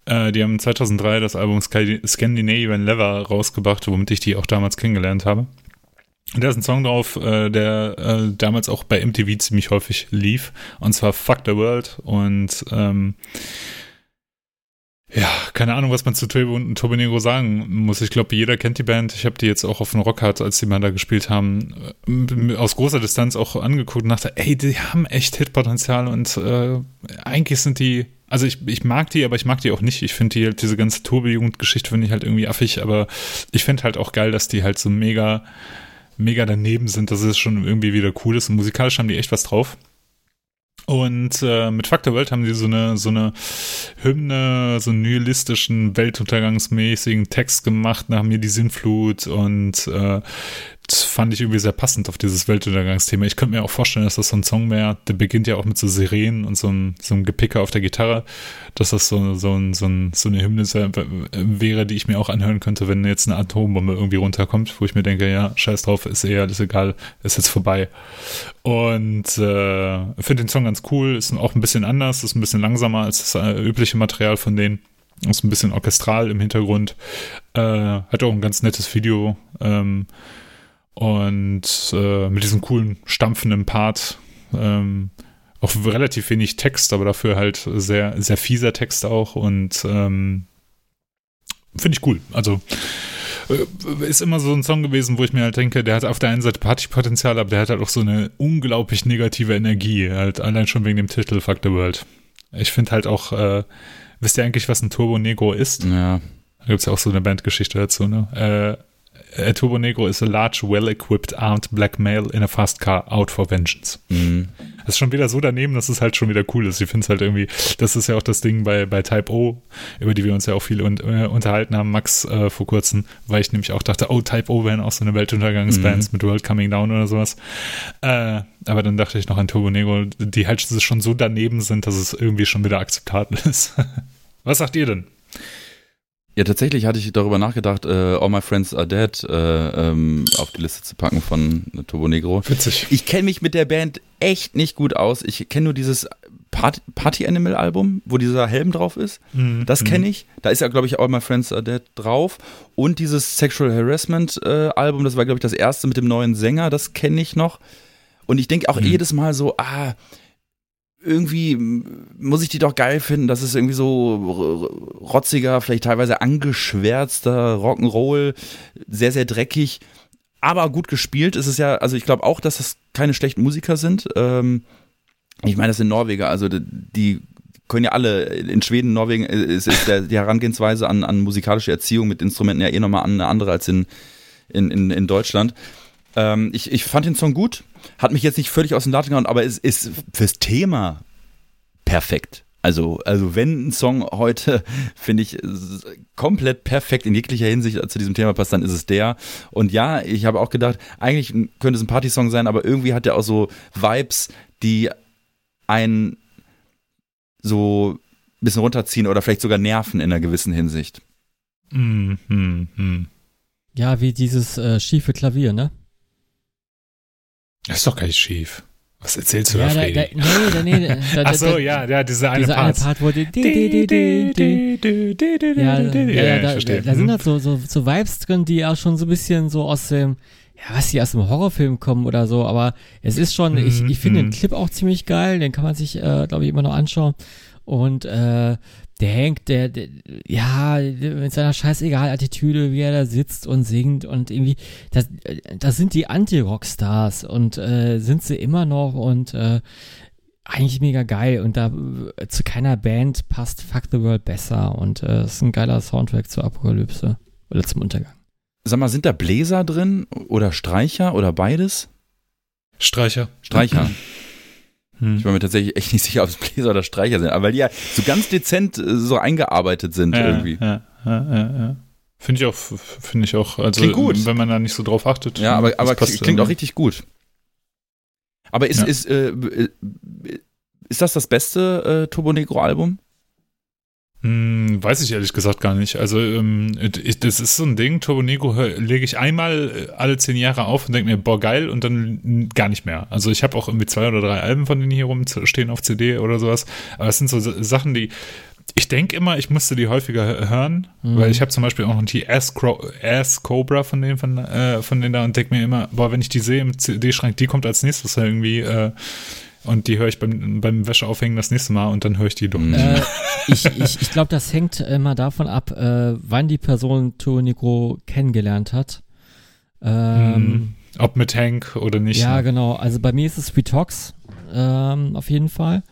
Speaker 1: Äh, die haben 2003 das Album Scandinavian Lever rausgebracht, womit ich die auch damals kennengelernt habe. Und da ist ein Song drauf, äh, der äh, damals auch bei MTV ziemlich häufig lief, und zwar Fuck the World. Und ähm, ja, keine Ahnung, was man zu Turbo und Turbonegro sagen muss. Ich glaube, jeder kennt die Band. Ich habe die jetzt auch auf dem Rockhard, als die mal da gespielt haben, äh, aus großer Distanz auch angeguckt und dachte, ey, die haben echt Hitpotenzial und äh, eigentlich sind die also ich, ich mag die, aber ich mag die auch nicht. Ich finde die halt, diese ganze Turbo-Jugendgeschichte finde ich halt irgendwie affig, aber ich finde halt auch geil, dass die halt so mega, mega daneben sind, dass es schon irgendwie wieder cool ist. Und musikalisch haben die echt was drauf. Und äh, mit Factor World haben die so eine, so eine Hymne, so einen nihilistischen, weltuntergangsmäßigen Text gemacht nach mir die Sinnflut. Und äh, das fand ich irgendwie sehr passend auf dieses Weltuntergangsthema. Ich könnte mir auch vorstellen, dass das so ein Song wäre, der beginnt ja auch mit so Sirenen und so einem, so einem Gepicker auf der Gitarre, dass das so, so, ein, so, ein, so eine Hymne wäre, die ich mir auch anhören könnte, wenn jetzt eine Atombombe irgendwie runterkommt, wo ich mir denke, ja, scheiß drauf, ist eher alles egal, ist jetzt vorbei. Und äh, finde den Song ganz cool, ist auch ein bisschen anders, ist ein bisschen langsamer als das äh, übliche Material von denen. Ist ein bisschen orchestral im Hintergrund. Äh, hat auch ein ganz nettes Video. Ähm, und äh, mit diesem coolen, stampfenden Part. Ähm, auch relativ wenig Text, aber dafür halt sehr, sehr fieser Text auch und ähm, finde ich cool. Also äh, ist immer so ein Song gewesen, wo ich mir halt denke, der hat auf der einen Seite Partypotenzial, aber der hat halt auch so eine unglaublich negative Energie, halt allein schon wegen dem Titel Fuck the World. Ich finde halt auch, äh, wisst ihr eigentlich, was ein Turbo Negro ist?
Speaker 2: Ja.
Speaker 1: Da gibt es ja auch so eine Bandgeschichte dazu, ne? Äh, a Turbo Negro is a large, well-equipped, armed black male in a fast car out for vengeance. Mhm. Das ist schon wieder so daneben, dass es halt schon wieder cool ist. Ich finde es halt irgendwie, das ist ja auch das Ding bei, bei Type O, über die wir uns ja auch viel un, äh, unterhalten haben, Max, äh, vor kurzem, weil ich nämlich auch dachte, oh, Type O wären auch so eine Weltuntergangsbands mhm. mit World Coming Down oder sowas. Äh, aber dann dachte ich noch an Turbo Negro, die halt schon so daneben sind, dass es irgendwie schon wieder akzeptabel [laughs] ist. Was sagt ihr denn?
Speaker 2: Ja, tatsächlich hatte ich darüber nachgedacht, äh, All My Friends Are Dead äh, ähm, auf die Liste zu packen von Turbo Negro.
Speaker 1: Witzig.
Speaker 2: Ich kenne mich mit der Band echt nicht gut aus. Ich kenne nur dieses Party, Party Animal Album, wo dieser Helm drauf ist.
Speaker 1: Mhm.
Speaker 2: Das kenne ich. Da ist ja, glaube ich, All My Friends Are Dead drauf. Und dieses Sexual Harassment äh, Album, das war, glaube ich, das erste mit dem neuen Sänger. Das kenne ich noch. Und ich denke auch
Speaker 1: Mhm.
Speaker 2: jedes Mal so, ah, irgendwie muss ich die doch geil finden. Das ist irgendwie so rotziger, vielleicht teilweise angeschwärzter Rock'n'Roll, sehr, sehr dreckig, aber gut gespielt ist es ja. Also ich glaube auch, dass das keine schlechten Musiker sind. Ähm, ich meine, das sind Norweger, also die- können ja alle, in Schweden, Norwegen äh, ist, ist der, die Herangehensweise an, an musikalische Erziehung mit Instrumenten ja eh nochmal eine andere als in, in, in, in Deutschland. Ähm, ich, ich fand den Song gut, hat mich jetzt nicht völlig aus dem Laden gehauen, aber es ist fürs Thema perfekt. Also, also wenn ein Song heute, [laughs] finde ich, komplett perfekt in jeglicher Hinsicht zu diesem Thema passt, dann ist es der. Und ja, ich habe auch gedacht, eigentlich könnte es ein Partysong sein, aber irgendwie hat der auch so Vibes, die einen so ein bisschen runterziehen oder vielleicht sogar nerven in einer gewissen Hinsicht.
Speaker 1: Mhm. Mhm.
Speaker 3: Ja, wie dieses äh, schiefe Klavier, ne?
Speaker 1: Das ist doch gar nicht schief. Was erzählst du
Speaker 3: ja,
Speaker 1: da, Freddy?
Speaker 3: da, nee, nee, da, [laughs]
Speaker 1: Ach so, ja, ja, diese eine
Speaker 3: Dieser eine
Speaker 1: Part.
Speaker 3: Part, die, die, die, ja, ja, da, da, da sind
Speaker 1: Mhm.
Speaker 3: halt so, so, so Vibes drin, die auch schon so ein bisschen so aus dem, ja, was die aus dem Horrorfilm kommen oder so, aber es ist schon, ich, ich finde den
Speaker 1: Mhm.
Speaker 3: Clip auch ziemlich geil, den kann man sich, äh, glaube ich, immer noch anschauen. Und äh, der Hank, der, der, ja, mit seiner scheißegal Attitüde, wie er da sitzt und singt und irgendwie, das, das sind die Anti-Rockstars und äh, sind sie immer noch und äh, eigentlich mega geil und da äh, zu keiner Band passt Fuck the World besser und äh, ist ein geiler Soundtrack zur Apokalypse oder zum Untergang.
Speaker 2: Sag mal, sind da Bläser drin oder Streicher oder beides?
Speaker 1: Streicher.
Speaker 2: Streicher. [laughs]
Speaker 1: Hm.
Speaker 2: Ich war mir tatsächlich echt nicht sicher, ob es Bläser oder Streicher sind, aber weil die ja so ganz dezent äh, so eingearbeitet sind
Speaker 1: ja,
Speaker 2: irgendwie.
Speaker 1: Ja, ja, ja, ja. Finde ich auch, finde ich auch, also
Speaker 2: Klingt gut.
Speaker 1: wenn man da nicht so drauf achtet.
Speaker 2: Ja, aber, aber klingt auch
Speaker 1: irgendwie.
Speaker 2: richtig gut. Aber ist,
Speaker 1: Ja.
Speaker 2: ist, äh, äh, ist das das beste äh, Turbo Negro Album?
Speaker 1: Hm, weiß ich ehrlich gesagt gar nicht. Also, ähm, ich, das ist so ein Ding, Turbo Negro lege ich einmal äh, alle zehn Jahre auf und denke mir, boah, geil, und dann gar nicht mehr. Also, ich habe auch irgendwie zwei oder drei Alben von denen hier rumstehen auf CD oder sowas. Aber es sind so Sachen, die. Ich denke immer, ich müsste die häufiger hö- hören,
Speaker 3: Mhm.
Speaker 1: weil ich habe zum Beispiel auch noch die Ass, Cro Ass Cobra von denen, von, äh, von denen da und denke mir immer, boah, wenn ich die sehe im CD-Schrank, die kommt als nächstes irgendwie äh, und die höre ich beim, beim Wäscheaufhängen das nächste Mal und dann höre ich die doch nicht.
Speaker 3: Äh, ich ich, ich glaube, das hängt immer davon ab, äh, wann die Person Tour Negro kennengelernt hat. Ähm,
Speaker 1: Mhm. Ob mit Hank oder nicht.
Speaker 3: Ja,
Speaker 1: ne?
Speaker 3: genau. Also bei mir ist es Talks, ähm, auf jeden Fall.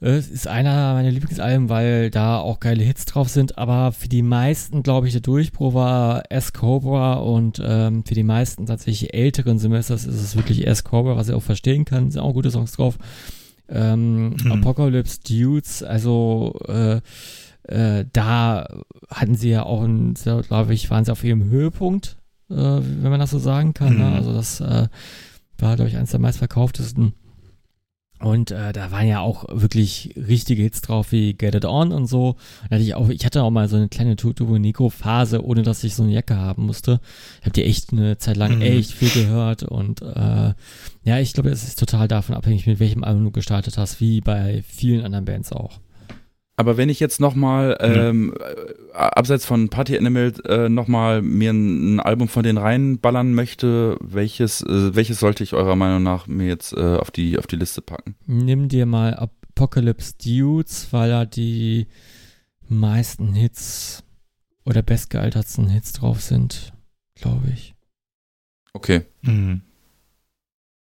Speaker 3: Es ist einer meiner Lieblingsalben, weil da auch geile Hits drauf sind, aber für die meisten, glaube ich, der Durchbruch war S. Cobra und ähm, für die meisten tatsächlich älteren Semesters ist es wirklich S. Cobra, was ich auch verstehen kann, sind auch gute Songs drauf. Ähm,
Speaker 1: Mhm.
Speaker 3: Apocalypse Dudes, also äh, äh, da hatten sie ja auch, ein, glaube ich, waren sie auf ihrem Höhepunkt, äh, wenn man das so sagen kann. Ne?
Speaker 1: Mhm.
Speaker 3: Also das äh, war, glaube ich, eines der meistverkauftesten. Und äh, da waren ja auch wirklich richtige Hits drauf wie Get It On und so. Da hatte ich, auch, ich hatte auch mal so eine kleine Turbo Nico Phase, ohne dass ich so eine Jacke haben musste. Ich habe die echt eine Zeit lang
Speaker 1: Mhm.
Speaker 3: echt viel gehört und äh, ja, ich glaube, es ist total davon abhängig, mit welchem Album du gestartet hast, wie bei vielen anderen Bands auch.
Speaker 2: Aber wenn ich jetzt nochmal, ähm, äh, abseits von Party Animal, äh, nochmal mir ein, ein Album von denen reinballern möchte, welches, äh, welches sollte ich eurer Meinung nach mir jetzt äh, auf, die, auf die Liste packen?
Speaker 3: Nimm dir mal Apocalypse Dudes, weil da die meisten Hits oder bestgealtertsten Hits drauf sind, glaube ich.
Speaker 2: Okay.
Speaker 1: Mhm.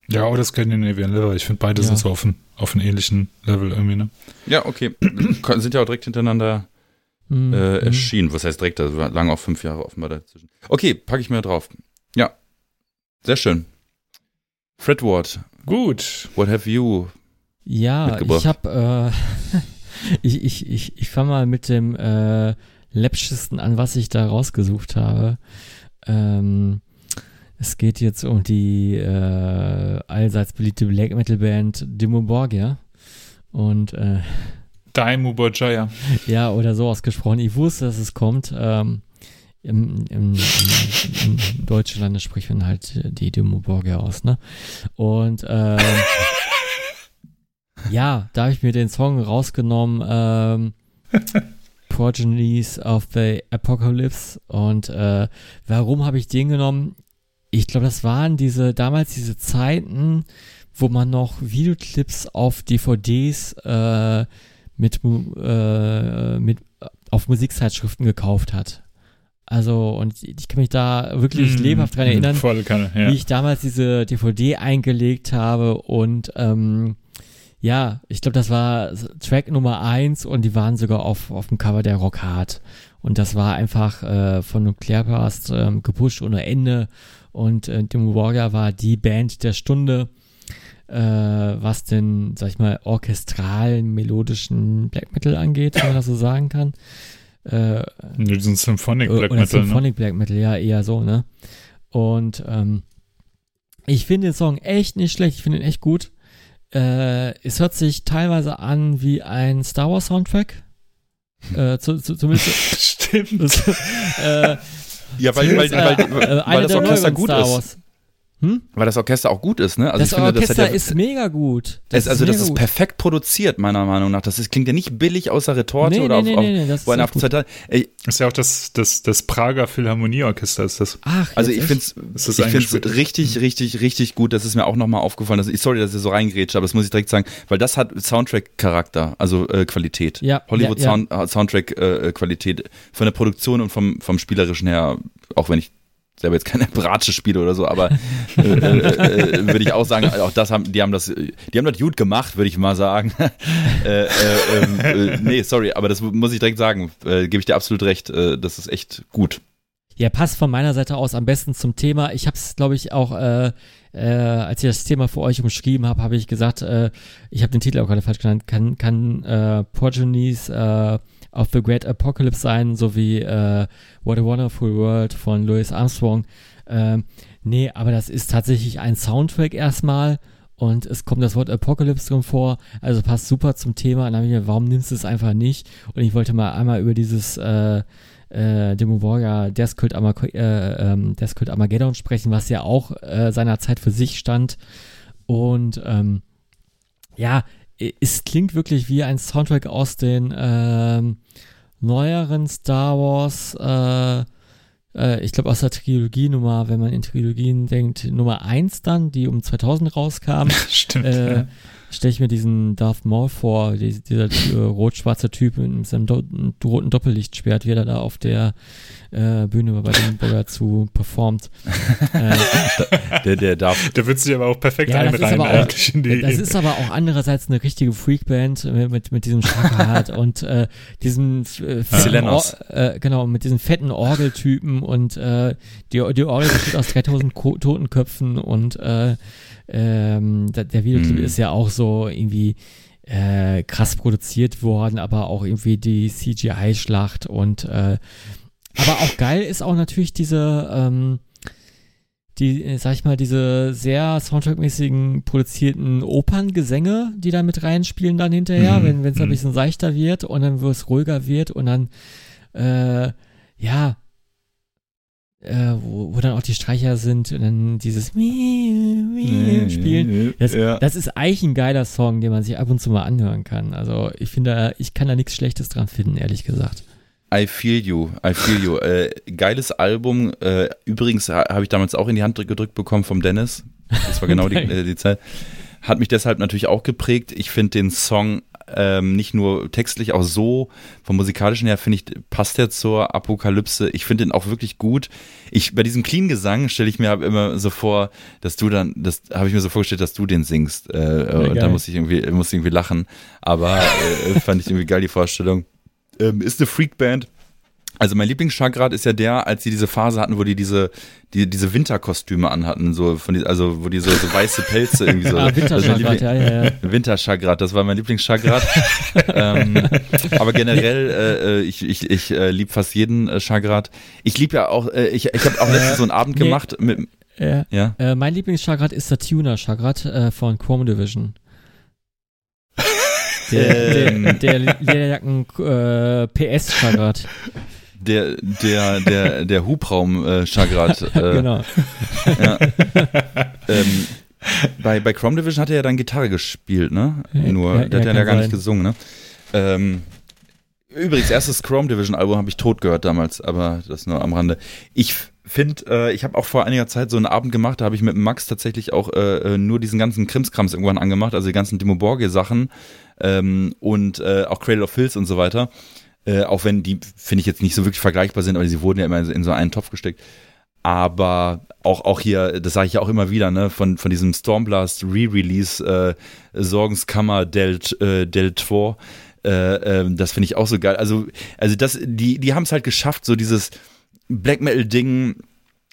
Speaker 1: Ja, oder Scandinavian Liver. Ich finde, beide
Speaker 3: Ja.
Speaker 1: sind so auf, ein, auf einem ähnlichen Level irgendwie, ne?
Speaker 2: Ja, okay. [clears throat] Sind ja auch direkt hintereinander
Speaker 3: Mhm.
Speaker 2: äh, erschienen. Was heißt direkt? Also lagen auch fünf Jahre offenbar dazwischen. Okay, packe ich mir drauf. Ja. Sehr schön. Fred Ward,
Speaker 1: Gut.
Speaker 2: what have you?
Speaker 3: Ja,
Speaker 2: mitgebracht.
Speaker 3: ich habe, äh, [laughs] ich, ich, ich, ich fange mal mit dem äh, läppschesten an, was ich da rausgesucht habe. Ähm, es geht jetzt um die äh, allseits beliebte Black Metal Band Dimmu Borgir. Und äh, [laughs]
Speaker 1: Daimu Bojaya.
Speaker 3: Ja, oder so ausgesprochen. Ich wusste, dass es kommt. Ähm, im, im, im, im deutschen Lande spricht man halt die Demo Borgia aus, ne? Und ähm, [laughs] ja, da habe ich mir den Song rausgenommen, ähm, [laughs] Progenies of the Apocalypse. Und äh, warum habe ich den genommen? Ich glaube, das waren diese, damals diese Zeiten, wo man noch Videoclips auf DVDs äh, mit, äh, mit auf Musikzeitschriften gekauft hat. Also, und ich kann mich da wirklich mm, lebhaft dran erinnern,
Speaker 1: voll kann, ja.
Speaker 3: wie ich damals diese DVD eingelegt habe und ähm, ja, ich glaube, das war Track Nummer eins und die waren sogar auf, auf dem Cover der Rock Hard. Und das war einfach äh, von Nuclear Blast ähm, gepusht ohne Ende. Und äh, Demo Warrior war die Band der Stunde, äh, was den, sag ich mal, orchestralen, melodischen Black Metal angeht, wenn man das so sagen kann.
Speaker 1: Äh, diesen Symphonic
Speaker 3: Black Metal. Symphonic ne? Black Metal, ja, eher so, ne? Und ähm, ich finde den Song echt nicht schlecht, ich finde ihn echt gut. Äh, es hört sich teilweise an wie ein Star Wars Soundtrack. Äh, zu, zu, zumindest. [laughs]
Speaker 1: Stimmt. Das, [laughs]
Speaker 2: äh, ja, weil, weil, weil, äh, weil, weil das Orchester gut ist. Hm? Weil das Orchester auch gut ist, ne?
Speaker 3: Also das ich finde, Orchester das ja, ist mega gut.
Speaker 2: Das es, also das ist gut. perfekt produziert, meiner Meinung nach. Das ist, klingt ja nicht billig außer Retorte nee, oder nee, auf, nee, nee, auf, auf, auf Zeit.
Speaker 1: Ey, das ist ja auch das, das, das Prager Philharmonieorchester ist das.
Speaker 2: Ach, also ich finde es ich find's richtig, richtig, richtig gut. Das ist mir auch nochmal aufgefallen. Dass, sorry, dass ich so reingrätsche, aber das muss ich direkt sagen, weil das hat Soundtrack-Charakter, also äh, Qualität.
Speaker 3: Ja,
Speaker 2: Hollywood
Speaker 3: ja,
Speaker 2: ja. Soundtrack-Qualität. Äh, von der Produktion und vom, vom Spielerischen her, auch wenn ich selber jetzt keine Bratsche spiele oder so, aber äh, äh, äh, würde ich auch sagen, auch das haben, die haben das, die haben das gut gemacht, würde ich mal sagen. [laughs] äh, äh, ähm, äh, nee, sorry, aber das muss ich direkt sagen, gebe ich dir absolut recht, das ist echt gut.
Speaker 3: Ja, passt von meiner Seite aus am besten zum Thema. Ich habe es, glaube ich, auch, äh, äh, als ich das Thema für euch umschrieben habe, habe ich gesagt, äh, ich habe den Titel auch gerade falsch genannt, kann, kann äh, Progenies äh, of the Great Apocalypse sein, sowie äh, What a Wonderful World von Louis Armstrong. Ähm, nee, aber das ist tatsächlich ein Soundtrack erstmal und es kommt das Wort Apocalypse drin vor, also passt super zum Thema. Und dann habe ich mir, warum nimmst du es einfach nicht? Und ich wollte mal einmal über dieses äh, äh, Demo Warrior Death Cult, Amag äh, ähm, Death Cult Armageddon sprechen, was ja auch äh, seiner für sich stand. Und ähm, ja, es klingt wirklich wie ein Soundtrack aus den ähm, neueren Star Wars, äh, äh, ich glaube aus der Trilogie Nummer, wenn man in Trilogien denkt, Nummer 1 dann, die um 2000 rauskam. [laughs]
Speaker 1: Stimmt. Äh, ja
Speaker 3: stelle ich mir diesen Darth Maul vor, die, dieser äh, rot-schwarze Typ mit seinem do roten Doppellichtschwert, wie er da auf der äh, Bühne bei dem Burger zu performt. [laughs]
Speaker 2: äh, der, der darf.
Speaker 1: Da wird sich aber auch perfekt ja, einreihen eigentlich
Speaker 3: auch, in die. Das ist aber auch andererseits eine richtige Freakband mit, mit, mit diesem Schackerhart und äh, diesem äh, fetten äh, genau, mit diesen fetten Orgeltypen und äh, die, die Orgel besteht aus 3000 Ko Totenköpfen und äh, ähm, der Videoclip mhm. ist ja auch so irgendwie äh, krass produziert worden, aber auch irgendwie die CGI-Schlacht und äh, aber auch geil ist auch natürlich diese ähm, die, sag ich mal, diese sehr Soundtrack-mäßigen produzierten Operngesänge, die da mit reinspielen dann hinterher, mhm. wenn es ein mhm. bisschen seichter wird und dann wo es ruhiger wird und dann äh, ja, äh, wo, wo dann auch die Streicher sind und dann dieses nee, spielen. Das, ja. das ist eigentlich ein geiler Song, den man sich ab und zu mal anhören kann. Also ich finde, ich kann da nichts Schlechtes dran finden, ehrlich gesagt.
Speaker 2: I feel you, I feel you. Äh, geiles Album. Äh, übrigens habe ich damals auch in die Hand gedrückt bekommen vom Dennis. Das war genau die, [laughs] äh, die Zeit. Hat mich deshalb natürlich auch geprägt. Ich finde den Song ähm, nicht nur textlich, auch so vom musikalischen her finde ich, passt er zur Apokalypse. Ich finde den auch wirklich gut. Ich, bei diesem Clean-Gesang stelle ich mir immer so vor, dass du dann, das habe ich mir so vorgestellt, dass du den singst. Äh, und da muss ich irgendwie, muss ich irgendwie lachen. Aber äh, fand ich irgendwie geil, die Vorstellung. Ähm, ist eine Freak-Band also mein Lieblingsschagrat ist ja der, als sie diese Phase hatten, wo die diese die, diese Winterkostüme anhatten, so von die, also wo die so, so weiße Pelze irgendwie so. [laughs]
Speaker 3: ah, Winterschagrat, ja, ja, ja.
Speaker 2: Winterschagrat, das war mein Lieblingsschagrat. [laughs] ähm, aber generell, äh, äh, ich, ich, ich äh, liebe fast jeden äh, Schagrat. Ich liebe ja auch, äh, ich, ich habe auch letztens so einen Abend nee, gemacht mit.
Speaker 3: Ja. ja? Äh, mein Lieblingsschagrat ist der Tuner-Schagrat äh, von Chrome Division. Der, der, der Lederjacken äh, PS-Chagrat.
Speaker 2: Der, der, der, der Hubraum-Chagrat. [laughs] Äh,
Speaker 3: genau.
Speaker 2: ja. ähm, bei, bei Chrome Division hat er ja dann Gitarre gespielt, ne? Nur,
Speaker 3: Ja, ja,
Speaker 2: der hat ja
Speaker 3: kann
Speaker 2: gar nicht
Speaker 3: sein.
Speaker 2: gesungen, ne? Ähm, übrigens, erstes Chrome Division Album habe ich tot gehört damals, aber das nur am Rande. Ich finde, äh, ich habe auch vor einiger Zeit so einen Abend gemacht, da habe ich mit Max tatsächlich auch äh, äh, nur diesen ganzen Krimskrams irgendwann angemacht, also die ganzen Dimo Borgir Sachen ähm, und äh, auch Cradle of Filth und so weiter. Äh, auch wenn die, finde ich, jetzt nicht so wirklich vergleichbar sind, aber sie wurden ja immer in so einen Topf gesteckt. Aber auch, auch hier, das sage ich ja auch immer wieder, ne, von, von diesem Stormblast Re-Release, äh, Sorgenskammer del, äh, del Tor, äh, ähm, das finde ich auch so geil. Also, also das, die, die haben es halt geschafft, so dieses Black Metal-Ding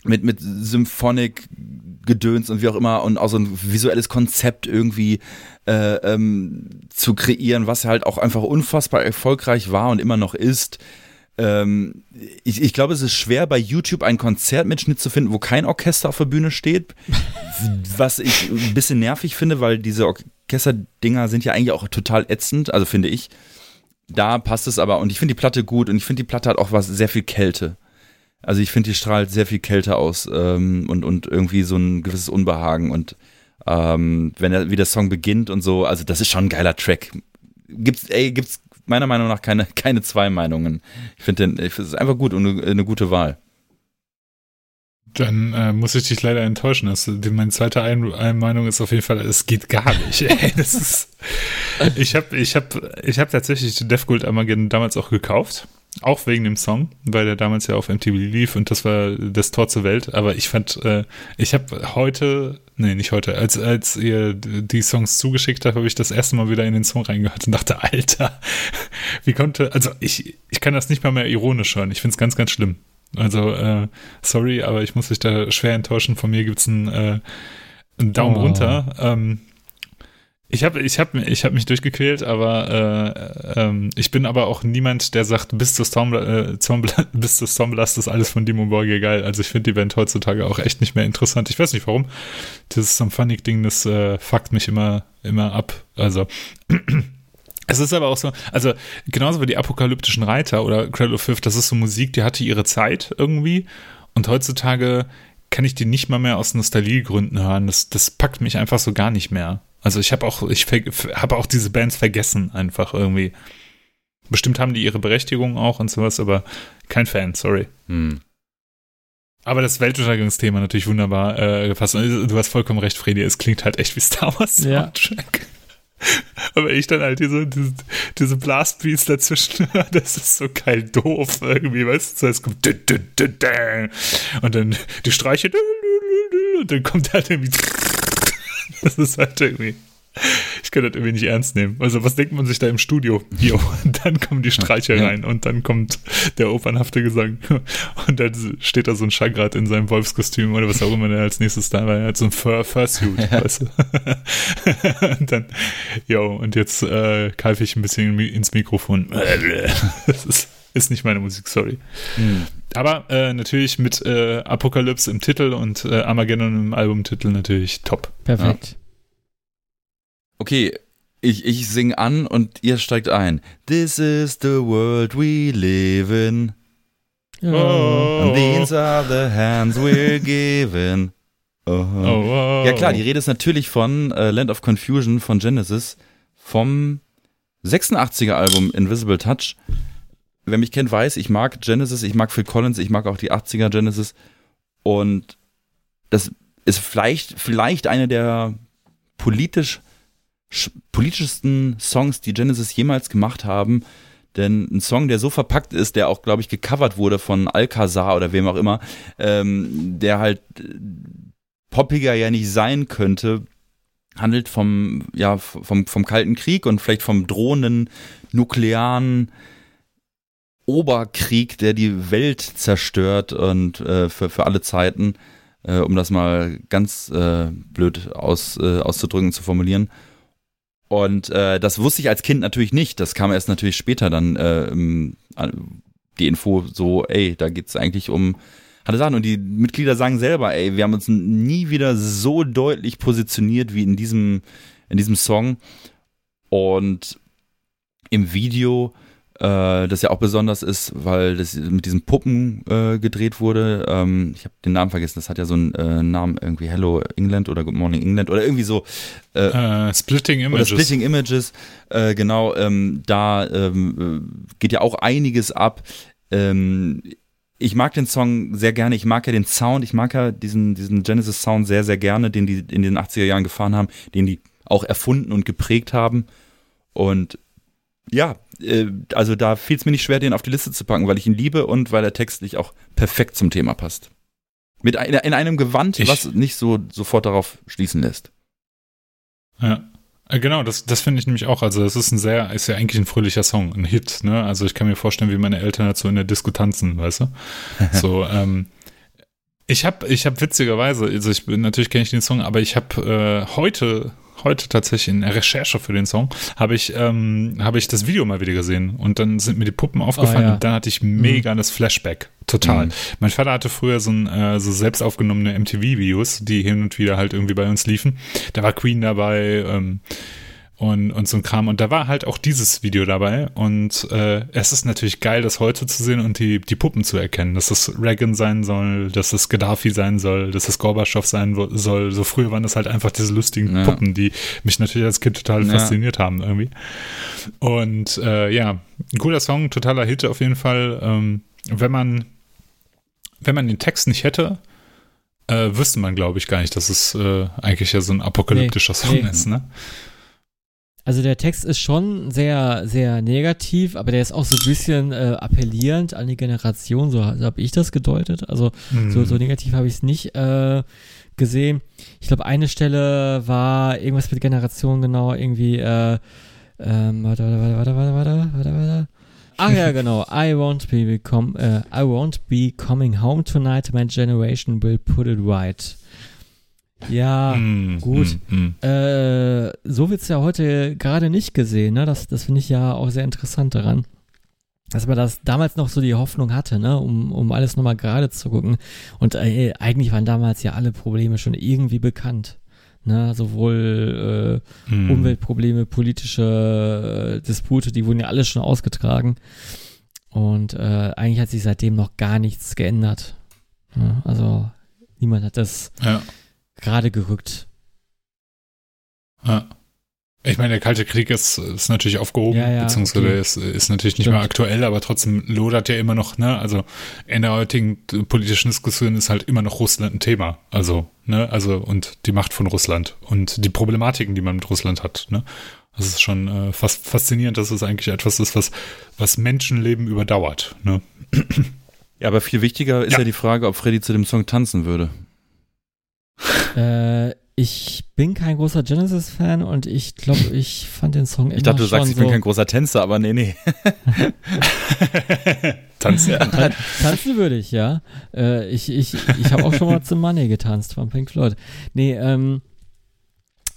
Speaker 2: mit, mit Symphonic Gedöns und wie auch immer und auch so ein visuelles Konzept irgendwie äh, ähm, zu kreieren, was halt auch einfach unfassbar erfolgreich war und immer noch ist. Ähm, ich, ich glaube, es ist schwer bei YouTube einen Konzertmitschnitt zu finden, wo kein Orchester auf der Bühne steht. [laughs] Was ich ein bisschen nervig finde, weil diese Orchesterdinger sind ja eigentlich auch total ätzend, also finde ich. Da passt es aber und ich finde die Platte gut und ich finde die Platte hat auch was sehr viel Kälte. Also ich finde, die strahlt sehr viel Kälte aus ähm, und, und irgendwie so ein gewisses Unbehagen und ähm, wenn er, wie der Song beginnt und so, also das ist schon ein geiler Track. Gibt's, ey, gibt's meiner Meinung nach keine, [laughs] keine zwei Meinungen. Ich finde den, es ist einfach gut und eine, eine gute Wahl.
Speaker 1: Dann äh, muss ich dich leider enttäuschen. Das, meine zweite Ein Einmeinung ist auf jeden Fall, es geht gar nicht. [laughs] Ey, das ist, ich habe ich hab, ich hab tatsächlich Death Gold Armageddon damals auch gekauft. Auch wegen dem Song, weil der damals ja auf MTV lief und das war das Tor zur Welt. Aber ich fand, äh, ich habe heute, nee, nicht heute, als, als ihr die Songs zugeschickt habt, habe ich das erste Mal wieder in den Song reingehört und dachte, Alter, [laughs] wie konnte, also ich, ich kann das nicht mal mehr ironisch hören. Ich finde es ganz, ganz schlimm. Also, äh, sorry, aber ich muss dich da schwer enttäuschen. Von mir gibt's einen, äh, einen Daumen
Speaker 3: Oh.
Speaker 1: runter. Ähm, ich habe ich hab, ich hab mich durchgequält, aber äh, ähm, ich bin aber auch niemand, der sagt, bis zur Storm, äh, [laughs] bis Stormblast ist alles von Dimo Borgir geil. Also ich finde die Band heutzutage auch echt nicht mehr interessant. Ich weiß nicht warum. Dieses Symphonic-Ding, das äh, fuckt mich immer, immer ab. Also [clears throat] es ist aber auch so, also genauso wie die apokalyptischen Reiter oder Cradle of Filth, das ist so Musik, die hatte ihre Zeit irgendwie und heutzutage kann ich die nicht mal mehr aus Nostalgiegründen hören. Das, das packt mich einfach so gar nicht mehr. Also ich habe auch, ich habe auch diese Bands vergessen einfach irgendwie. Bestimmt haben die ihre Berechtigung auch und sowas, aber kein Fan, sorry.
Speaker 2: Hm.
Speaker 1: Aber das Weltuntergangsthema natürlich wunderbar äh, gepasst. Und Du hast vollkommen recht, Fredi, es klingt halt echt wie Star Wars
Speaker 3: Ja.
Speaker 1: Soundtrack. Aber ich dann halt diese, diese, diese Blastbeats dazwischen, das ist so geil doof irgendwie, weißt du? Es kommt und dann die Streiche und dann kommt halt irgendwie das ist halt irgendwie ich kann das irgendwie nicht ernst nehmen. Also was denkt man sich da im Studio? Jo, [laughs] dann kommen die Streicher
Speaker 2: Ja.
Speaker 1: rein und dann kommt der opernhafte Gesang und dann steht da so ein Chagrat in seinem Wolfskostüm oder was auch immer der als nächstes da war. Er hat so ein Fur Fursuit, weißt du. [laughs] und dann, jo, und jetzt äh, keife ich ein bisschen in- ins Mikrofon. [laughs] Das ist, ist nicht meine Musik, sorry.
Speaker 2: Hm.
Speaker 1: Aber äh, natürlich mit äh, Apokalypse im Titel und äh, Armageddon im Albumtitel natürlich top.
Speaker 3: Perfekt.
Speaker 2: Okay, ich, ich sing an und ihr steigt ein. This is the world we live in.
Speaker 3: Ja.
Speaker 1: Oh.
Speaker 2: And these are the hands we're given. Oh.
Speaker 1: Oh.
Speaker 2: Ja klar, die Rede ist natürlich von äh, Land of Confusion von Genesis vom 86er Album Invisible Touch. Wer mich kennt, weiß, ich mag Genesis, ich mag Phil Collins, ich mag auch die 80er Genesis. Und das ist vielleicht, vielleicht eine der politisch, sch- politischsten Songs, die Genesis jemals gemacht haben. Denn ein Song, der so verpackt ist, der auch, glaube ich, gecovert wurde von Alcazar oder wem auch immer, ähm, der halt poppiger ja nicht sein könnte, handelt vom, ja, vom, vom Kalten Krieg und vielleicht vom drohenden nuklearen Oberkrieg, der die Welt zerstört und äh, für, für alle Zeiten, äh, um das mal ganz äh, blöd aus, äh, auszudrücken, zu formulieren. Und äh, das wusste ich als Kind natürlich nicht. Das kam erst natürlich später dann äh, die Info so, ey, da geht's eigentlich um hatte Sachen. Und die Mitglieder sagen selber, ey, wir haben uns nie wieder so deutlich positioniert wie in diesem, in diesem Song. Und im Video äh, das ja auch besonders ist, weil das mit diesen Puppen äh, gedreht wurde. Ähm, ich habe den Namen vergessen, das hat ja so einen äh, Namen irgendwie Hello England oder Good Morning England oder irgendwie so.
Speaker 1: Äh, Splitting Images.
Speaker 2: Oder Splitting Images, äh, genau, ähm, da ähm, geht ja auch einiges ab. Ähm, ich mag den Song sehr gerne, ich mag ja den Sound, ich mag ja diesen, diesen Genesis-Sound sehr, sehr gerne, den die in den 80er Jahren gefahren haben, den die auch erfunden und geprägt haben. Und ja, äh, also da fiel es mir nicht schwer, den auf die Liste zu packen, weil ich ihn liebe und weil er textlich auch perfekt zum Thema passt. Mit ein, in einem Gewand, ich, was nicht so sofort darauf schließen lässt.
Speaker 1: Ja. Äh, genau, das, das finde ich nämlich auch. Also, es ist ein sehr, ist ja eigentlich ein fröhlicher Song, ein Hit, ne? Also, ich kann mir vorstellen, wie meine Eltern dazu in der Disco tanzen, weißt du? [laughs] So, ähm, ich habe, ich habe witzigerweise, also ich bin, natürlich kenne ich den Song, aber ich habe äh, heute heute tatsächlich in der Recherche für den Song, habe ich, ähm, habe ich das Video mal wieder gesehen und dann sind mir die Puppen aufgefallen
Speaker 3: Oh, ja.
Speaker 1: und dann hatte ich mega
Speaker 3: Mhm.
Speaker 1: das Flashback. Total.
Speaker 2: Mhm.
Speaker 1: Mein Vater hatte früher so, ein, äh, so selbst aufgenommene MTV-Videos, die hin und wieder halt irgendwie bei uns liefen. Da war Queen dabei, ähm, und, und so ein Kram. Und da war halt auch dieses Video dabei. Und äh, es ist natürlich geil, das heute zu sehen und die, die Puppen zu erkennen, dass es Reagan sein soll, dass es Gaddafi sein soll, dass es Gorbatschow sein soll. So früher waren das halt einfach diese lustigen
Speaker 2: Ja.
Speaker 1: Puppen, die mich natürlich als Kind total
Speaker 2: Ja.
Speaker 1: fasziniert haben irgendwie. Und äh, ja, ein cooler Song, totaler Hit auf jeden Fall. Ähm, wenn man wenn man den Text nicht hätte, äh, wüsste man, glaube ich, gar nicht, dass es äh, eigentlich ja so ein apokalyptischer
Speaker 3: Nee,
Speaker 1: Song
Speaker 3: nee.
Speaker 1: ist, ne?
Speaker 3: Also der Text ist schon sehr, sehr negativ, aber der ist auch so ein bisschen äh, appellierend an die Generation, so, so habe ich das gedeutet. Also so,
Speaker 1: Mhm.
Speaker 3: so negativ habe ich es nicht äh, gesehen. Ich glaube, eine Stelle war irgendwas mit Generation genau, irgendwie, äh, ähm, warte, warte, warte, warte, warte, warte, warte. Ach ja, [laughs] genau. I won't be become, äh, I won't be coming home tonight. My generation will put it right. Ja,
Speaker 1: Mm,
Speaker 3: gut.
Speaker 1: mm, mm.
Speaker 3: äh, so wird's ja heute gerade nicht gesehen, ne? Das, das finde ich ja auch sehr interessant daran. Dass man das damals noch so die Hoffnung hatte, ne, um, um alles nochmal gerade zu gucken. Und äh, eigentlich waren damals ja alle Probleme schon irgendwie bekannt. Ne, sowohl äh,
Speaker 1: Mm.
Speaker 3: Umweltprobleme, politische äh, Dispute, die wurden ja alle schon ausgetragen. Und äh, eigentlich hat sich seitdem noch gar nichts geändert. Ja, also niemand hat das
Speaker 1: Ja,
Speaker 3: gerade gerückt.
Speaker 1: ja. Ich meine, der Kalte Krieg ist, ist natürlich aufgehoben,
Speaker 3: Ja, ja,
Speaker 1: beziehungsweise
Speaker 3: okay.
Speaker 1: ist, ist natürlich nicht
Speaker 3: Stimmt.
Speaker 1: mehr aktuell, aber trotzdem lodert ja immer noch, ne? Also in der heutigen politischen Diskussion ist halt immer noch Russland ein Thema. Also, ne, also und die Macht von Russland und die Problematiken, die man mit Russland hat, ne? Das ist schon äh, fast faszinierend, dass es eigentlich etwas ist, was, was Menschenleben überdauert, ne?
Speaker 2: Ja, aber viel wichtiger ist
Speaker 1: Ja.
Speaker 2: ja, die Frage, ob Freddy zu dem Song tanzen würde. [laughs]
Speaker 3: Äh, ich bin kein großer Genesis-Fan und ich glaube, [laughs] ich fand den Song immer
Speaker 2: Ich dachte, du sagst, ich bin
Speaker 3: so
Speaker 2: kein großer Tänzer, aber nee, nee. [laughs]
Speaker 1: Tanzen.
Speaker 3: Tan tanzen würde ich, ja. Äh, ich ich, ich habe auch schon mal zum Money getanzt von Pink Floyd. Nee, ähm,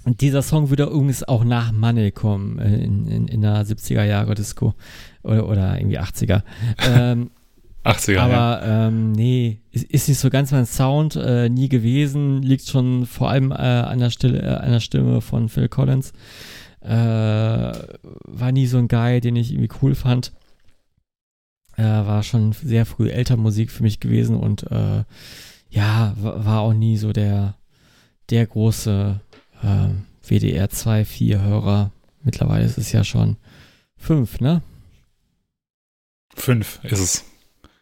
Speaker 3: dieser Song würde übrigens auch nach Money kommen äh, in, in, in der 70er Jahre Disco oder, oder irgendwie 80er. Ähm,
Speaker 1: 80er, ja.
Speaker 3: Aber ähm, nee, ist, ist nicht so ganz mein Sound, äh, nie gewesen, liegt schon vor allem äh, an, der Stille, äh, an der Stimme von Phil Collins. Äh, war nie so ein Guy, den ich irgendwie cool fand. Äh, war schon sehr früh Elternmusik für mich gewesen und äh, ja, wa- war auch nie so der, der große äh, WDR 2, 4 Hörer. Mittlerweile ist es ja schon fünf, ne?
Speaker 1: Fünf ist es.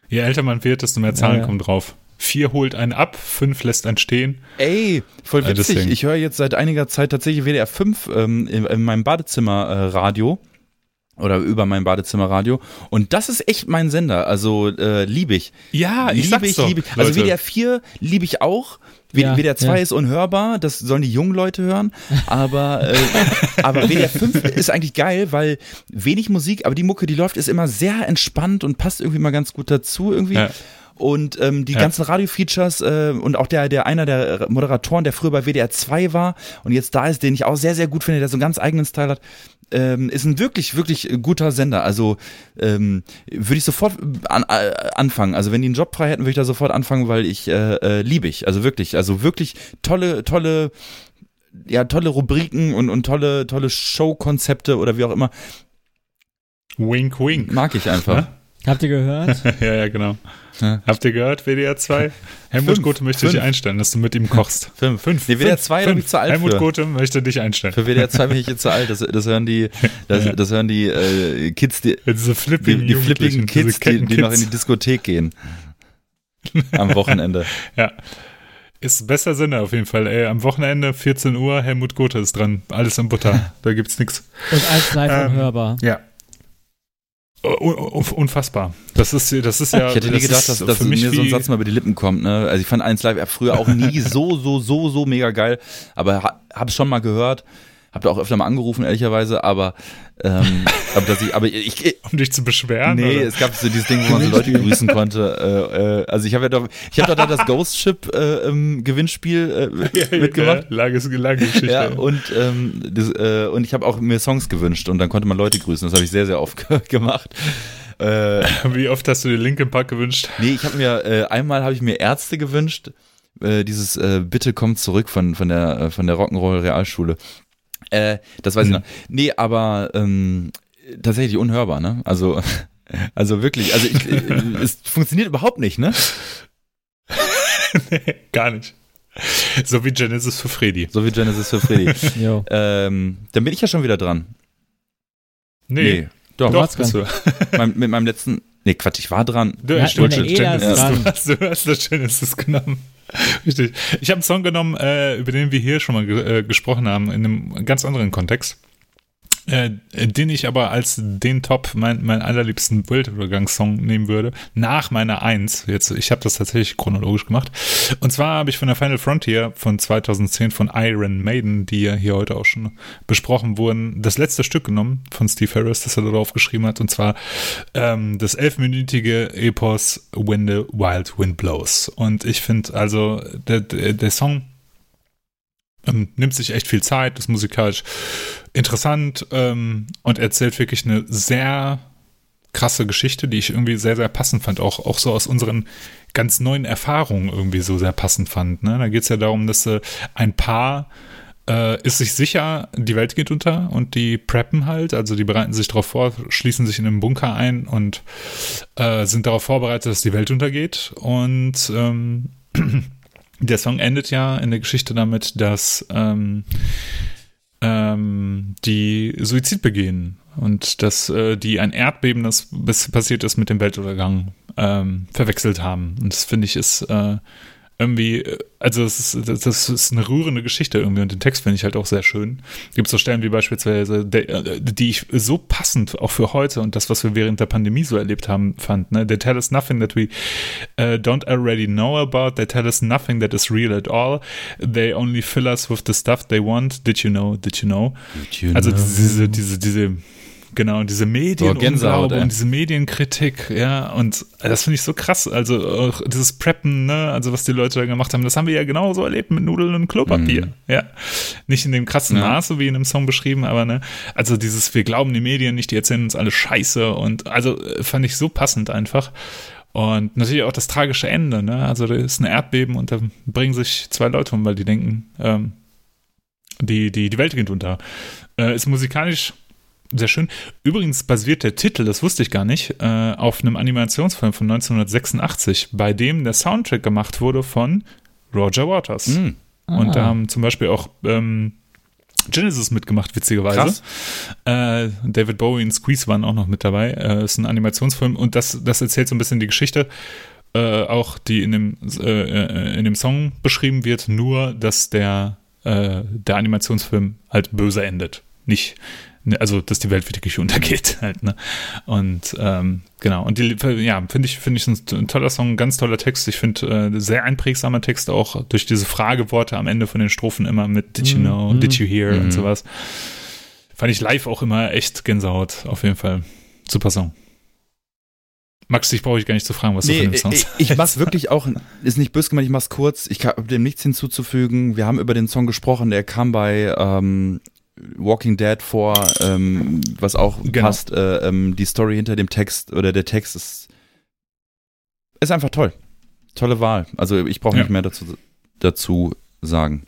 Speaker 1: Je älter man wird, desto mehr Zahlen
Speaker 3: Ja, ja.
Speaker 1: kommen drauf. Vier holt einen ab, fünf lässt einen stehen.
Speaker 2: Ey, voll
Speaker 1: Äh,
Speaker 2: witzig.
Speaker 1: deswegen.
Speaker 2: ich höre jetzt seit einiger Zeit tatsächlich WDR 5 ähm, in, in meinem Badezimmerradio. Oder über mein Badezimmerradio. Und das ist echt mein Sender. Also äh, liebe ich.
Speaker 1: Ja, ich
Speaker 2: liebe ich, liebe ich. Also. WDR 4 liebe ich auch. W-
Speaker 3: Ja,
Speaker 2: WDR 2
Speaker 3: ja.
Speaker 2: ist unhörbar, das sollen die jungen Leute hören. Aber, äh, [laughs] aber WDR 5 ist eigentlich geil, weil wenig Musik, aber die Mucke, die läuft, ist immer sehr entspannt und passt irgendwie mal ganz gut dazu irgendwie.
Speaker 1: Ja.
Speaker 2: Und ähm, die
Speaker 1: Ja.
Speaker 2: ganzen Radio-Features äh, und auch der, der einer der Moderatoren, der früher bei WDR 2 war und jetzt da ist, den ich auch sehr, sehr gut finde, der so einen ganz eigenen Style hat, ähm, ist ein wirklich, wirklich guter Sender. Also ähm, würde ich sofort an, äh, anfangen. Also wenn die einen Job frei hätten, würde ich da sofort anfangen, weil ich äh, äh, liebe ich. Also wirklich, also wirklich tolle, tolle, ja, tolle Rubriken und, und tolle, tolle Showkonzepte oder wie auch immer.
Speaker 1: Wink, wink.
Speaker 2: Mag ich einfach.
Speaker 3: Habt ihr gehört? [laughs]
Speaker 1: ja, ja, genau.
Speaker 2: Ja.
Speaker 1: Habt ihr gehört, WDR 2? [laughs] Helmut
Speaker 2: Fünf.
Speaker 1: Gothe möchte
Speaker 2: Fünf.
Speaker 1: dich einstellen, dass du mit ihm [laughs] kochst.
Speaker 2: Fünf.
Speaker 1: Fünf.
Speaker 2: Nee, WDR
Speaker 1: Fünf.
Speaker 2: 2 da bin ich zu alt
Speaker 1: Helmut
Speaker 2: für.
Speaker 1: Gothe möchte dich einstellen.
Speaker 2: Für WDR 2 bin ich jetzt zu alt. Das, das hören die, das,
Speaker 1: Ja.
Speaker 2: das hören die äh, Kids, die,
Speaker 1: Diese
Speaker 2: die,
Speaker 1: flippigen
Speaker 2: die flippigen
Speaker 1: Jugendlichen,
Speaker 2: Kids,
Speaker 1: diese
Speaker 2: die, die noch in die. Diskothek gehen. Am Wochenende.
Speaker 1: Ja. Ist besser Sinne auf jeden Fall. Ey, am Wochenende, 14 Uhr, Helmut Gothe ist dran. Alles in Butter. Da gibt's nix.
Speaker 3: Und als live
Speaker 1: Ähm,
Speaker 3: unhörbar.
Speaker 1: Ja. Unfassbar. Das ist, das ist ja.
Speaker 2: Ich hätte nie gedacht, dass, dass mir so ein Satz mal über die Lippen kommt. Ne? Also ich fand eins live früher auch nie [laughs] so, so, so, so mega geil. Aber ha, habe es schon mal gehört. Hab da auch öfter mal angerufen, ehrlicherweise. Aber, ähm, [laughs] aber, dass ich, aber ich,
Speaker 1: um dich zu beschweren.
Speaker 2: Nee,
Speaker 1: oder?
Speaker 2: es gab so dieses Ding, wo man so Leute grüßen konnte. Äh, äh, also ich habe ja doch, ich habe doch da das Ghost Ship äh, im Gewinnspiel äh, [laughs] mitgemacht.
Speaker 1: Ja, lange, lange Geschichte.
Speaker 2: Ja, und, ähm, das, äh, und ich habe auch mir Songs gewünscht und dann konnte man Leute grüßen. Das habe ich sehr, sehr oft [laughs] gemacht. Äh,
Speaker 1: Wie oft hast du dir Linkin Park gewünscht?
Speaker 2: nee, ich habe mir, äh, einmal habe ich mir Ärzte gewünscht. Äh, dieses äh, Bitte kommt zurück von, von der, äh, von der Rock'n'Roll Realschule. Äh, das weiß
Speaker 1: Mhm.
Speaker 2: ich noch. Nee, aber ähm, tatsächlich unhörbar, ne? Also, [laughs] also wirklich, also ich, äh, es funktioniert überhaupt nicht, ne? [laughs]
Speaker 1: nee, gar nicht. So wie Genesis für Freddy.
Speaker 2: So wie Genesis für Freddy. [laughs] Ähm, dann bin ich ja schon wieder dran.
Speaker 1: Nee,
Speaker 2: doch.
Speaker 1: doch,
Speaker 3: war's
Speaker 1: bist du.
Speaker 2: Mein, mit meinem letzten. Nee, Quatsch, ich war dran.
Speaker 1: Du,
Speaker 3: Ja,
Speaker 1: stimmt, Genesis.
Speaker 3: dran.
Speaker 1: Du hast, du hast das Genesis genommen. Richtig. Ich habe einen Song genommen, äh, über den wir hier schon mal ge äh, gesprochen haben, in einem ganz anderen Kontext. Äh, den ich aber als den Top, mein, mein allerliebsten Weltuntergangssong nehmen würde, nach meiner Eins. Jetzt, ich habe das tatsächlich chronologisch gemacht. Und zwar habe ich von der Final Frontier von 2010 von Iron Maiden, die ja hier heute auch schon besprochen wurden, das letzte Stück genommen von Steve Harris, das er darauf geschrieben hat. Und zwar ähm, das elfminütige Epos When the Wild Wind Blows. Und ich finde also, der, der, der Song ähm, nimmt sich echt viel Zeit, ist musikalisch interessant ähm, und erzählt wirklich eine sehr krasse Geschichte, die ich irgendwie sehr, sehr passend fand, auch, auch so aus unseren ganz neuen Erfahrungen irgendwie so sehr passend fand. Ne? Da geht es ja darum, dass äh, ein Paar äh, ist sich sicher, die Welt geht unter und die preppen halt, also die bereiten sich darauf vor, schließen sich in einem Bunker ein und äh, sind darauf vorbereitet, dass die Welt untergeht und ähm, [clears throat] der Song endet ja in der Geschichte damit, dass ähm, ähm, die Suizid begehen und dass äh, die ein Erdbeben, das passiert ist mit dem Weltuntergang, ähm, verwechselt haben. Und das finde ich ist äh, irgendwie, äh, also es ist, das, das ist eine rührende Geschichte irgendwie und den Text finde ich halt auch sehr schön. Gibt so Stellen wie beispielsweise, der, äh, die ich so passend auch für heute und das, was wir während der Pandemie so erlebt haben, fand. Ne? They tell us nothing that we uh, don't already know about. They tell us nothing that is real at all. They only fill us with the stuff they want. Did you know? Did you know? Also diese, diese, diese, genau, diese
Speaker 2: Boah, Gänsehaut,
Speaker 1: Medienunglaube
Speaker 2: ey.
Speaker 1: und diese Medienkritik, ja, und das finde ich so krass. Also auch dieses Preppen, ne, also was die Leute da gemacht haben, das haben wir ja genauso erlebt mit Nudeln und Klopapier,
Speaker 2: Mhm.
Speaker 1: ja. Nicht in dem krassen
Speaker 2: Ja.
Speaker 1: Maße wie in dem Song beschrieben, aber ne, also dieses, wir glauben die Medien nicht, die erzählen uns alle Scheiße und also äh, fand ich so passend einfach. Und natürlich auch das tragische Ende, ne? Also da ist ein Erdbeben und da bringen sich zwei Leute um, weil die denken, ähm, die, die, die Welt geht unter. Äh, ist musikalisch sehr schön. Übrigens basiert der Titel, das wusste ich gar nicht, äh, auf einem Animationsfilm von 1986, bei dem der Soundtrack gemacht wurde von Roger Waters.
Speaker 2: Mhm.
Speaker 1: Und da
Speaker 3: Ah.
Speaker 1: haben zum Beispiel auch ähm, Genesis mitgemacht, witzigerweise.
Speaker 2: Krass.
Speaker 1: Äh, David Bowie und Squeeze waren auch noch mit dabei. Äh, ist ein Animationsfilm und das, das erzählt so ein bisschen die Geschichte, äh, auch die in dem, äh, äh, in dem Song beschrieben wird, nur dass der, äh, der Animationsfilm halt böse endet. Nicht, also dass die Welt wirklich untergeht [laughs] halt, ne? Und ähm, genau, und die, ja, finde ich, finde ich ein, toller Song, ein ganz toller Text. Ich finde äh, sehr einprägsamer Text auch durch diese Frageworte am Ende von den Strophen immer mit Did you know,
Speaker 3: Mhm.
Speaker 1: did you hear
Speaker 2: Mhm.
Speaker 1: und sowas. Fand ich live auch immer echt Gänsehaut, auf jeden Fall. Super Song. Max, dich brauche ich gar nicht zu fragen, was du
Speaker 2: Nee,
Speaker 1: von dem Song
Speaker 2: ich, ich mach's wirklich auch, ist nicht böse gemeint, ich mach's kurz. Ich habe dem nichts hinzuzufügen. Wir haben über den Song gesprochen, der kam bei ähm, Walking Dead vor, ähm, was auch
Speaker 1: Genau.
Speaker 2: passt. Äh, ähm, die Story hinter dem Text oder der Text ist, ist einfach toll. Tolle Wahl. Also ich brauche
Speaker 1: Ja.
Speaker 2: nicht mehr dazu, dazu sagen.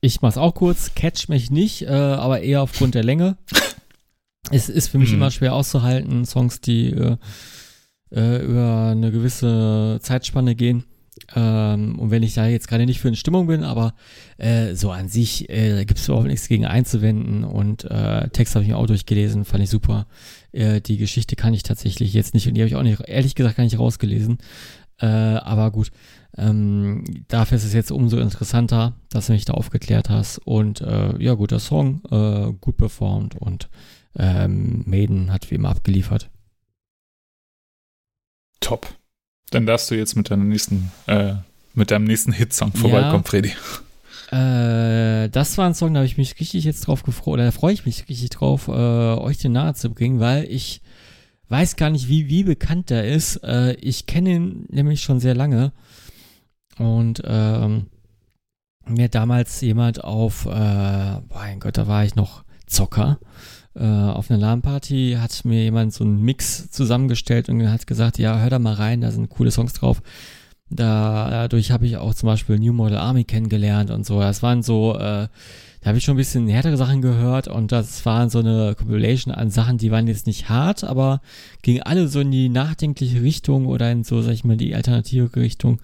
Speaker 3: Ich mach's auch kurz, catch mich nicht, äh, aber eher aufgrund der Länge. [laughs] es ist für mich
Speaker 1: Mhm.
Speaker 3: immer schwer auszuhalten, Songs, die äh, äh, über eine gewisse Zeitspanne gehen. Ähm, und wenn ich da jetzt gerade nicht für in Stimmung bin, aber äh, so an sich äh, gibt es überhaupt nichts gegen einzuwenden und äh, Text habe ich mir auch durchgelesen, fand ich super. Äh, die Geschichte kann ich tatsächlich jetzt nicht und die habe ich auch nicht, ehrlich gesagt, gar nicht rausgelesen. Äh, aber gut, ähm, dafür ist es jetzt umso interessanter, dass du mich da aufgeklärt hast. Und äh, ja, guter Song, äh, gut performt und ähm, Maiden hat wie immer abgeliefert.
Speaker 1: Top. Dann darfst du jetzt mit deinem nächsten, äh, mit deinem nächsten Hitsong vorbeikommen, Freddy.
Speaker 3: Äh, das war ein Song, da habe ich mich richtig jetzt drauf gefreut, oder da freue ich mich richtig drauf, äh, euch den nahe zu bringen, weil ich weiß gar nicht, wie, wie bekannt der ist. Äh, ich kenne ihn nämlich schon sehr lange. Und ähm, mir damals jemand auf, äh, mein Gott, da war ich noch Zocker, äh, auf einer LAN-Party hat mir jemand so einen Mix zusammengestellt und hat gesagt, ja, hör da mal rein, da sind coole Songs drauf. Da, dadurch habe ich auch zum Beispiel New Model Army kennengelernt und so. Das waren so, äh, da habe ich schon ein bisschen härtere Sachen gehört und das waren so eine Compilation an Sachen, die waren jetzt nicht hart, aber gingen alle so in die nachdenkliche Richtung oder in so, sag ich mal, die alternative Richtung.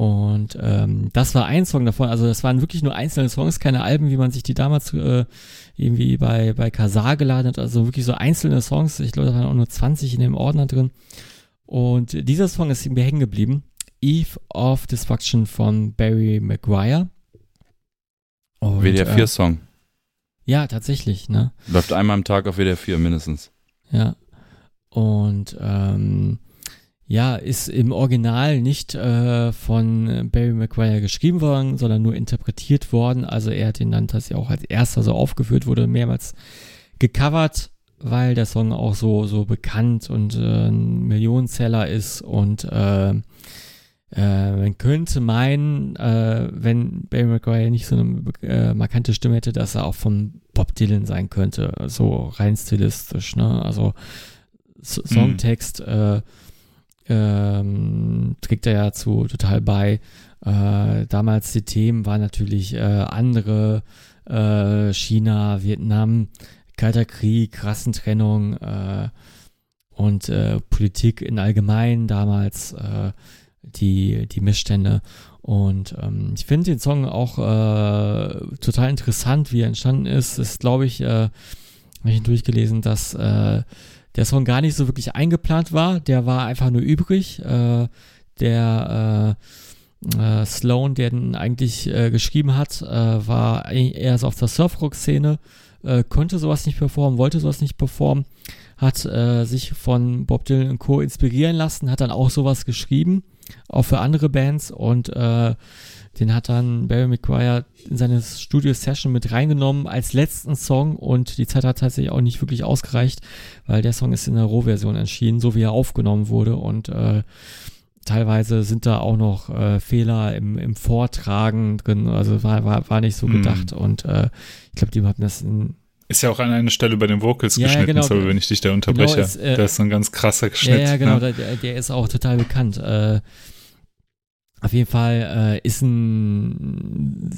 Speaker 3: Und ähm, das war ein Song davon. Also das waren wirklich nur einzelne Songs, keine Alben, wie man sich die damals äh, irgendwie bei, bei Kazar geladen hat. Also wirklich so einzelne Songs. Ich glaube, da waren auch nur 20 in dem Ordner drin. Und dieser Song ist mir hängen geblieben. Eve of Destruction von Barry Maguire. Und,
Speaker 2: WDR
Speaker 3: äh,
Speaker 2: 4 Song.
Speaker 3: ja, tatsächlich, ne?
Speaker 2: Läuft einmal am Tag auf WDR 4 mindestens.
Speaker 3: Ja. Und ähm, ja, ist im Original nicht äh, von Barry Maguire geschrieben worden, sondern nur interpretiert worden. Also er hat ihn dann tatsächlich auch als erster so aufgeführt, wurde mehrmals gecovert, weil der Song auch so, so bekannt und äh, ein Millionenseller ist und äh, äh, man könnte meinen, äh, wenn Barry Maguire nicht so eine äh, markante Stimme hätte, dass er auch von Bob Dylan sein könnte, so rein stilistisch, ne? Also S Songtext äh, ähm, trägt er ja zu total bei. Äh, damals die Themen waren natürlich äh, andere, äh, China, Vietnam, Kalter Krieg, Rassentrennung äh, und äh, Politik in allgemein damals, äh, die, die Missstände. Und ähm, ich finde den Song auch total interessant, wie er entstanden ist. Ist, glaube ich, habe ich durchgelesen, dass der Song gar nicht so wirklich eingeplant war. Der war einfach nur übrig. Äh, der äh, äh, Sloan, der den eigentlich äh, geschrieben hat, äh, war eher so auf der Surfrock-Szene, äh, konnte sowas nicht performen, wollte sowas nicht performen, hat sich von Bob Dylan und Co. inspirieren lassen, hat dann auch sowas geschrieben, auch für andere Bands und den hat dann Barry McGuire in seine Studio-Session mit reingenommen als letzten Song und die Zeit hat tatsächlich auch nicht wirklich ausgereicht, weil der Song ist in der Rohversion erschienen, so wie er aufgenommen wurde und äh, teilweise sind da auch noch äh, Fehler im, im Vortragen drin, also war, war, war nicht so
Speaker 1: Hm.
Speaker 3: gedacht und äh, ich glaube, die haben das in,
Speaker 1: Ist ja auch an einer Stelle bei den Vocals
Speaker 3: Ja, ja,
Speaker 1: geschnitten,
Speaker 3: genau.
Speaker 1: sorry, wenn ich dich da unterbreche.
Speaker 3: Genau, ist, äh,
Speaker 1: das ist so ein ganz krasser
Speaker 3: Ja,
Speaker 1: Schnitt.
Speaker 3: ja, genau,
Speaker 1: ne?
Speaker 3: der, der ist auch total bekannt. Äh, auf jeden Fall äh, ist ein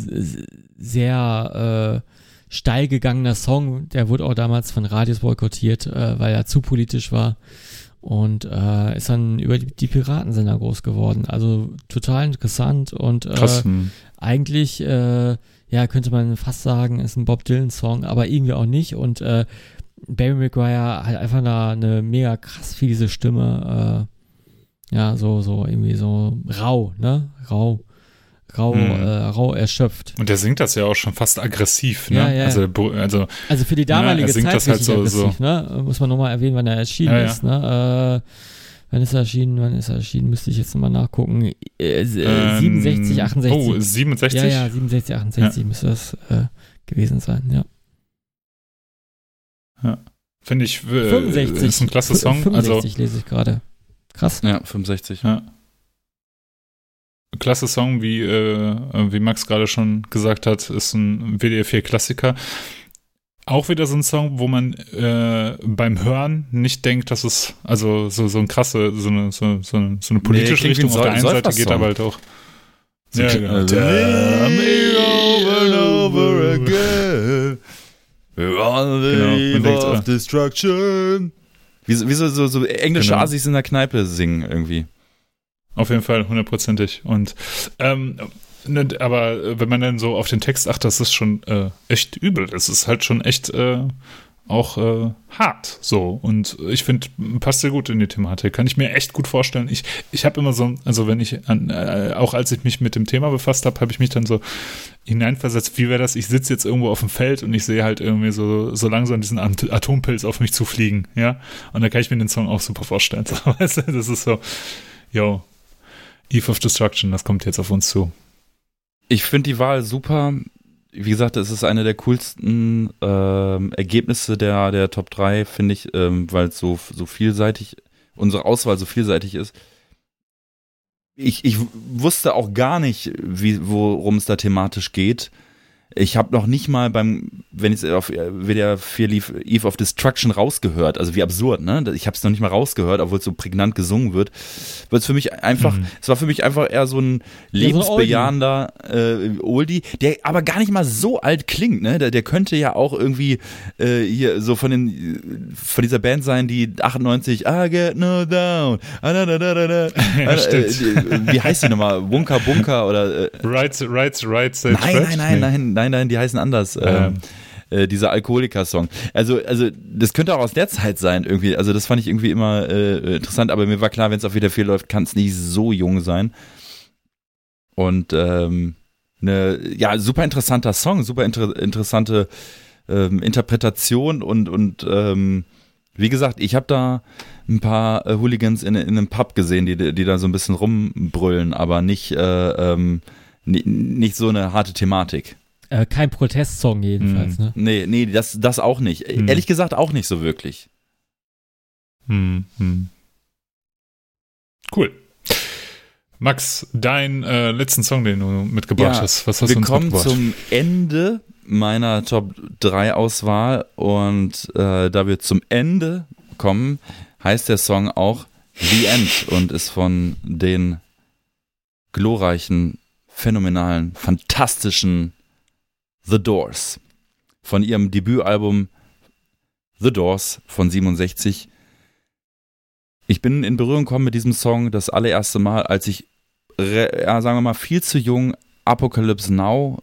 Speaker 3: sehr äh, steil gegangener Song. Der wurde auch damals von Radios boykottiert, äh, weil er zu politisch war. Und äh, ist dann über die, die Piratensender groß geworden. Also total interessant und äh,
Speaker 1: Krass. hm.
Speaker 3: eigentlich, äh, ja, könnte man fast sagen, ist ein Bob Dylan-Song, aber irgendwie auch nicht. Und äh, Barry McGuire hat einfach eine, eine mega krass fiese Stimme. Äh, ja, so, so irgendwie so rau, ne? Rau. Rau,
Speaker 1: Mhm.
Speaker 3: äh, rau erschöpft.
Speaker 1: Und der singt das ja auch schon fast aggressiv, ne?
Speaker 3: Ja, ja.
Speaker 1: Also, also
Speaker 3: Also für die
Speaker 1: Ja,
Speaker 3: damalige
Speaker 1: singt
Speaker 3: Zeit
Speaker 1: das halt so-
Speaker 3: aggressiv, ne? Muss man nochmal erwähnen, wann er erschienen
Speaker 1: Ja, ja.
Speaker 3: ist, ne? Äh, wann ist er erschienen? Wann ist er erschienen? Müsste ich jetzt nochmal nachgucken. Äh, äh,
Speaker 1: ähm,
Speaker 3: 67, 68.
Speaker 1: Oh, 67?
Speaker 3: Ja, ja, 67, 68 müsste das äh, gewesen sein, ja.
Speaker 1: Finde ich, äh,
Speaker 3: 65.
Speaker 1: ist ein klasse Song.
Speaker 3: 65 lese ich gerade. Krass.
Speaker 2: Ja, 65.
Speaker 1: Also, ja. Klasse Song, wie, äh, wie Max gerade schon gesagt hat, ist ein WDR 4 Klassiker. Auch wieder so ein Song, wo man äh, beim Hören nicht denkt, dass es, also so, so ein krasse, so eine, so, so eine, so eine politische
Speaker 2: ein
Speaker 1: Richtung auf der einen Seite geht, aber halt auch.
Speaker 2: So
Speaker 1: Ja, genau.
Speaker 2: Tell me over and over again. Genau,
Speaker 1: denkt,
Speaker 2: of. Destruction. Wie, so- wie so, so, so englische
Speaker 1: Genau.
Speaker 2: Assis in der Kneipe singen irgendwie.
Speaker 1: Auf jeden Fall, hundertprozentig. Und ähm, ne, aber wenn man dann so auf den Text achtet, das ist schon äh, echt übel. Das ist halt schon echt äh, auch äh, hart. So. Und ich finde, passt sehr gut in die Thematik. Kann ich mir echt gut vorstellen. Ich, ich habe immer so, also wenn ich an, äh, auch als ich mich mit dem Thema befasst habe, habe ich mich dann so hineinversetzt, wie wäre das, ich sitze jetzt irgendwo auf dem Feld und ich sehe halt irgendwie so, so langsam diesen At- Atompilz auf mich zufliegen, ja. Und da kann ich mir den Song auch super vorstellen. [laughs] So, weißt du, das ist so, yo, Eve of Destruction, das kommt jetzt auf uns zu.
Speaker 2: Ich finde die Wahl super. Wie gesagt, es ist eine der coolsten ähm, Ergebnisse der, der Top 3, finde ich, ähm, weil es so, so vielseitig, unsere Auswahl so vielseitig ist. Ich, ich wusste auch gar nicht, wie, worum es da thematisch geht. Ich habe noch nicht mal beim, wenn es auf WDR 4 lief, Eve of Destruction rausgehört. Also wie absurd, ne? Ich habe es noch nicht mal rausgehört, obwohl es so prägnant gesungen wird. Weil es für mich einfach,
Speaker 1: Mhm.
Speaker 2: es war für mich einfach eher so ein lebensbejahender äh, Oldie, der aber gar nicht mal so alt klingt, ne? Der, der könnte ja auch irgendwie äh, hier so von den von dieser Band sein, die 98 I get no down. Ah, da, da, da, da, da. [laughs]
Speaker 1: Ja,
Speaker 2: äh, äh, wie heißt die nochmal? Bunker Bunker oder äh,
Speaker 1: Right, right, right, set,
Speaker 2: Nein,
Speaker 1: right?
Speaker 2: nein, nein, nein, nein, nein, die heißen anders. Ähm, äh, dieser Alkoholiker-Song. Also, also das könnte auch aus der Zeit sein irgendwie. Also das fand ich irgendwie immer äh, interessant, aber mir war klar, wenn es auf wieder viel läuft, kann es nicht so jung sein. Und ähm, eine, ja, super interessanter Song, super inter interessante ähm, Interpretation und und ähm, wie gesagt, ich habe da ein paar äh, Hooligans in, in einem Pub gesehen, die, die da so ein bisschen rumbrüllen, aber nicht, äh, ähm, ni- nicht so eine harte Thematik.
Speaker 3: Äh, kein Protestsong jedenfalls,
Speaker 1: Mhm.
Speaker 3: ne?
Speaker 2: Nee, nee, das, das auch nicht.
Speaker 1: Hm.
Speaker 2: Ehrlich gesagt auch nicht so wirklich.
Speaker 1: Hm, hm. Cool. Max, dein äh, letzten Song, den du mitgebracht
Speaker 2: Ja,
Speaker 1: hast, was hast
Speaker 2: Wir
Speaker 1: du uns
Speaker 2: kommen
Speaker 1: mitgebracht?
Speaker 2: zum Ende meiner Top 3 Auswahl und äh, da wir zum Ende kommen, heißt der Song auch The End und ist von den glorreichen, phänomenalen, fantastischen The Doors. Von ihrem Debütalbum The Doors von 67. Ich bin in Berührung gekommen mit diesem Song das allererste Mal, als ich, ja, sagen wir mal, viel zu jung Apocalypse Now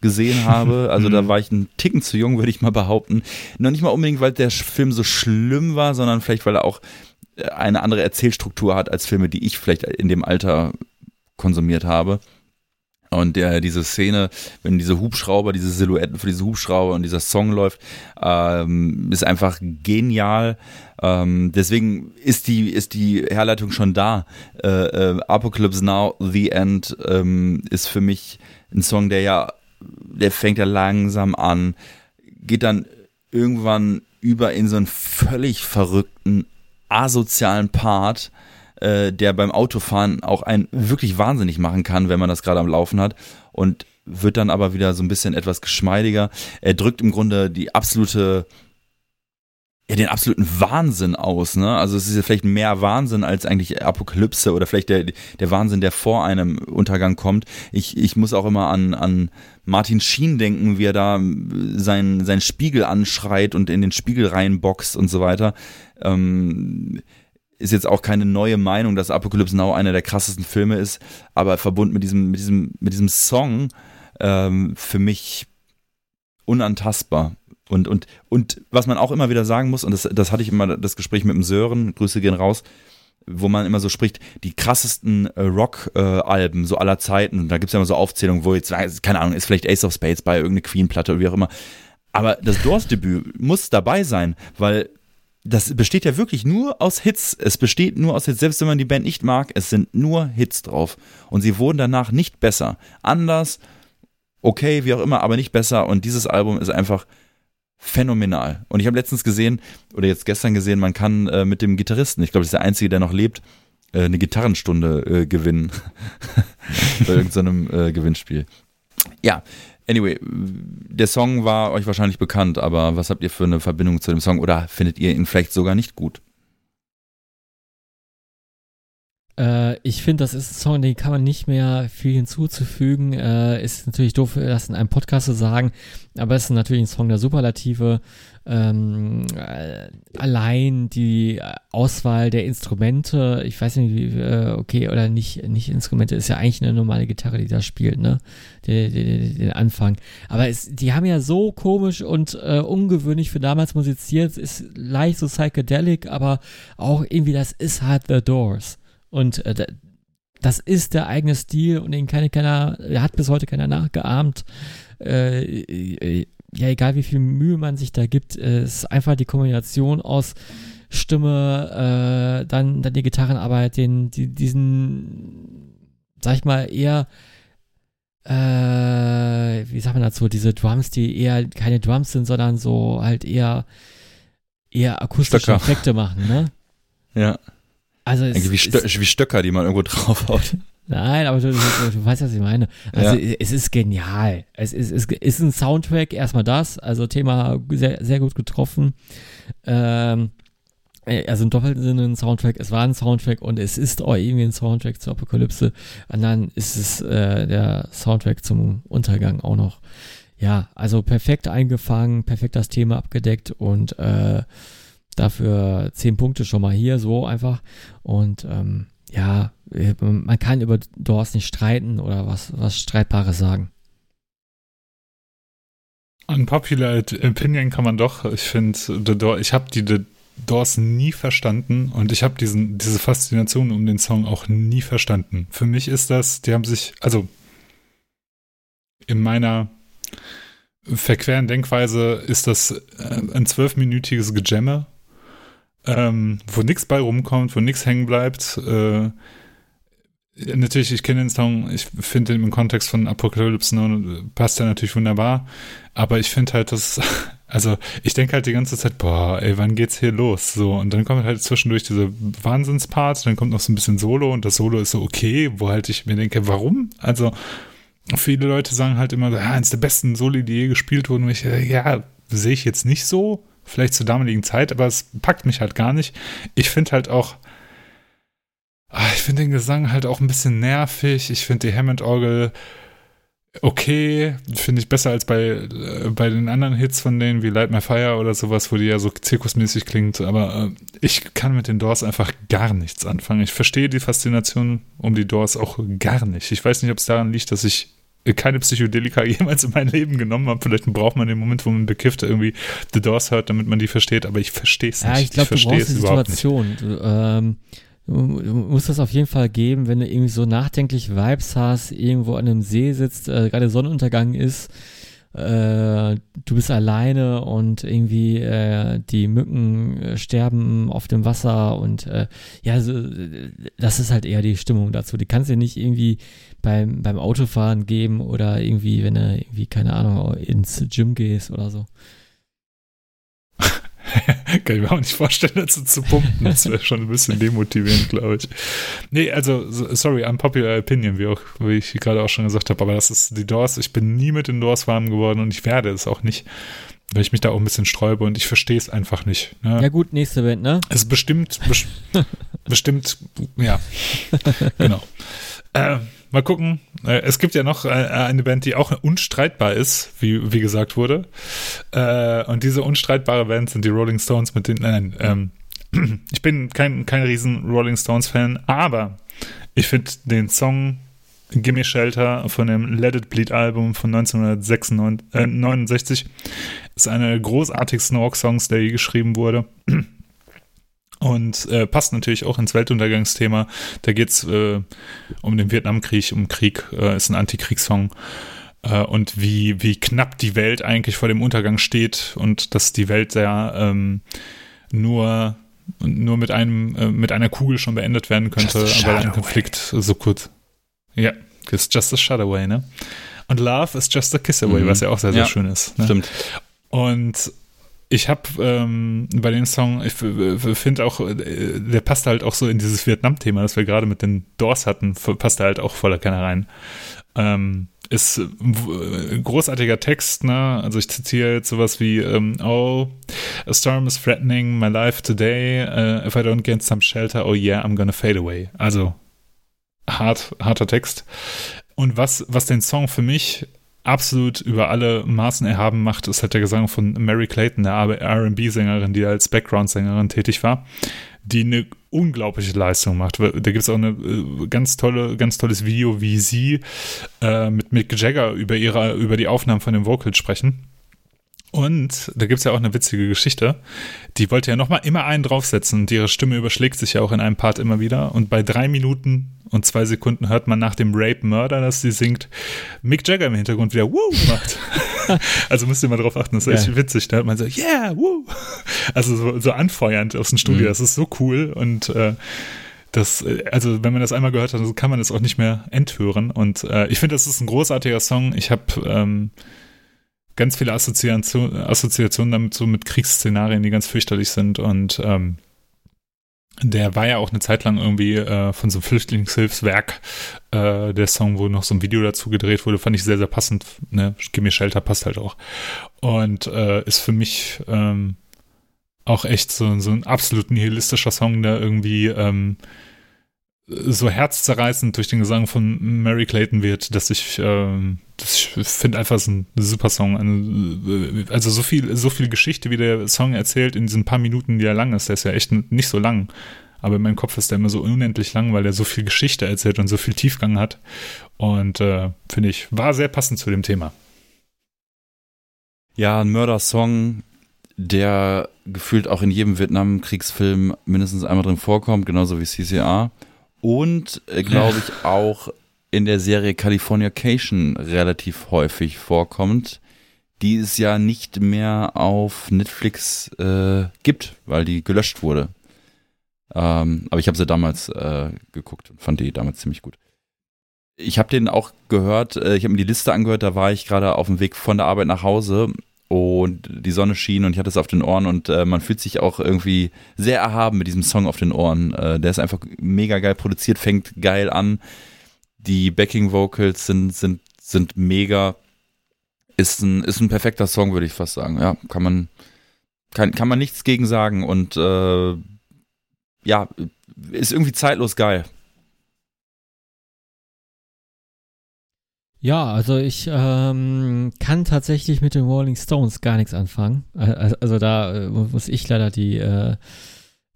Speaker 2: gesehen habe. [laughs] Also da war ich einen Ticken zu jung, würde ich mal behaupten. Noch nicht mal unbedingt, weil der Film so schlimm war, sondern vielleicht, weil er auch äh, eine andere Erzählstruktur hat als Filme, die ich vielleicht in dem Alter konsumiert habe. Und der, diese Szene, wenn diese Hubschrauber, diese Silhouetten für diese Hubschrauber und dieser Song läuft, ähm, ist einfach genial. Ähm, deswegen ist die, ist die Herleitung schon da. Äh, äh, Apocalypse Now, The End ähm, ist für mich ein Song, der ja, der fängt ja langsam an, geht dann irgendwann über in so einen völlig verrückten, asozialen Part, äh, der beim Autofahren auch einen wirklich wahnsinnig machen kann, wenn man das gerade am Laufen hat. Und wird dann aber wieder so ein bisschen etwas geschmeidiger. Er drückt im Grunde die absolute, ja, den absoluten Wahnsinn aus, ne? Also es ist ja vielleicht mehr Wahnsinn als eigentlich Apokalypse oder vielleicht der, der Wahnsinn, der vor einem Untergang kommt. Ich, ich muss auch immer an, an Martin Sheen denken, wie er da seinen, seinen Spiegel anschreit und in den Spiegel reinboxt und so weiter. Ähm, ist jetzt auch keine neue Meinung, dass Apocalypse Now einer der krassesten Filme ist, aber verbunden mit diesem, mit diesem, mit diesem Song ähm, für mich unantastbar. Und, und, und was man auch immer wieder sagen muss, und das, das hatte ich immer das Gespräch mit dem Sören, Grüße gehen raus, wo man immer so spricht, die krassesten äh, Rock-Alben so aller Zeiten, da gibt es ja immer so Aufzählungen, wo jetzt, keine Ahnung, ist vielleicht Ace of Spades bei irgendeine Queen-Platte oder wie auch immer. Aber das Doors-Debüt muss dabei sein, weil das besteht ja wirklich nur aus Hits. Es besteht nur aus Hits. Selbst wenn man die Band nicht mag, es sind nur Hits drauf. Und sie wurden danach nicht besser. Anders, okay, wie auch immer, aber nicht besser. Und dieses Album ist einfach phänomenal. Und ich habe letztens gesehen, oder jetzt gestern gesehen, man kann äh, mit dem Gitarristen, ich glaube, das ist der Einzige, der noch lebt, äh, eine Gitarrenstunde äh, gewinnen. [laughs] Bei irgendeinem äh, Gewinnspiel. Ja, anyway, der Song war euch wahrscheinlich bekannt, aber was habt ihr für eine Verbindung zu dem Song oder findet ihr ihn vielleicht sogar nicht gut?
Speaker 3: Äh, ich finde, das ist ein Song, den kann man nicht mehr viel hinzuzufügen. Äh, ist natürlich doof, das in einem Podcast zu sagen, aber es ist natürlich ein Song der Superlative. Ähm, äh, allein die Auswahl der Instrumente, ich weiß nicht, wie, äh, okay, oder nicht, nicht Instrumente, ist ja eigentlich eine normale Gitarre, die da spielt, ne? Den, den, den Anfang. Aber es, die haben ja so komisch und äh, ungewöhnlich für damals musiziert, ist leicht so psychedelic, aber auch irgendwie, das ist halt The Doors. Und äh, das ist der eigene Stil und den kann keiner, hat bis heute keiner nachgeahmt. Äh, äh, ja, egal wie viel Mühe man sich da gibt, äh, ist einfach die Kombination aus Stimme, äh, dann, dann die Gitarrenarbeit, den, die, diesen, sag ich mal, eher, äh, wie sagt man dazu, diese Drums, die eher keine Drums sind, sondern so halt eher, eher akustische
Speaker 2: Stöcker.
Speaker 3: Effekte machen, ne?
Speaker 2: Ja.
Speaker 3: Also es,
Speaker 2: Irgendwie wie, Stö wie Stöcker, die man irgendwo draufhaut. [laughs]
Speaker 3: Nein, aber du, du, du weißt, was ich meine. Also ja. es ist genial. Es ist, es ist ein Soundtrack, erstmal das, also Thema sehr, sehr gut getroffen. Ähm, also im doppelten Sinne ein Soundtrack, es war ein Soundtrack und es ist auch irgendwie ein Soundtrack zur Apokalypse. Und dann ist es äh, der Soundtrack zum Untergang auch noch. Ja, also perfekt eingefangen, perfekt das Thema abgedeckt und äh, dafür zehn Punkte schon mal hier, so einfach. Und ähm, ja, man kann über Doors nicht streiten oder was, was Streitbares sagen.
Speaker 1: Unpopular Opinion kann man doch. Ich finde, ich habe die The Doors nie verstanden und ich habe diese Faszination um den Song auch nie verstanden. Für mich ist das, die haben sich, also in meiner verqueren Denkweise ist das äh, ein zwölfminütiges Gejammer ähm, wo nichts bei rumkommt, wo nichts hängen bleibt. Äh, natürlich, ich kenne den Song, ich finde den im Kontext von Apocalypse Now passt ja natürlich wunderbar, aber ich finde halt, dass, [laughs] also ich denke halt die ganze Zeit, boah, ey, wann geht's hier los? So, und dann kommt halt zwischendurch diese Wahnsinnsparts, dann kommt noch so ein bisschen Solo und das Solo ist so okay, wo halt ich mir denke, warum? Also, viele Leute sagen halt immer, ja, eines der besten Soli, die je gespielt wurden, und ich, ja, sehe ich jetzt nicht so, vielleicht zur damaligen Zeit, aber es packt mich halt gar nicht. Ich finde halt auch, ich finde den Gesang halt auch ein bisschen nervig. Ich finde die Hammond-Orgel okay, finde ich besser als bei, äh, bei den anderen Hits von denen wie Light My Fire oder sowas, wo die ja so zirkusmäßig klingt, aber äh, ich kann mit den Doors einfach gar nichts anfangen. Ich verstehe die Faszination um die Doors auch gar nicht. Ich weiß nicht, ob es daran liegt, dass ich keine Psychedelika [laughs] jemals in mein Leben genommen habe. Vielleicht braucht man den Moment, wo man bekifft irgendwie The Doors hört, damit man die versteht, aber ich verstehe es nicht.
Speaker 3: Ja, ich glaube, du brauchst die Situation. Du, ähm, du musst das auf jeden Fall geben, wenn du irgendwie so nachdenklich Vibes hast, irgendwo an einem See sitzt, äh, gerade Sonnenuntergang ist, äh, du bist alleine und irgendwie äh, die Mücken äh, sterben auf dem Wasser und äh, ja, so, das ist halt eher die Stimmung dazu. Die kannst du nicht irgendwie beim, beim Autofahren geben oder irgendwie, wenn du irgendwie, keine Ahnung, ins Gym gehst oder so. [laughs]
Speaker 1: Kann ich mir auch nicht vorstellen, dazu zu pumpen. Das wäre schon ein bisschen demotivierend, glaube ich. Nee, also, sorry, unpopular opinion, wie, auch, wie ich gerade auch schon gesagt habe, aber das ist die Doors. Ich bin nie mit den Doors warm geworden und ich werde es auch nicht, weil ich mich da auch ein bisschen sträube und ich verstehe es einfach nicht. Ne?
Speaker 3: Ja, gut, nächste Band, ne?
Speaker 1: Es ist bestimmt, bes [laughs] bestimmt, ja, genau. Äh, mal gucken. Äh, es gibt ja noch äh, eine Band, die auch unstreitbar ist, wie, wie gesagt wurde. Äh, und diese unstreitbare Band sind die Rolling Stones mit den. Nein, ähm, [clears throat] ich bin kein, kein riesen Rolling Stones-Fan, aber ich finde den Song Gimme Shelter von dem Let It Bleed Album von 1969 äh, ist einer der großartigsten Rock-Songs, der je geschrieben wurde. [clears throat] Und äh, passt natürlich auch ins Weltuntergangsthema. Da geht's äh, um den Vietnamkrieg, um Krieg, äh, ist ein Antikriegssong. Äh, und wie, wie knapp die Welt eigentlich vor dem Untergang steht und dass die Welt ja ähm, nur, nur mit einem, äh, mit einer Kugel schon beendet werden könnte, weil ein Konflikt so kurz. Ja, it's just a shut away, ne? Und Love is just a kiss away, mhm. was ja auch sehr, sehr ja, schön ist. Ne?
Speaker 2: Stimmt.
Speaker 1: Und ich habe ähm, bei dem Song, ich finde auch, äh, der passt halt auch so in dieses Vietnam-Thema, das wir gerade mit den Doors hatten, passt halt auch voller Keiner rein. Ähm, ist ein großartiger Text, ne? Also ich zitiere jetzt sowas wie um, Oh, a storm is threatening my life today. Uh, if I don't get some shelter, oh yeah, I'm gonna fade away. Also hart, harter Text. Und was, was den Song für mich absolut über alle Maßen erhaben macht, ist halt der Gesang von Mary Clayton, der RB-Sängerin, die als Background-Sängerin tätig war, die eine unglaubliche Leistung macht. Da gibt es auch eine äh, ganz tolle, ganz tolles Video, wie sie äh, mit Mick Jagger über ihre, über die Aufnahmen von den Vocals sprechen. Und da gibt es ja auch eine witzige Geschichte. Die wollte ja nochmal immer einen draufsetzen und ihre Stimme überschlägt sich ja auch in einem Part immer wieder. Und bei drei Minuten und zwei Sekunden hört man nach dem Rape Murder, dass sie singt, Mick Jagger im Hintergrund wieder Woo macht. [laughs] also müsst ihr mal drauf achten, das ist echt witzig. Da hört man so, yeah, woo. Also so, so anfeuernd aus dem Studio, mhm. das ist so cool und äh, das, also wenn man das einmal gehört hat, kann man das auch nicht mehr enthören. Und äh, ich finde, das ist ein großartiger Song. Ich habe ähm, ganz viele Assoziation, Assoziationen damit so mit Kriegsszenarien, die ganz fürchterlich sind und ähm, der war ja auch eine Zeit lang irgendwie äh, von so einem Flüchtlingshilfswerk, äh, der Song, wo noch so ein Video dazu gedreht wurde, fand ich sehr, sehr passend. Ne? Gimme Shelter passt halt auch. Und äh, ist für mich ähm, auch echt so, so ein absolut nihilistischer Song, der irgendwie ähm, so herzzerreißend durch den Gesang von Mary Clayton wird, dass ich, ähm, ich finde einfach, es ist ein super Song. Also so viel, so viel Geschichte, wie der Song erzählt in diesen paar Minuten, die er lang ist, der ist ja echt nicht so lang. Aber in meinem Kopf ist der immer so unendlich lang, weil er so viel Geschichte erzählt und so viel Tiefgang hat. Und äh, finde ich, war sehr passend zu dem Thema.
Speaker 2: Ja, ein Mörder-Song, der gefühlt auch in jedem Vietnamkriegsfilm mindestens einmal drin vorkommt, genauso wie CCA und äh, glaube ich auch in der Serie Californication relativ häufig vorkommt, die es ja nicht mehr auf Netflix äh, gibt, weil die gelöscht wurde. Ähm, aber ich habe sie damals äh, geguckt und fand die damals ziemlich gut. Ich habe den auch gehört, äh, ich habe mir die Liste angehört, da war ich gerade auf dem Weg von der Arbeit nach Hause und die Sonne schien und ich hatte es auf den Ohren und äh, man fühlt sich auch irgendwie sehr erhaben mit diesem Song auf den Ohren. Äh, der ist einfach mega geil produziert, fängt geil an. Die Backing Vocals sind, sind, sind mega. Ist ein, ist ein perfekter Song, würde ich fast sagen. Ja, kann man, kann, kann man nichts gegen sagen und äh, ja, ist irgendwie zeitlos geil.
Speaker 3: Ja, also ich ähm, kann tatsächlich mit den Rolling Stones gar nichts anfangen. Also, also da äh, muss ich leider die äh,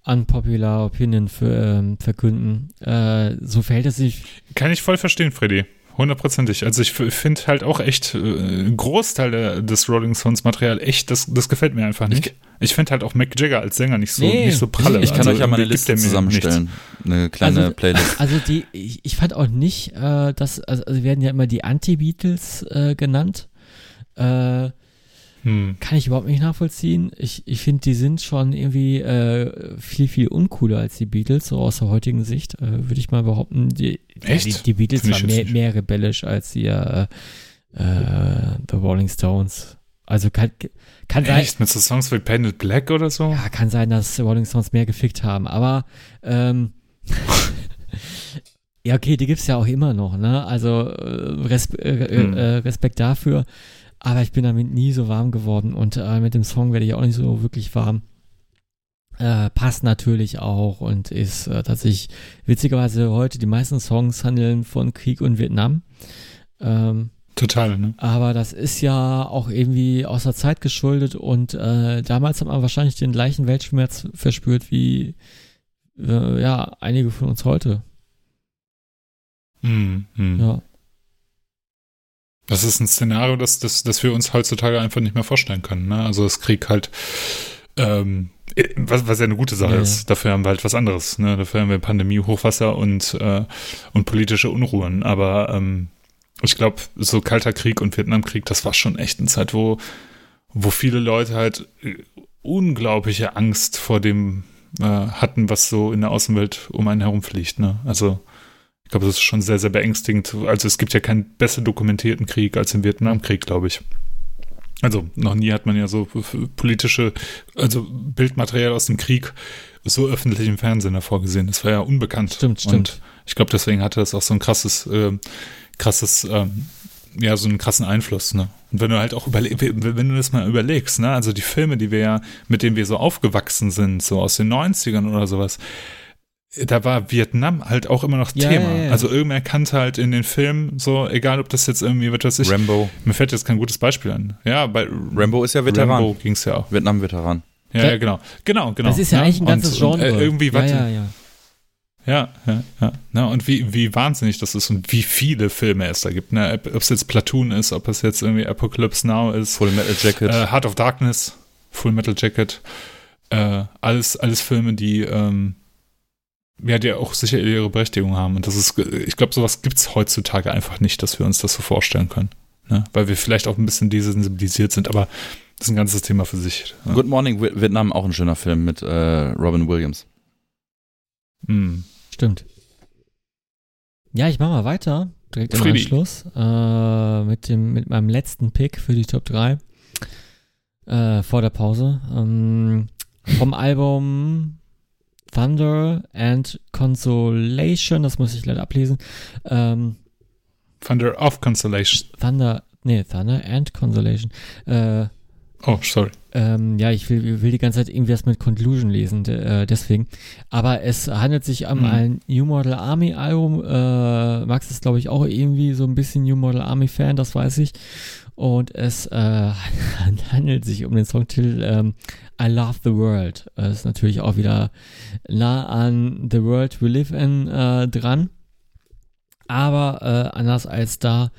Speaker 3: unpopular Opinion für, ähm, verkünden. Äh, so verhält es sich.
Speaker 1: Kann ich voll verstehen, Freddy. Hundertprozentig. Also ich finde halt auch echt, äh, Großteil des Rolling Stones Material echt, das, das gefällt mir einfach nicht. Ich, ich finde halt auch Mick Jagger als Sänger nicht so, nee. nicht so pralle.
Speaker 2: Ich, ich kann also euch ja mal eine Liste zusammenstellen. Eine kleine
Speaker 3: also,
Speaker 2: Playlist.
Speaker 3: Also die, ich, ich fand auch nicht, äh, dass, also, also werden ja immer die Anti-Beatles äh, genannt. Äh, hm. Kann ich überhaupt nicht nachvollziehen. Ich, ich finde, die sind schon irgendwie äh, viel, viel uncooler als die Beatles, so aus der heutigen Sicht, äh, würde ich mal behaupten. Die,
Speaker 1: Echt?
Speaker 3: Die, die Beatles waren mehr, mehr, rebellisch als die äh, äh, The Rolling Stones. Also kann, kann
Speaker 1: sein. Echt? Mit so Songs wie Painted Black oder so?
Speaker 3: Ja, kann sein, dass Rolling Stones mehr gefickt haben, aber ähm, [laughs] ja, okay, die gibt's ja auch immer noch, ne? Also äh, Respe äh, hm. äh, Respekt dafür. Aber ich bin damit nie so warm geworden und äh, mit dem Song werde ich auch nicht so wirklich warm. Äh, passt natürlich auch und ist äh, tatsächlich witzigerweise heute die meisten Songs handeln von Krieg und Vietnam. Ähm,
Speaker 1: Total, ne?
Speaker 3: Aber das ist ja auch irgendwie aus der Zeit geschuldet und äh, damals hat man wahrscheinlich den gleichen Weltschmerz verspürt wie äh, ja einige von uns heute.
Speaker 1: Mm, mm. Ja. Das ist ein Szenario, das, das, das wir uns heutzutage einfach nicht mehr vorstellen können. Ne? Also das Krieg halt, ähm, was, was ja eine gute Sache ja, ist. Dafür haben wir halt was anderes. Ne? Dafür haben wir Pandemie, Hochwasser und, äh, und politische Unruhen. Aber ähm, ich glaube, so Kalter Krieg und Vietnamkrieg, das war schon echt eine Zeit, wo, wo viele Leute halt äh, unglaubliche Angst vor dem äh, hatten, was so in der Außenwelt um einen herumfliegt. Ne? Also ich glaube, das ist schon sehr, sehr beängstigend. Also es gibt ja keinen besser dokumentierten Krieg als im Vietnamkrieg, glaube ich. Also noch nie hat man ja so politische, also Bildmaterial aus dem Krieg so öffentlich im Fernsehen hervorgesehen. Das war ja unbekannt.
Speaker 3: Stimmt, stimmt. Und
Speaker 1: ich glaube, deswegen hatte das auch so ein krasses, äh, krasses, ähm, ja, so einen krassen Einfluss, ne? Und wenn du halt auch überlegst, wenn du das mal überlegst, ne, also die Filme, die wir ja, mit denen wir so aufgewachsen sind, so aus den 90ern oder sowas, da war Vietnam halt auch immer noch
Speaker 3: Ja,
Speaker 1: Thema.
Speaker 3: ja, ja.
Speaker 1: Also irgendwer kannte halt in den Filmen so, egal ob das jetzt irgendwie, was weiß ich,
Speaker 2: Rambo.
Speaker 1: mir fällt jetzt kein gutes Beispiel an. Ja, bei
Speaker 2: Rambo ist ja Veteran.
Speaker 1: Rambo ging es ja auch.
Speaker 2: Vietnam-Veteran.
Speaker 1: Ja, ja, genau. Genau, genau.
Speaker 3: Das ist ja, eigentlich ein ganzes
Speaker 1: und,
Speaker 3: Genre.
Speaker 1: Und, äh, irgendwie,
Speaker 3: ja,
Speaker 1: warte,
Speaker 3: ja, ja.
Speaker 1: Ja, ja, ja. Na, und wie, wie wahnsinnig das ist und wie viele Filme es da gibt. Ne? Ob es jetzt Platoon ist, ob es jetzt irgendwie Apocalypse Now ist,
Speaker 2: Full Metal Jacket.
Speaker 1: äh, Heart of Darkness, Full Metal Jacket, äh, alles, alles Filme, die, ähm, ja, die auch sicher ihre Berechtigung haben. Und das ist, ich glaube, sowas gibt es heutzutage einfach nicht, dass wir uns das so vorstellen können. Ne? Weil wir vielleicht auch ein bisschen desensibilisiert sind, aber das ist ein ganzes Thema für sich. Ja.
Speaker 2: Good Morning Vi- Vietnam, auch ein schöner Film mit äh, Robin Williams.
Speaker 1: Mm.
Speaker 3: Stimmt. Ja, ich mache mal weiter. Direkt im. Anschluss. Äh, mit, dem, mit meinem letzten Pick für die Top 3. Äh, vor der Pause. Ähm, vom Album Thunder and Consolation. Das muss ich leider ablesen. Ähm,
Speaker 1: Thunder of Consolation.
Speaker 3: Thunder. Nee, Thunder and Consolation. Äh,
Speaker 1: Oh, sorry.
Speaker 3: Ähm, ja, ich will, will die ganze Zeit irgendwie was mit Conclusion lesen, äh, deswegen. Aber es handelt sich um
Speaker 1: Mhm.
Speaker 3: ein New Model Army Album. Äh, Max ist, glaube ich, auch irgendwie so ein bisschen New Model Army Fan, das weiß ich. Und es äh, [laughs] handelt sich um den Songtitel ähm, I Love the World. Das ist natürlich auch wieder nah an The World We Live in äh, dran. Aber äh, anders als da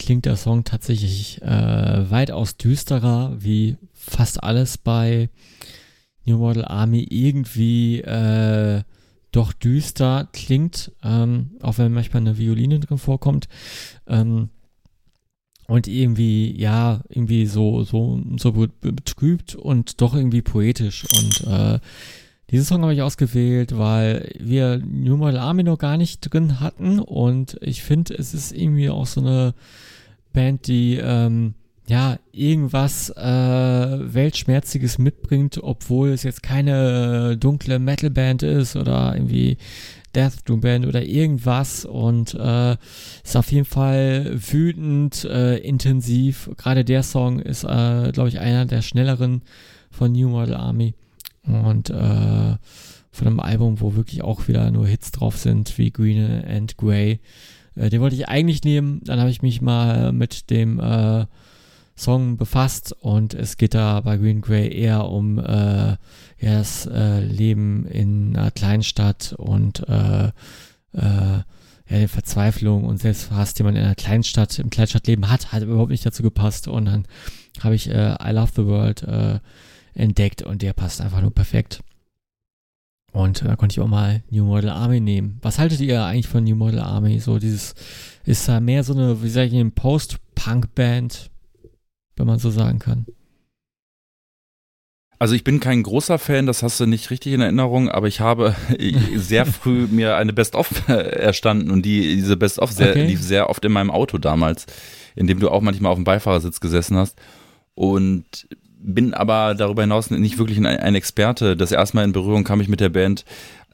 Speaker 3: klingt der Song tatsächlich äh, weitaus düsterer, wie fast alles bei New Model Army irgendwie äh, doch düster klingt, ähm, auch wenn manchmal eine Violine drin vorkommt. Ähm, und irgendwie, ja, irgendwie so, so, so be- betrübt und doch irgendwie poetisch. Und äh, diesen Song habe ich ausgewählt, weil wir New Model Army noch gar nicht drin hatten und ich finde, es ist irgendwie auch so eine Band, die ähm, ja irgendwas äh, Weltschmerziges mitbringt, obwohl es jetzt keine dunkle Metal-Band ist oder irgendwie Death Doom Band oder irgendwas und äh, ist auf jeden Fall wütend, äh, intensiv. Gerade der Song ist, äh, glaube ich, einer der schnelleren von New Model Army und äh, von einem Album, wo wirklich auch wieder nur Hits drauf sind, wie Green and Grey. Äh, den wollte ich eigentlich nehmen, dann habe ich mich mal mit dem äh, Song befasst und es geht da bei Green Grey eher um äh, ja, das äh, Leben in einer Kleinstadt und äh, äh, ja, die Verzweiflung und Selbsthass, den man in einer Kleinstadt, im Kleinstadtleben hat, hat überhaupt nicht dazu gepasst und dann habe ich äh, I Love the World äh, entdeckt und der passt einfach nur perfekt. Und da konnte ich auch mal New Model Army nehmen. Was haltet ihr eigentlich von New Model Army? So dieses, ist da mehr so eine, wie sag ich, eine Post-Punk-Band, wenn man so sagen kann.
Speaker 2: Also ich bin kein großer Fan, das hast du nicht richtig in Erinnerung, aber ich habe [laughs] sehr früh mir eine Best-of [laughs] erstanden und die, diese Best-of
Speaker 3: Okay.
Speaker 2: lief sehr oft in meinem Auto damals, in dem du auch manchmal auf dem Beifahrersitz gesessen hast. Und bin aber darüber hinaus nicht wirklich ein, ein Experte. Das erste Mal in Berührung kam ich mit der Band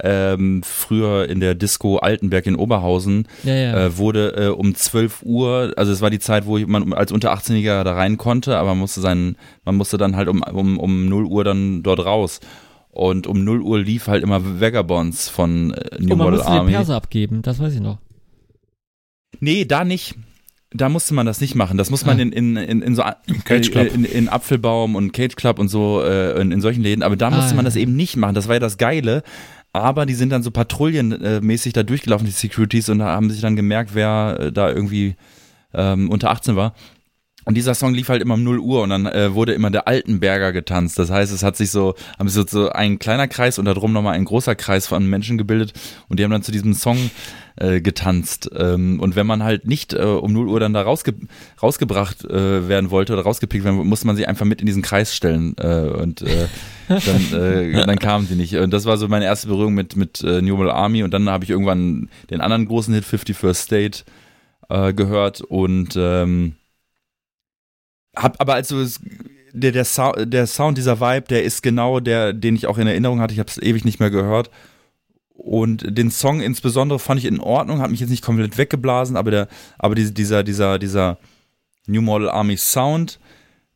Speaker 2: ähm, früher in der Disco Altenberg in Oberhausen.
Speaker 3: Ja, ja.
Speaker 2: Äh, wurde äh, um 12 Uhr, also es war die Zeit, wo man als unter 18-Jähriger da rein konnte, aber man musste sein, man musste dann halt um, um, um 0 Uhr dann dort raus. Und um 0 Uhr lief halt immer Vagabonds von äh, New
Speaker 3: und man
Speaker 2: Model
Speaker 3: musste den
Speaker 2: Army.
Speaker 3: Perser abgeben, das weiß ich noch.
Speaker 2: Nee, da nicht. Da musste man das nicht machen. Das muss man
Speaker 3: Ah.
Speaker 2: in, in, in, in so
Speaker 1: Cage Club.
Speaker 2: In, in Apfelbaum und Cage Club und so äh, in, in solchen Läden. Aber da
Speaker 3: Ah,
Speaker 2: musste man das eben nicht machen. Das war ja das Geile. Aber die sind dann so patrouillenmäßig da durchgelaufen, die Securities, und da haben sich dann gemerkt, wer äh, da irgendwie ähm, unter 18 war. Und dieser Song lief halt immer um 0 Uhr und dann äh, wurde immer der Altenberger getanzt. Das heißt, es hat sich so, haben sich so, ein kleiner Kreis und darum nochmal ein großer Kreis von Menschen gebildet und die haben dann zu diesem Song äh, getanzt. Ähm, und wenn man halt nicht äh, um 0 Uhr dann da rausge rausgebracht äh, werden wollte oder rausgepickt werden, musste man sich einfach mit in diesen Kreis stellen. Äh, und äh, dann, äh, [laughs] dann kamen sie nicht. Und das war so meine erste Berührung mit, mit äh, New Model Army und dann habe ich irgendwann den anderen großen Hit 51st State äh, gehört und ähm, hab aber also es, der, der, Sound, der Sound, dieser Vibe, der ist genau der, den ich auch in Erinnerung hatte. Ich habe es ewig nicht mehr gehört. Und den Song insbesondere fand ich in Ordnung, hat mich jetzt nicht komplett weggeblasen, aber der, aber diese- dieser, dieser, dieser New Model Army Sound,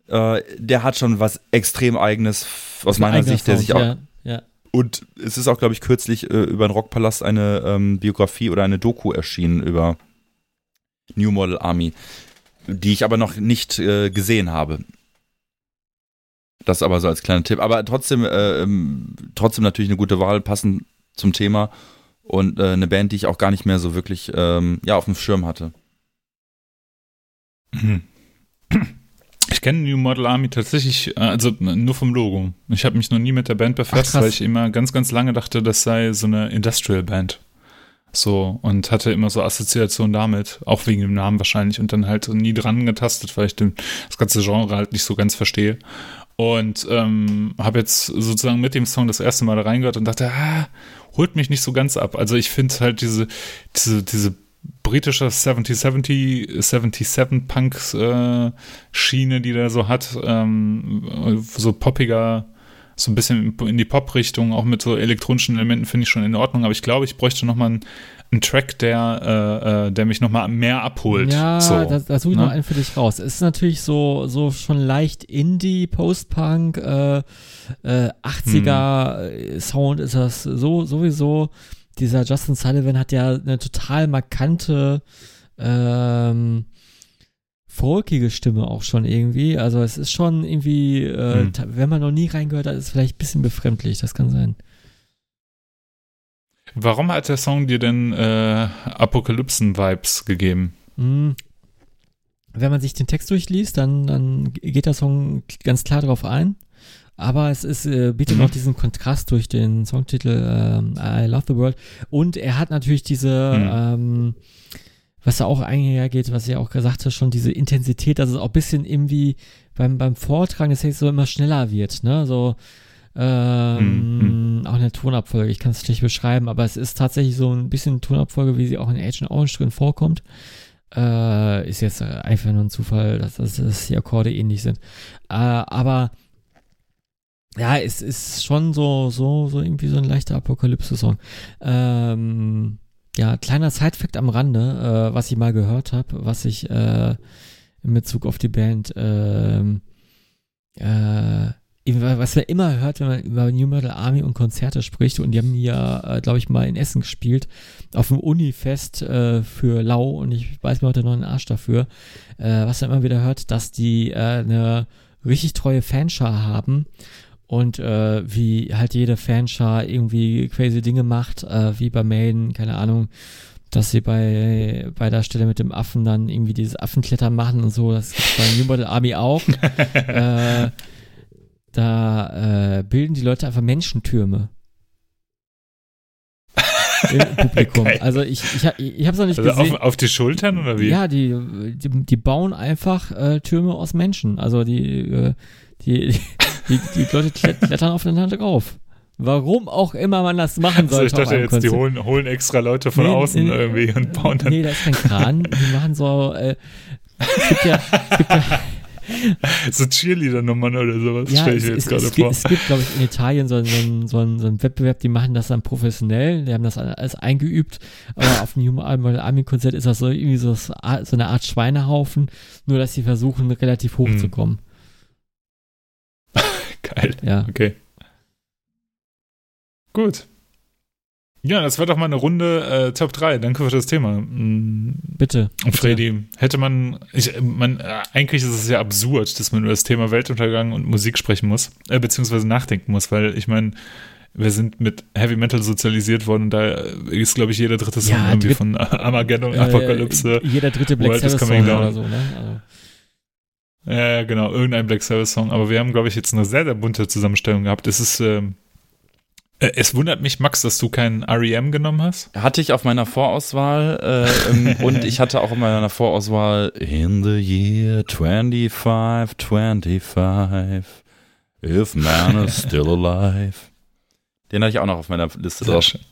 Speaker 2: äh, der hat schon was extrem eigenes aus
Speaker 3: Ein
Speaker 2: meiner Sicht, der
Speaker 3: Sound,
Speaker 2: sich auch,
Speaker 3: ja, ja.
Speaker 2: Und es ist auch, glaube ich, kürzlich äh, über den Rockpalast eine ähm, Biografie oder eine Doku erschienen über New Model Army, die ich aber noch nicht äh, gesehen habe. Das aber so als kleiner Tipp. Aber trotzdem, äh, ähm, trotzdem natürlich eine gute Wahl, passend zum Thema und äh, eine Band, die ich auch gar nicht mehr so wirklich ähm, ja, auf dem Schirm hatte. [clears throat]
Speaker 1: Ich kenne New Model Army tatsächlich, äh, also nur vom Logo. Ich habe mich noch nie mit der Band befasst, Ach, weil ich immer ganz, ganz lange dachte, das sei so eine Industrial Band. So, und hatte immer so Assoziationen damit, auch wegen dem Namen wahrscheinlich, und dann halt nie dran getastet, weil ich den, das ganze Genre halt nicht so ganz verstehe. Und ähm, habe jetzt sozusagen mit dem Song das erste Mal da reingehört und dachte, ah, holt mich nicht so ganz ab. Also ich finde halt diese, diese, diese britische 7070, 77 Punk äh, Schiene, die der so hat, ähm, so poppiger, so ein bisschen in die Pop-Richtung, auch mit so elektronischen Elementen finde ich schon in Ordnung, aber ich glaube, ich bräuchte nochmal einen, einen Track, der, äh, äh der mich nochmal mehr abholt.
Speaker 3: Ja, so, da, da suche ich ne? noch einen für dich raus. Es ist natürlich so, so schon leicht Indie, Post-Punk, äh, äh, 80er hm. Sound ist das so, sowieso dieser Justin Sullivan hat ja eine total markante, ähm, folkige Stimme auch schon irgendwie. Also es ist schon irgendwie, äh, hm. wenn man noch nie reingehört hat, ist es vielleicht ein bisschen befremdlich, das kann sein.
Speaker 1: Warum hat der Song dir denn äh, Apokalypsen-Vibes gegeben? Hm.
Speaker 3: Wenn man sich den Text durchliest, dann, dann geht der Song ganz klar darauf ein. Aber es ist, äh, bietet mhm. noch diesen Kontrast durch den Songtitel ähm, I Love the World. Und er hat natürlich diese, mhm. ähm, was da auch einhergeht, was ihr auch gesagt hast, schon diese Intensität, dass es auch ein bisschen irgendwie beim, beim Vortragen des Textes so immer schneller wird, ne? So, ähm, mhm. auch eine Tonabfolge, ich kann es schlecht beschreiben, aber es ist tatsächlich so ein bisschen Tonabfolge, wie sie auch in Agent Orange drin vorkommt. Äh, ist jetzt einfach nur ein Zufall, dass, dass, dass die Akkorde ähnlich sind. Äh, aber ja, es ist schon so, so, so irgendwie so ein leichter Apokalypse-Song. Ähm, ja, kleiner Side-Fact am Rande, äh, was ich mal gehört habe, was ich äh, in Bezug auf die Band, ähm, äh, was man immer hört, wenn man über New Metal Army und Konzerte spricht, und die haben ja, äh, glaube ich, mal in Essen gespielt, auf dem Unifest äh, für Lau, und ich weiß mir heute noch einen Arsch dafür, äh, was man immer wieder hört, dass die äh, eine richtig treue Fanschar haben und äh, wie halt jede Fanschar irgendwie crazy Dinge macht, äh, wie bei Maiden, keine Ahnung, dass sie bei, bei der Stelle mit dem Affen dann irgendwie dieses Affenklettern machen und so, das gibt's bei New Model Army auch. [laughs] äh, da äh, bilden die Leute einfach Menschentürme. Im [laughs] Publikum. Geil. Also ich, ich, ich habe es noch nicht also gesehen.
Speaker 1: Auf, auf, die Schultern oder wie?
Speaker 3: Ja, die, die, die bauen einfach äh, Türme aus Menschen. Also die, äh, die, die, die Leute klettern aufeinander drauf. Warum auch immer man das machen sollte.
Speaker 1: Also ich dachte jetzt, die holen, holen extra Leute von nee, außen nee, irgendwie und bauen dann.
Speaker 3: Nee, da ist kein Kran. Die machen so, äh, es gibt ja, es gibt ja [laughs]
Speaker 1: so Cheerleader-Nummern oder sowas, ja, stelle ich mir jetzt gerade vor.
Speaker 3: Es gibt, glaube ich, in Italien so, so, so, einen, so einen Wettbewerb, die machen das dann professionell, die haben das alles eingeübt, aber auf dem Human Army Konzert ist das so irgendwie so, so eine Art Schweinehaufen, nur dass sie versuchen, relativ hoch hm. zu kommen.
Speaker 1: Geil. Ja. Okay. Gut. Ja, das war doch mal eine Runde äh, Top 3. Danke für das Thema.
Speaker 3: Mhm. Bitte.
Speaker 1: Und Freddy, hätte man, ich, man, äh, eigentlich ist es ja absurd, dass man über das Thema Weltuntergang und Musik sprechen muss, äh, beziehungsweise nachdenken muss, weil ich meine, wir sind mit Heavy Metal sozialisiert worden und da ist, glaube ich, jeder dritte Song ja, irgendwie von Armageddon, äh, Apokalypse.
Speaker 3: Jeder dritte Black Sabbath Song oder so, ne? Also.
Speaker 1: Ja, genau, irgendein Black Sabbath Song. Aber wir haben, glaube ich, jetzt eine sehr, sehr bunte Zusammenstellung gehabt. Es ist, ähm, äh, es wundert mich, Max, dass du keinen REM genommen hast.
Speaker 2: Hatte ich auf meiner Vorauswahl äh, [laughs] und ich hatte auch in meiner Vorauswahl In the year 2525 If man is still alive. Den hatte ich auch noch auf meiner Liste
Speaker 1: Sehr drauf. Schön.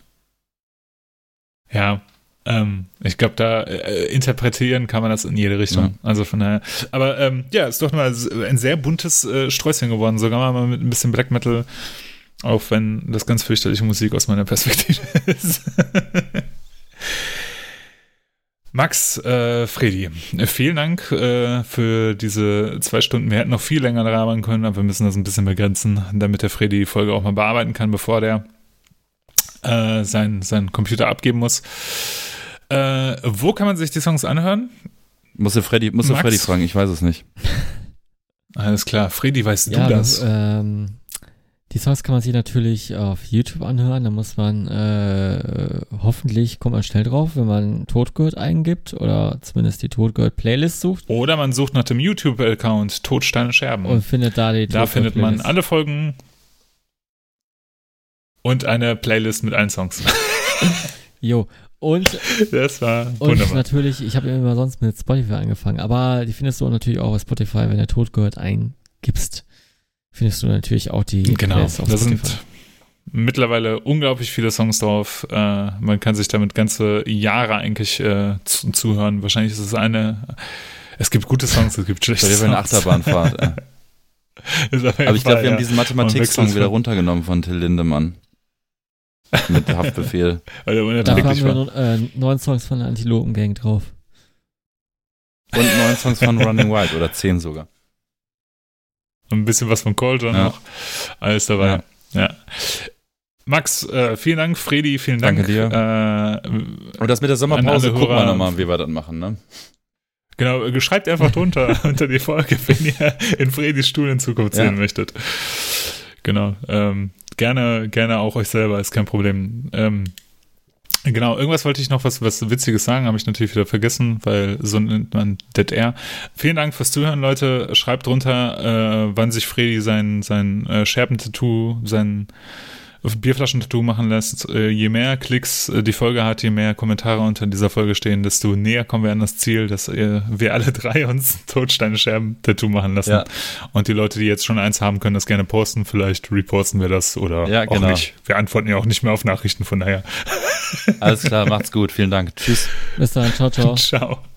Speaker 1: Ja, ähm, ich glaube, da äh, interpretieren kann man das in jede Richtung. Ja. Also von daher. Aber ähm, ja, ist doch mal ein sehr buntes äh, Sträußchen geworden. Sogar mal mit ein bisschen Black Metal, auch wenn das ganz fürchterliche Musik aus meiner Perspektive [laughs] ist. Max, äh, Freddy, vielen Dank äh, für diese zwei Stunden. Wir hätten noch viel länger labern können, aber wir müssen das ein bisschen begrenzen, damit der Freddy die Folge auch mal bearbeiten kann, bevor der äh, sein, sein Computer abgeben muss. Äh, wo kann man sich die Songs anhören?
Speaker 2: Muss der Freddy, muss der Freddy fragen, ich weiß es nicht. [laughs]
Speaker 1: Alles klar, Freddy, weißt
Speaker 3: ja,
Speaker 1: du das?
Speaker 3: Ähm, die Songs kann man sich natürlich auf YouTube anhören. Da muss man äh, hoffentlich kommt man schnell drauf, wenn man Todgehört eingibt oder zumindest die Todgehört Playlist sucht.
Speaker 1: Oder man sucht nach dem YouTube-Account Todsteine Scherben.
Speaker 3: Und findet da die
Speaker 1: Da findet man alle Folgen und eine Playlist mit allen Songs. [laughs]
Speaker 3: jo. Und,
Speaker 1: das war
Speaker 3: und natürlich, ich habe immer sonst mit Spotify angefangen, aber die findest du natürlich auch auf Spotify, wenn der Tod gehört eingibst findest du natürlich auch die
Speaker 1: Genau, da sind mittlerweile unglaublich viele Songs drauf. Äh, man kann sich damit ganze Jahre eigentlich äh, zu, zuhören. Wahrscheinlich ist es eine. Es gibt gute Songs, es gibt schlechte Songs.
Speaker 2: eine Achterbahnfahrt. [laughs] aber, aber ich glaube, wir ja. haben diesen Mathematik-Song wieder runtergenommen von Till Lindemann. Mit Haftbefehl. [laughs]
Speaker 3: Also da haben wir noch, äh, neun Songs von der Antilopen-Gang drauf.
Speaker 2: Und neun Songs von Running Wild oder zehn sogar.
Speaker 1: Ein bisschen was von Colton ja. noch. Alles dabei. Ja. ja. Max, äh, vielen Dank. Fredi, vielen Dank.
Speaker 2: Danke dir. Äh, Und das mit der Sommerpause gucken wir nochmal, wie wir das machen, ne?
Speaker 1: Genau, äh, schreibt einfach drunter [laughs] unter die Folge, wenn ihr in Fredis Stuhl in Zukunft ja. sehen möchtet. Genau. Ähm, gerne, gerne auch euch selber, ist kein Problem. Ähm, Genau, irgendwas wollte ich noch was, was Witziges sagen, habe ich natürlich wieder vergessen, weil so nennt man Dead Air. Vielen Dank fürs Zuhören, Leute. Schreibt drunter, äh, wann sich Freddy sein, sein äh, Scherbentattoo, sein Bierflaschentattoo machen lässt. Äh, je mehr Klicks äh, die Folge hat, je mehr Kommentare unter dieser Folge stehen, desto näher kommen wir an das Ziel, dass äh, wir alle [laughs] drei uns Todsteine-Scherben-Tattoo machen lassen. Ja. Und die Leute, die jetzt schon eins haben, können das gerne posten. Vielleicht reposten wir das oder ja, genau. auch nicht. Wir antworten ja auch nicht mehr auf Nachrichten, von daher.
Speaker 2: Alles klar, [laughs] macht's gut. Vielen Dank. Tschüss.
Speaker 3: Bis dann. Ciao, ciao. [laughs]
Speaker 1: Ciao.